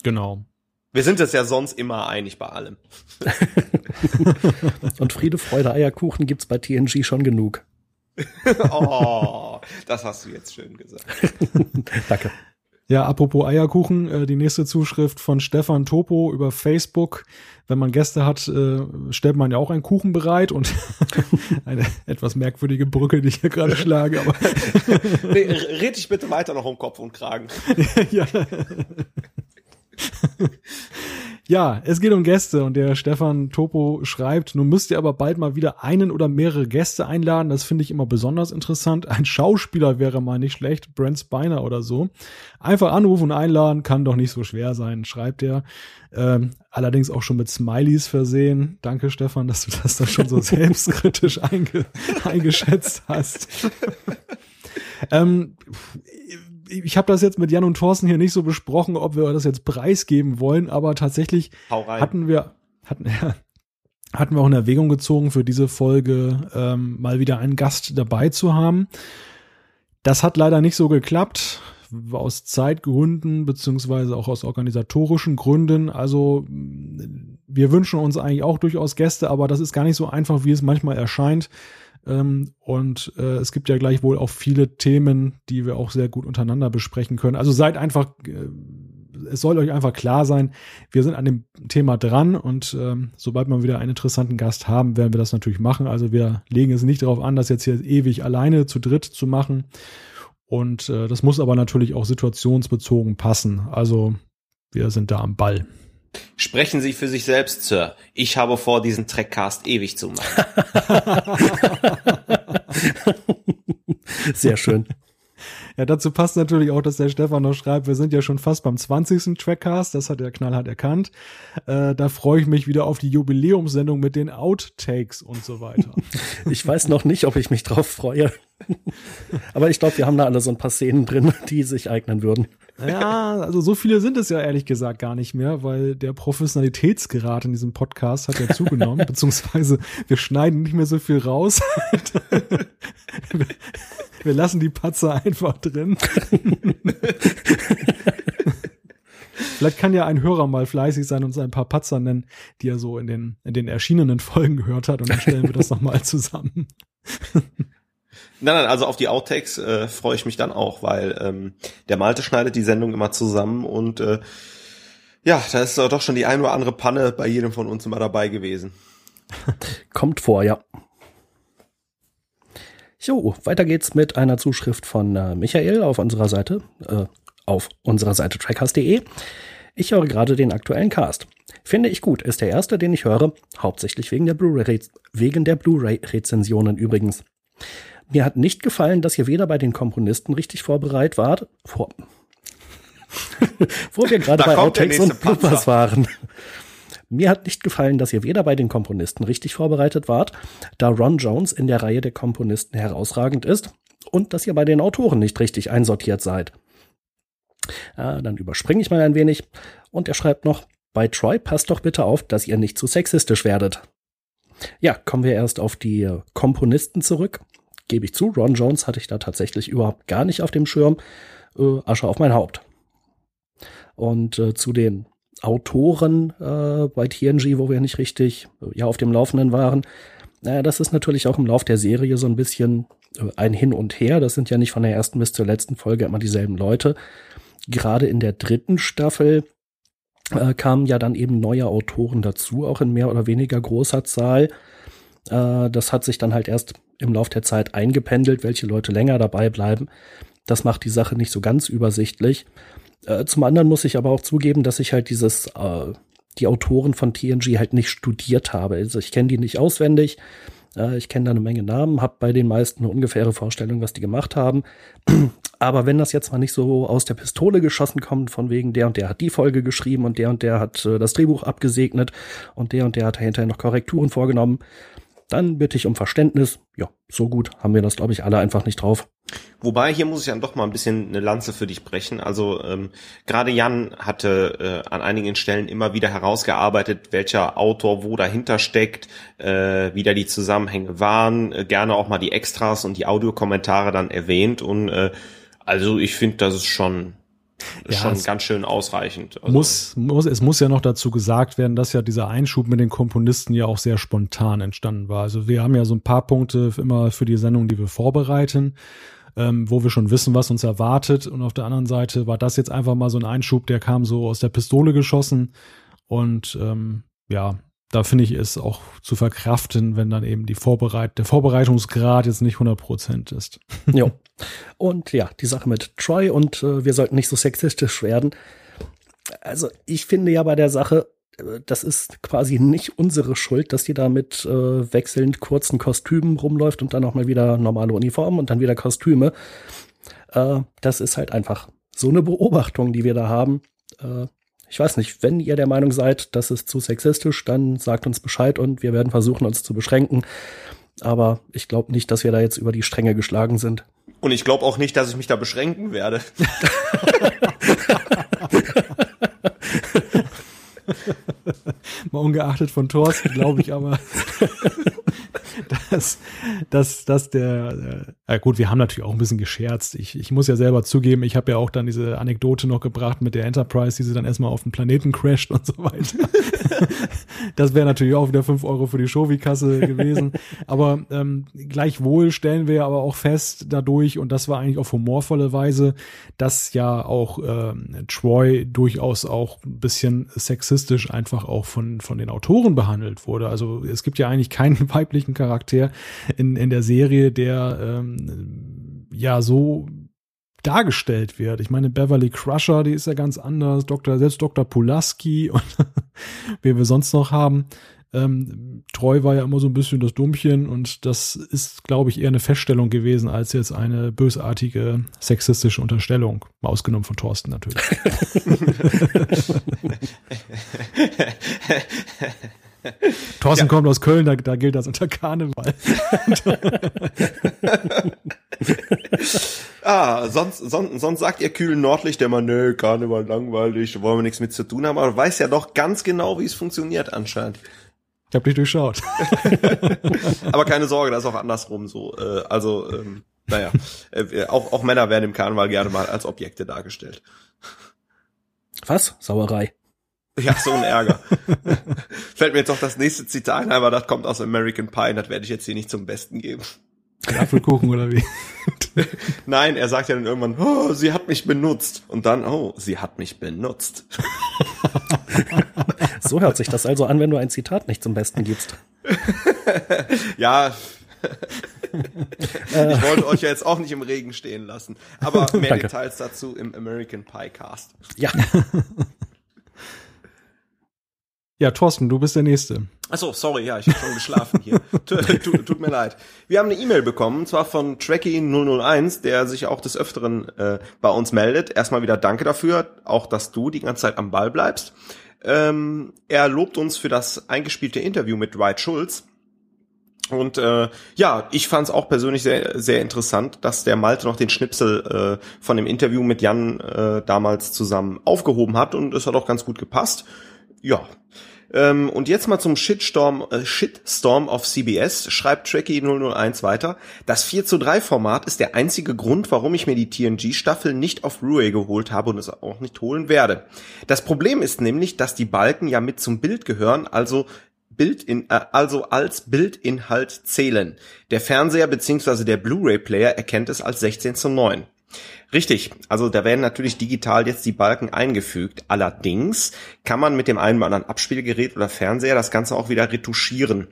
Genau. Wir sind es ja sonst immer einig bei allem. Und Friede, Freude, Eierkuchen gibt's bei TNG schon genug. oh, das hast du jetzt schön gesagt. Danke. Ja, apropos Eierkuchen, äh, die nächste Zuschrift von Stefan Topo über Facebook. Wenn man Gäste hat, äh, stellt man ja auch einen Kuchen bereit und eine etwas merkwürdige Brücke, die ich hier gerade schlage. Aber nee, red dich bitte weiter noch um Kopf und Kragen. ja. ja, es geht um Gäste und der Stefan Topo schreibt, nun müsst ihr aber bald mal wieder einen oder mehrere Gäste einladen. Das finde ich immer besonders interessant. Ein Schauspieler wäre mal nicht schlecht, Brent Spiner oder so. Einfach anrufen und einladen kann doch nicht so schwer sein, schreibt er. Ähm, allerdings auch schon mit Smileys versehen. Danke, Stefan, dass du das dann schon so selbstkritisch einge eingeschätzt hast. ähm, ich habe das jetzt mit Jan und Thorsten hier nicht so besprochen, ob wir das jetzt preisgeben wollen, aber tatsächlich hatten wir hatten, ja, hatten wir auch in Erwägung gezogen, für diese Folge ähm, mal wieder einen Gast dabei zu haben. Das hat leider nicht so geklappt, aus Zeitgründen beziehungsweise auch aus organisatorischen Gründen. Also wir wünschen uns eigentlich auch durchaus Gäste, aber das ist gar nicht so einfach, wie es manchmal erscheint. Ähm, und äh, es gibt ja gleichwohl auch viele Themen, die wir auch sehr gut untereinander besprechen können. Also seid einfach, äh, es soll euch einfach klar sein, wir sind an dem Thema dran und ähm, sobald wir wieder einen interessanten Gast haben, werden wir das natürlich machen. Also wir legen es nicht darauf an, das jetzt hier ewig alleine zu dritt zu machen. Und äh, das muss aber natürlich auch situationsbezogen passen. Also wir sind da am Ball. Sprechen Sie für sich selbst, Sir. Ich habe vor, diesen Trackcast ewig zu machen. Sehr schön. Ja, dazu passt natürlich auch, dass der Stefan noch schreibt, wir sind ja schon fast beim 20. Trackcast, das hat er knallhart erkannt. Äh, da freue ich mich wieder auf die Jubiläumssendung mit den Outtakes und so weiter. Ich weiß noch nicht, ob ich mich drauf freue. Aber ich glaube, wir haben da alle so ein paar Szenen drin, die sich eignen würden. Ja, also so viele sind es ja ehrlich gesagt gar nicht mehr, weil der Professionalitätsgrad in diesem Podcast hat ja zugenommen, beziehungsweise wir schneiden nicht mehr so viel raus. wir lassen die Patzer einfach drin. Vielleicht kann ja ein Hörer mal fleißig sein und uns ein paar Patzer nennen, die er so in den, in den erschienenen Folgen gehört hat und dann stellen wir das nochmal zusammen. Nein, nein, also auf die Outtakes äh, freue ich mich dann auch, weil ähm, der Malte schneidet die Sendung immer zusammen und äh, ja, da ist doch schon die ein oder andere Panne bei jedem von uns immer dabei gewesen. Kommt vor, ja. Jo, weiter geht's mit einer Zuschrift von äh, Michael auf unserer Seite, äh, auf unserer Seite trackcast.de. Ich höre gerade den aktuellen Cast. Finde ich gut, ist der erste, den ich höre, hauptsächlich wegen der Blu-ray wegen der Blu-ray-Rezensionen übrigens. Mir hat nicht gefallen, dass ihr weder bei den Komponisten richtig vorbereitet wart, vor, wo wir gerade bei Outtakes und Bloopers waren. Mir hat nicht gefallen, dass ihr weder bei den Komponisten richtig vorbereitet wart, da Ron Jones in der Reihe der Komponisten herausragend ist, und dass ihr bei den Autoren nicht richtig einsortiert seid. Äh, dann überspringe ich mal ein wenig und er schreibt noch, bei Troy passt doch bitte auf, dass ihr nicht zu sexistisch werdet. Ja, kommen wir erst auf die Komponisten zurück. Gebe ich zu, Ron Jones hatte ich da tatsächlich überhaupt gar nicht auf dem Schirm. Äh, Asche auf mein Haupt. Und äh, zu den Autoren äh, bei TNG, wo wir nicht richtig ja auf dem Laufenden waren. Naja, das ist natürlich auch im Lauf der Serie so ein bisschen äh, ein Hin und Her. Das sind ja nicht von der ersten bis zur letzten Folge immer dieselben Leute. Gerade in der dritten Staffel äh, kamen ja dann eben neue Autoren dazu, auch in mehr oder weniger großer Zahl. Äh, das hat sich dann halt erst im Lauf der Zeit eingependelt, welche Leute länger dabei bleiben. Das macht die Sache nicht so ganz übersichtlich. Äh, zum anderen muss ich aber auch zugeben, dass ich halt dieses, äh, die Autoren von TNG halt nicht studiert habe. Also ich kenne die nicht auswendig. Äh, ich kenne da eine Menge Namen, habe bei den meisten eine ungefähre Vorstellung, was die gemacht haben. Aber wenn das jetzt mal nicht so aus der Pistole geschossen kommt, von wegen der und der hat die Folge geschrieben und der und der hat äh, das Drehbuch abgesegnet und der und der hat hinterher noch Korrekturen vorgenommen, dann bitte ich um Verständnis. Ja, so gut haben wir das, glaube ich, alle einfach nicht drauf. Wobei, hier muss ich dann doch mal ein bisschen eine Lanze für dich brechen. Also ähm, gerade Jan hatte äh, an einigen Stellen immer wieder herausgearbeitet, welcher Autor wo dahinter steckt, äh, wie da die Zusammenhänge waren, äh, gerne auch mal die Extras und die Audiokommentare dann erwähnt. Und äh, also ich finde, das ist schon ja, schon ganz schön ausreichend. Also muss, muss, es muss ja noch dazu gesagt werden, dass ja dieser Einschub mit den Komponisten ja auch sehr spontan entstanden war. Also wir haben ja so ein paar Punkte immer für die Sendung, die wir vorbereiten, ähm, wo wir schon wissen, was uns erwartet. Und auf der anderen Seite war das jetzt einfach mal so ein Einschub, der kam so aus der Pistole geschossen. Und ähm, ja, da finde ich es auch zu verkraften, wenn dann eben die Vorbereit der Vorbereitungsgrad jetzt nicht 100 Prozent ist. Ja. Und ja, die Sache mit Troy und äh, wir sollten nicht so sexistisch werden. Also ich finde ja bei der Sache, äh, das ist quasi nicht unsere Schuld, dass die da mit äh, wechselnd kurzen Kostümen rumläuft und dann auch mal wieder normale Uniformen und dann wieder Kostüme. Äh, das ist halt einfach so eine Beobachtung, die wir da haben. Äh, ich weiß nicht, wenn ihr der Meinung seid, das ist zu sexistisch, dann sagt uns Bescheid und wir werden versuchen, uns zu beschränken. Aber ich glaube nicht, dass wir da jetzt über die Stränge geschlagen sind. Und ich glaube auch nicht, dass ich mich da beschränken werde. Mal ungeachtet von Thorsten, glaube ich aber, dass, dass, dass der, äh, gut, wir haben natürlich auch ein bisschen gescherzt. Ich, ich muss ja selber zugeben, ich habe ja auch dann diese Anekdote noch gebracht mit der Enterprise, die sie dann erstmal auf den Planeten crasht und so weiter. das wäre natürlich auch wieder fünf Euro für die Shovi-Kasse gewesen. Aber ähm, gleichwohl stellen wir aber auch fest dadurch, und das war eigentlich auf humorvolle Weise, dass ja auch ähm, Troy durchaus auch ein bisschen sexistisch einfach auch von, von den Autoren behandelt wurde. Also es gibt ja eigentlich keinen weiblichen Charakter in, in der Serie, der ähm, ja so dargestellt wird. Ich meine, Beverly Crusher, die ist ja ganz anders, Dr. selbst Dr. Pulaski und wie wir sonst noch haben. Ähm, Treu war ja immer so ein bisschen das Dummchen und das ist, glaube ich, eher eine Feststellung gewesen als jetzt eine bösartige sexistische Unterstellung. Mal ausgenommen von Thorsten natürlich. Thorsten ja. kommt aus Köln, da, da gilt das unter Karneval. ah, sonst, sonst, sonst sagt ihr kühlen Nordlicht immer, nö, Karneval langweilig, wollen wir nichts mit zu tun haben, aber weiß ja doch ganz genau, wie es funktioniert anscheinend. Ich habe dich durchschaut. aber keine Sorge, das ist auch andersrum so. Äh, also, ähm, naja, äh, auch, auch Männer werden im Karneval gerne mal als Objekte dargestellt. Was? Sauerei. Ja, so ein Ärger. Fällt mir jetzt auch das nächste Zitat ein, aber das kommt aus American Pie, das werde ich jetzt hier nicht zum Besten geben. Apfelkuchen oder wie? Nein, er sagt ja dann irgendwann, oh, sie hat mich benutzt. Und dann, oh, sie hat mich benutzt. so hört sich das also an, wenn du ein Zitat nicht zum Besten gibst. ja. ich wollte euch ja jetzt auch nicht im Regen stehen lassen. Aber mehr Danke. Details dazu im American Pie Cast. Ja. Ja, Thorsten, du bist der Nächste. Achso, sorry, ja, ich habe schon geschlafen hier. tut, tut mir leid. Wir haben eine E-Mail bekommen, zwar von Tracky001, der sich auch des Öfteren äh, bei uns meldet. Erstmal wieder danke dafür, auch dass du die ganze Zeit am Ball bleibst. Ähm, er lobt uns für das eingespielte Interview mit Dwight Schulz Und äh, ja, ich fand es auch persönlich sehr, sehr interessant, dass der Malte noch den Schnipsel äh, von dem Interview mit Jan äh, damals zusammen aufgehoben hat und es hat auch ganz gut gepasst. Ja. Ähm, und jetzt mal zum Shitstorm, äh, Shitstorm auf CBS, schreibt Trekkie 001 weiter. Das 4 zu 3 Format ist der einzige Grund, warum ich mir die TNG-Staffel nicht auf Blu-ray geholt habe und es auch nicht holen werde. Das Problem ist nämlich, dass die Balken ja mit zum Bild gehören, also Bildin, äh, also als Bildinhalt zählen. Der Fernseher bzw. der Blu-ray-Player erkennt es als 16 zu 9. Richtig, also da werden natürlich digital jetzt die Balken eingefügt. Allerdings kann man mit dem einen oder anderen Abspielgerät oder Fernseher das Ganze auch wieder retuschieren.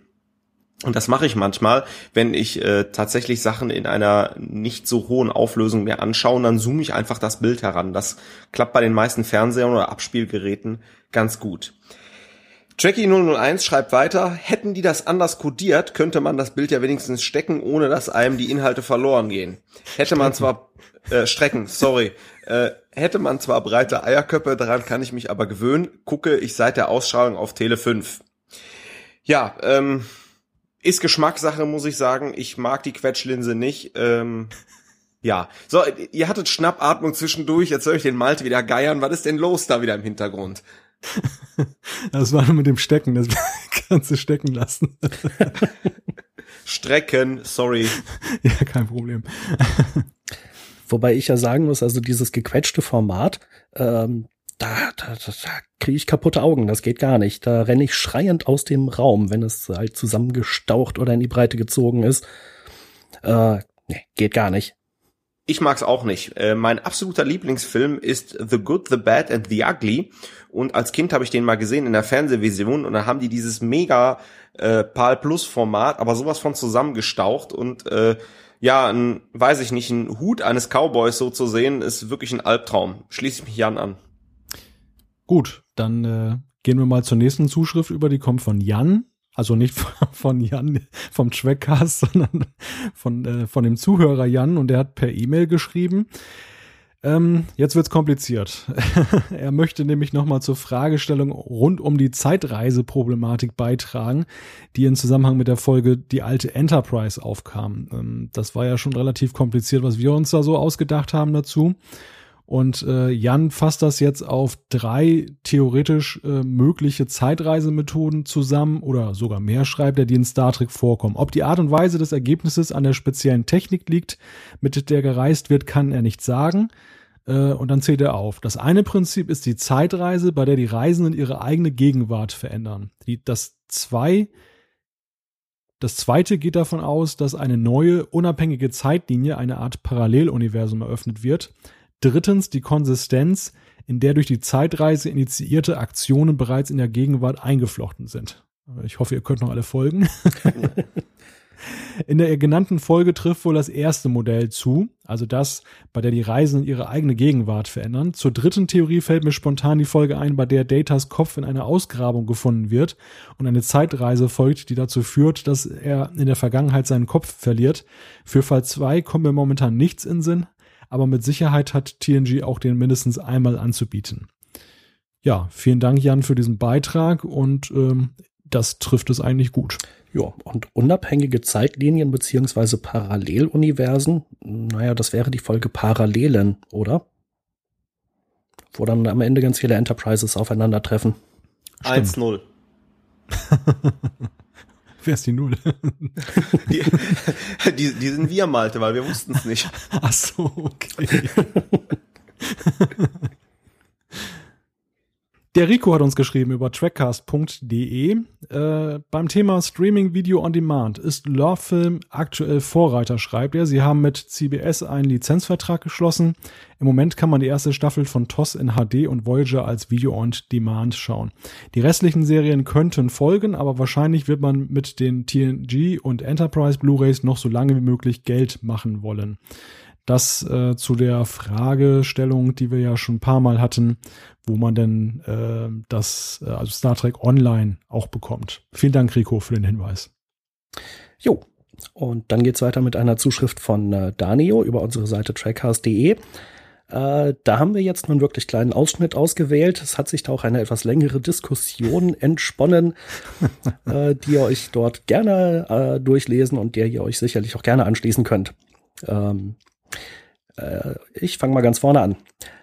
Und das mache ich manchmal, wenn ich äh, tatsächlich Sachen in einer nicht so hohen Auflösung mir anschaue, dann zoome ich einfach das Bild heran. Das klappt bei den meisten Fernsehern oder Abspielgeräten ganz gut. Jackie 001 schreibt weiter, hätten die das anders codiert, könnte man das Bild ja wenigstens stecken, ohne dass einem die Inhalte verloren gehen. Hätte man zwar äh, strecken, sorry. Äh, hätte man zwar breite Eierköpfe, daran kann ich mich aber gewöhnen. Gucke ich seit der Ausstrahlung auf Tele 5. Ja, ähm, ist Geschmackssache, muss ich sagen. Ich mag die Quetschlinse nicht. Ähm, ja, so, ihr hattet Schnappatmung zwischendurch. Jetzt höre ich den Malte wieder geiern. Was ist denn los da wieder im Hintergrund? Das war nur mit dem Stecken, das kannst du stecken lassen. Strecken, sorry. Ja, kein Problem. Wobei ich ja sagen muss, also dieses gequetschte Format, ähm, da, da, da, da kriege ich kaputte Augen, das geht gar nicht. Da renne ich schreiend aus dem Raum, wenn es halt zusammengestaucht oder in die Breite gezogen ist. Äh, nee, geht gar nicht. Ich mag's auch nicht. Äh, mein absoluter Lieblingsfilm ist The Good, The Bad and The Ugly. Und als Kind habe ich den mal gesehen in der Fernsehvision und da haben die dieses mega äh, PAL Plus Format, aber sowas von zusammengestaucht und äh, ja, ein, weiß ich nicht, ein Hut eines Cowboys so zu sehen, ist wirklich ein Albtraum. Schließe ich mich Jan an. Gut, dann äh, gehen wir mal zur nächsten Zuschrift über, die kommt von Jan. Also nicht von Jan vom Trackcast, sondern von, äh, von dem Zuhörer Jan und der hat per E-Mail geschrieben. Ähm, jetzt wird's kompliziert. er möchte nämlich nochmal zur Fragestellung rund um die Zeitreiseproblematik beitragen, die in Zusammenhang mit der Folge Die alte Enterprise aufkam. Ähm, das war ja schon relativ kompliziert, was wir uns da so ausgedacht haben dazu. Und äh, Jan fasst das jetzt auf drei theoretisch äh, mögliche Zeitreisemethoden zusammen oder sogar mehr schreibt er, die in Star Trek vorkommen. Ob die Art und Weise des Ergebnisses an der speziellen Technik liegt, mit der gereist wird, kann er nicht sagen. Äh, und dann zählt er auf. Das eine Prinzip ist die Zeitreise, bei der die Reisenden ihre eigene Gegenwart verändern. Die, das zwei das zweite geht davon aus, dass eine neue, unabhängige Zeitlinie, eine Art Paralleluniversum eröffnet wird. Drittens die Konsistenz, in der durch die Zeitreise initiierte Aktionen bereits in der Gegenwart eingeflochten sind. Ich hoffe, ihr könnt noch alle folgen. In der genannten Folge trifft wohl das erste Modell zu, also das, bei der die Reisenden ihre eigene Gegenwart verändern. Zur dritten Theorie fällt mir spontan die Folge ein, bei der Datas Kopf in einer Ausgrabung gefunden wird und eine Zeitreise folgt, die dazu führt, dass er in der Vergangenheit seinen Kopf verliert. Für Fall 2 kommt mir momentan nichts in Sinn, aber mit Sicherheit hat TNG auch den mindestens einmal anzubieten. Ja, vielen Dank, Jan, für diesen Beitrag und ähm, das trifft es eigentlich gut. Ja, und unabhängige Zeitlinien beziehungsweise Paralleluniversen, naja, das wäre die Folge Parallelen, oder? Wo dann am Ende ganz viele Enterprises aufeinandertreffen. 1-0. Wer ist die Null? Die, die, die sind wir, Malte, weil wir wussten es nicht. Ach so, okay. Der Rico hat uns geschrieben über trackcast.de. Äh, beim Thema Streaming Video on Demand ist Love aktuell Vorreiter, schreibt er. Sie haben mit CBS einen Lizenzvertrag geschlossen. Im Moment kann man die erste Staffel von TOS in HD und Voyager als Video on Demand schauen. Die restlichen Serien könnten folgen, aber wahrscheinlich wird man mit den TNG und Enterprise Blu-rays noch so lange wie möglich Geld machen wollen. Das äh, zu der Fragestellung, die wir ja schon ein paar Mal hatten, wo man denn äh, das äh, also Star Trek Online auch bekommt. Vielen Dank, Rico, für den Hinweis. Jo. Und dann geht's weiter mit einer Zuschrift von äh, Danio über unsere Seite trackcast.de. Äh, da haben wir jetzt einen wirklich kleinen Ausschnitt ausgewählt. Es hat sich da auch eine etwas längere Diskussion entsponnen, äh, die ihr euch dort gerne äh, durchlesen und der ihr euch sicherlich auch gerne anschließen könnt. Ähm, äh, ich fange mal ganz vorne an.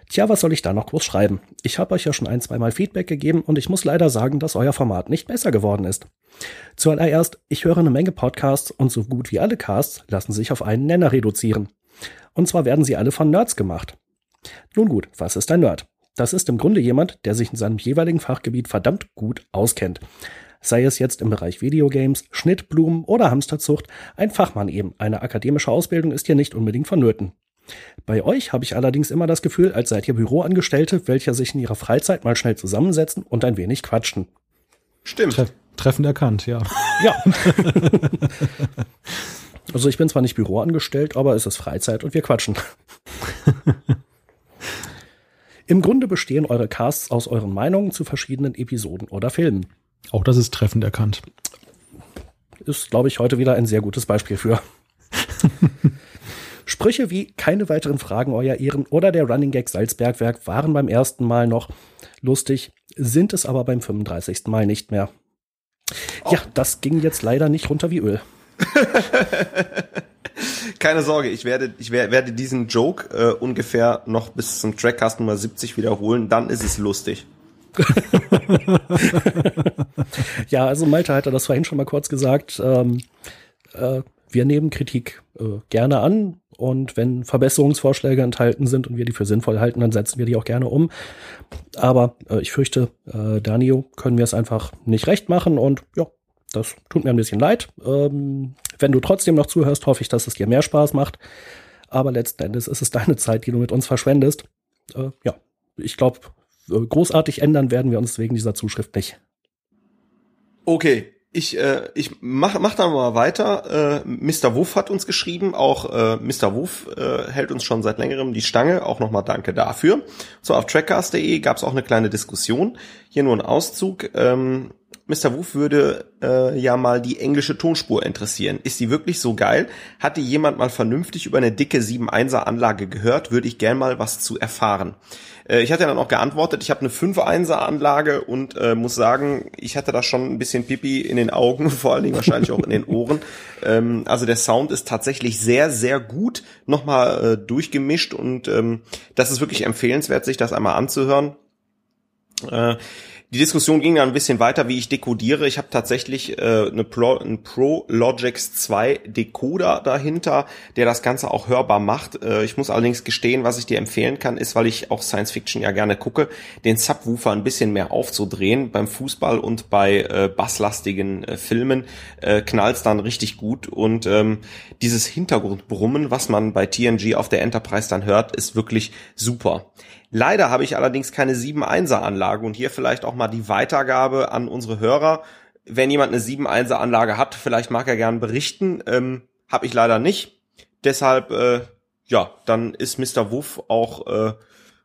Tja, was soll ich da noch groß schreiben? Ich habe euch ja schon ein, zweimal Feedback gegeben und ich muss leider sagen, dass euer Format nicht besser geworden ist. Zuallererst, ich höre eine Menge Podcasts und so gut wie alle Casts lassen sich auf einen Nenner reduzieren. Und zwar werden sie alle von Nerds gemacht. Nun gut, was ist ein Nerd? Das ist im Grunde jemand, der sich in seinem jeweiligen Fachgebiet verdammt gut auskennt. Sei es jetzt im Bereich Videogames, Schnittblumen oder Hamsterzucht, ein Fachmann eben. Eine akademische Ausbildung ist hier nicht unbedingt vonnöten. Bei euch habe ich allerdings immer das Gefühl, als seid ihr Büroangestellte, welche sich in ihrer Freizeit mal schnell zusammensetzen und ein wenig quatschen. Stimmt. Tre treffend erkannt, ja. Ja. also ich bin zwar nicht Büroangestellt, aber es ist Freizeit und wir quatschen. Im Grunde bestehen eure Casts aus euren Meinungen zu verschiedenen Episoden oder Filmen. Auch das ist treffend erkannt. Ist, glaube ich, heute wieder ein sehr gutes Beispiel für. Sprüche wie keine weiteren Fragen, euer Ehren oder der Running Gag Salzbergwerk waren beim ersten Mal noch lustig, sind es aber beim 35. Mal nicht mehr. Oh. Ja, das ging jetzt leider nicht runter wie Öl. Keine Sorge, ich werde, ich werde diesen Joke äh, ungefähr noch bis zum Trackcast Nummer 70 wiederholen, dann ist es lustig. ja, also Malte hatte das vorhin schon mal kurz gesagt. Ähm, äh, wir nehmen Kritik äh, gerne an und wenn Verbesserungsvorschläge enthalten sind und wir die für sinnvoll halten, dann setzen wir die auch gerne um. Aber äh, ich fürchte, äh, Danio können wir es einfach nicht recht machen und ja, das tut mir ein bisschen leid. Ähm, wenn du trotzdem noch zuhörst, hoffe ich, dass es dir mehr Spaß macht. Aber letzten Endes ist es deine Zeit, die du mit uns verschwendest. Äh, ja, ich glaube, großartig ändern werden wir uns wegen dieser Zuschrift nicht. Okay, ich, äh, ich mach, mach da mal weiter. Äh, Mr. Wuff hat uns geschrieben, auch äh, Mr. Wuff äh, hält uns schon seit längerem die Stange. Auch nochmal danke dafür. So, auf trackcast.de gab es auch eine kleine Diskussion. Hier nur ein Auszug. Ähm, Mr. Woof würde äh, ja mal die englische Tonspur interessieren. Ist die wirklich so geil? Hatte jemand mal vernünftig über eine dicke 7.1er Anlage gehört? Würde ich gern mal was zu erfahren. Äh, ich hatte dann auch geantwortet, ich habe eine 5.1er Anlage und äh, muss sagen, ich hatte da schon ein bisschen Pipi in den Augen, vor allen Dingen wahrscheinlich auch in den Ohren. Ähm, also der Sound ist tatsächlich sehr, sehr gut nochmal äh, durchgemischt und ähm, das ist wirklich empfehlenswert, sich das einmal anzuhören. Äh, die Diskussion ging dann ein bisschen weiter, wie ich dekodiere. Ich habe tatsächlich äh, eine Pro, einen Pro Logix 2 Decoder dahinter, der das Ganze auch hörbar macht. Äh, ich muss allerdings gestehen, was ich dir empfehlen kann, ist, weil ich auch Science Fiction ja gerne gucke, den Subwoofer ein bisschen mehr aufzudrehen. Beim Fußball und bei äh, basslastigen äh, Filmen äh, knallt dann richtig gut. Und ähm, dieses Hintergrundbrummen, was man bei TNG auf der Enterprise dann hört, ist wirklich super. Leider habe ich allerdings keine 7.1er Anlage und hier vielleicht auch mal die Weitergabe an unsere Hörer. Wenn jemand eine 7.1er Anlage hat, vielleicht mag er gern berichten. Ähm, habe ich leider nicht. Deshalb, äh, ja, dann ist Mr. Wuff auch, äh,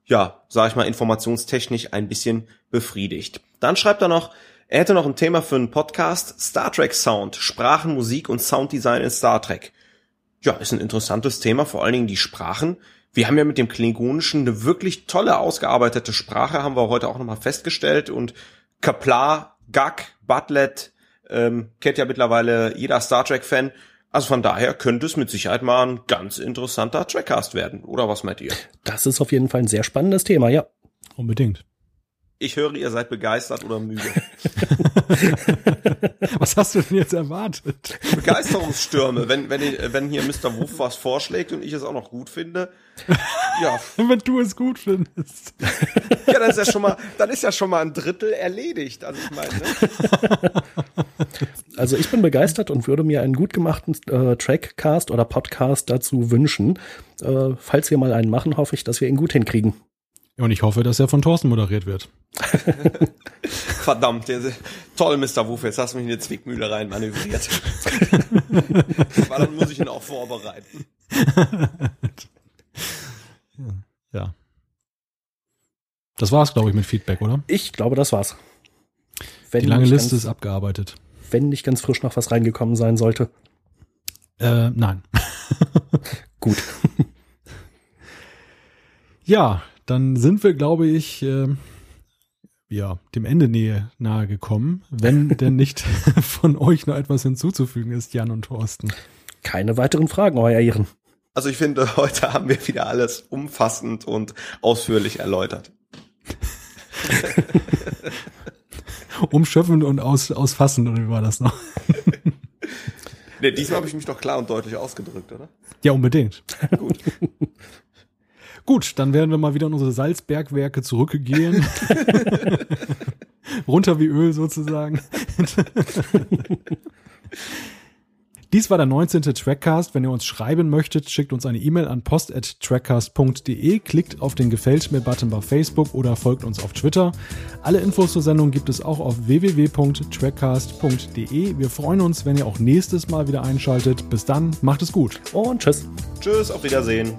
ja, sag ich mal, informationstechnisch ein bisschen befriedigt. Dann schreibt er noch, er hätte noch ein Thema für einen Podcast, Star Trek Sound, Sprachen, Musik und Sounddesign in Star Trek. Ja, ist ein interessantes Thema, vor allen Dingen die Sprachen wir haben ja mit dem Klingonischen eine wirklich tolle ausgearbeitete Sprache, haben wir heute auch nochmal festgestellt. Und Kapla, Gag, Butlet, ähm, kennt ja mittlerweile jeder Star Trek-Fan. Also von daher könnte es mit Sicherheit mal ein ganz interessanter Trackcast werden. Oder was meint ihr? Das ist auf jeden Fall ein sehr spannendes Thema, ja. Unbedingt. Ich höre, ihr seid begeistert oder müde. was hast du denn jetzt erwartet? Begeisterungsstürme, wenn, wenn, wenn hier Mr. Wuff was vorschlägt und ich es auch noch gut finde. Ja. wenn du es gut findest. Ja, dann ist ja schon mal, dann ist ja schon mal ein Drittel erledigt. Also ich meine, ne? Also ich bin begeistert und würde mir einen gut gemachten äh, Trackcast oder Podcast dazu wünschen. Äh, falls wir mal einen machen, hoffe ich, dass wir ihn gut hinkriegen. Und ich hoffe, dass er von Thorsten moderiert wird. Verdammt, der, toll, Mr. Wuff, jetzt hast du mich in die Zwickmühle rein manövriert. Aber dann muss ich ihn auch vorbereiten. ja. Das war's, glaube ich, mit Feedback, oder? Ich glaube, das war's. Wenn die lange Liste ganz, ist abgearbeitet. Wenn nicht ganz frisch noch was reingekommen sein sollte. Äh, nein. Gut. Ja, dann sind wir, glaube ich, äh, ja, dem Ende nähe nahe gekommen, wenn denn nicht von euch noch etwas hinzuzufügen ist, Jan und Thorsten. Keine weiteren Fragen, euer Ehren. Also ich finde, heute haben wir wieder alles umfassend und ausführlich erläutert. Umschöpfend und aus, ausfassend, oder wie war das noch? nee, diesmal habe ich mich doch klar und deutlich ausgedrückt, oder? Ja, unbedingt. Gut. Gut, dann werden wir mal wieder in unsere Salzbergwerke zurückgehen. Runter wie Öl sozusagen. Dies war der 19. Trackcast. Wenn ihr uns schreiben möchtet, schickt uns eine E-Mail an post.trackcast.de, klickt auf den Gefällt mir-Button bei Facebook oder folgt uns auf Twitter. Alle Infos zur Sendung gibt es auch auf www.trackcast.de. Wir freuen uns, wenn ihr auch nächstes Mal wieder einschaltet. Bis dann, macht es gut. Und tschüss. Tschüss, auf Wiedersehen.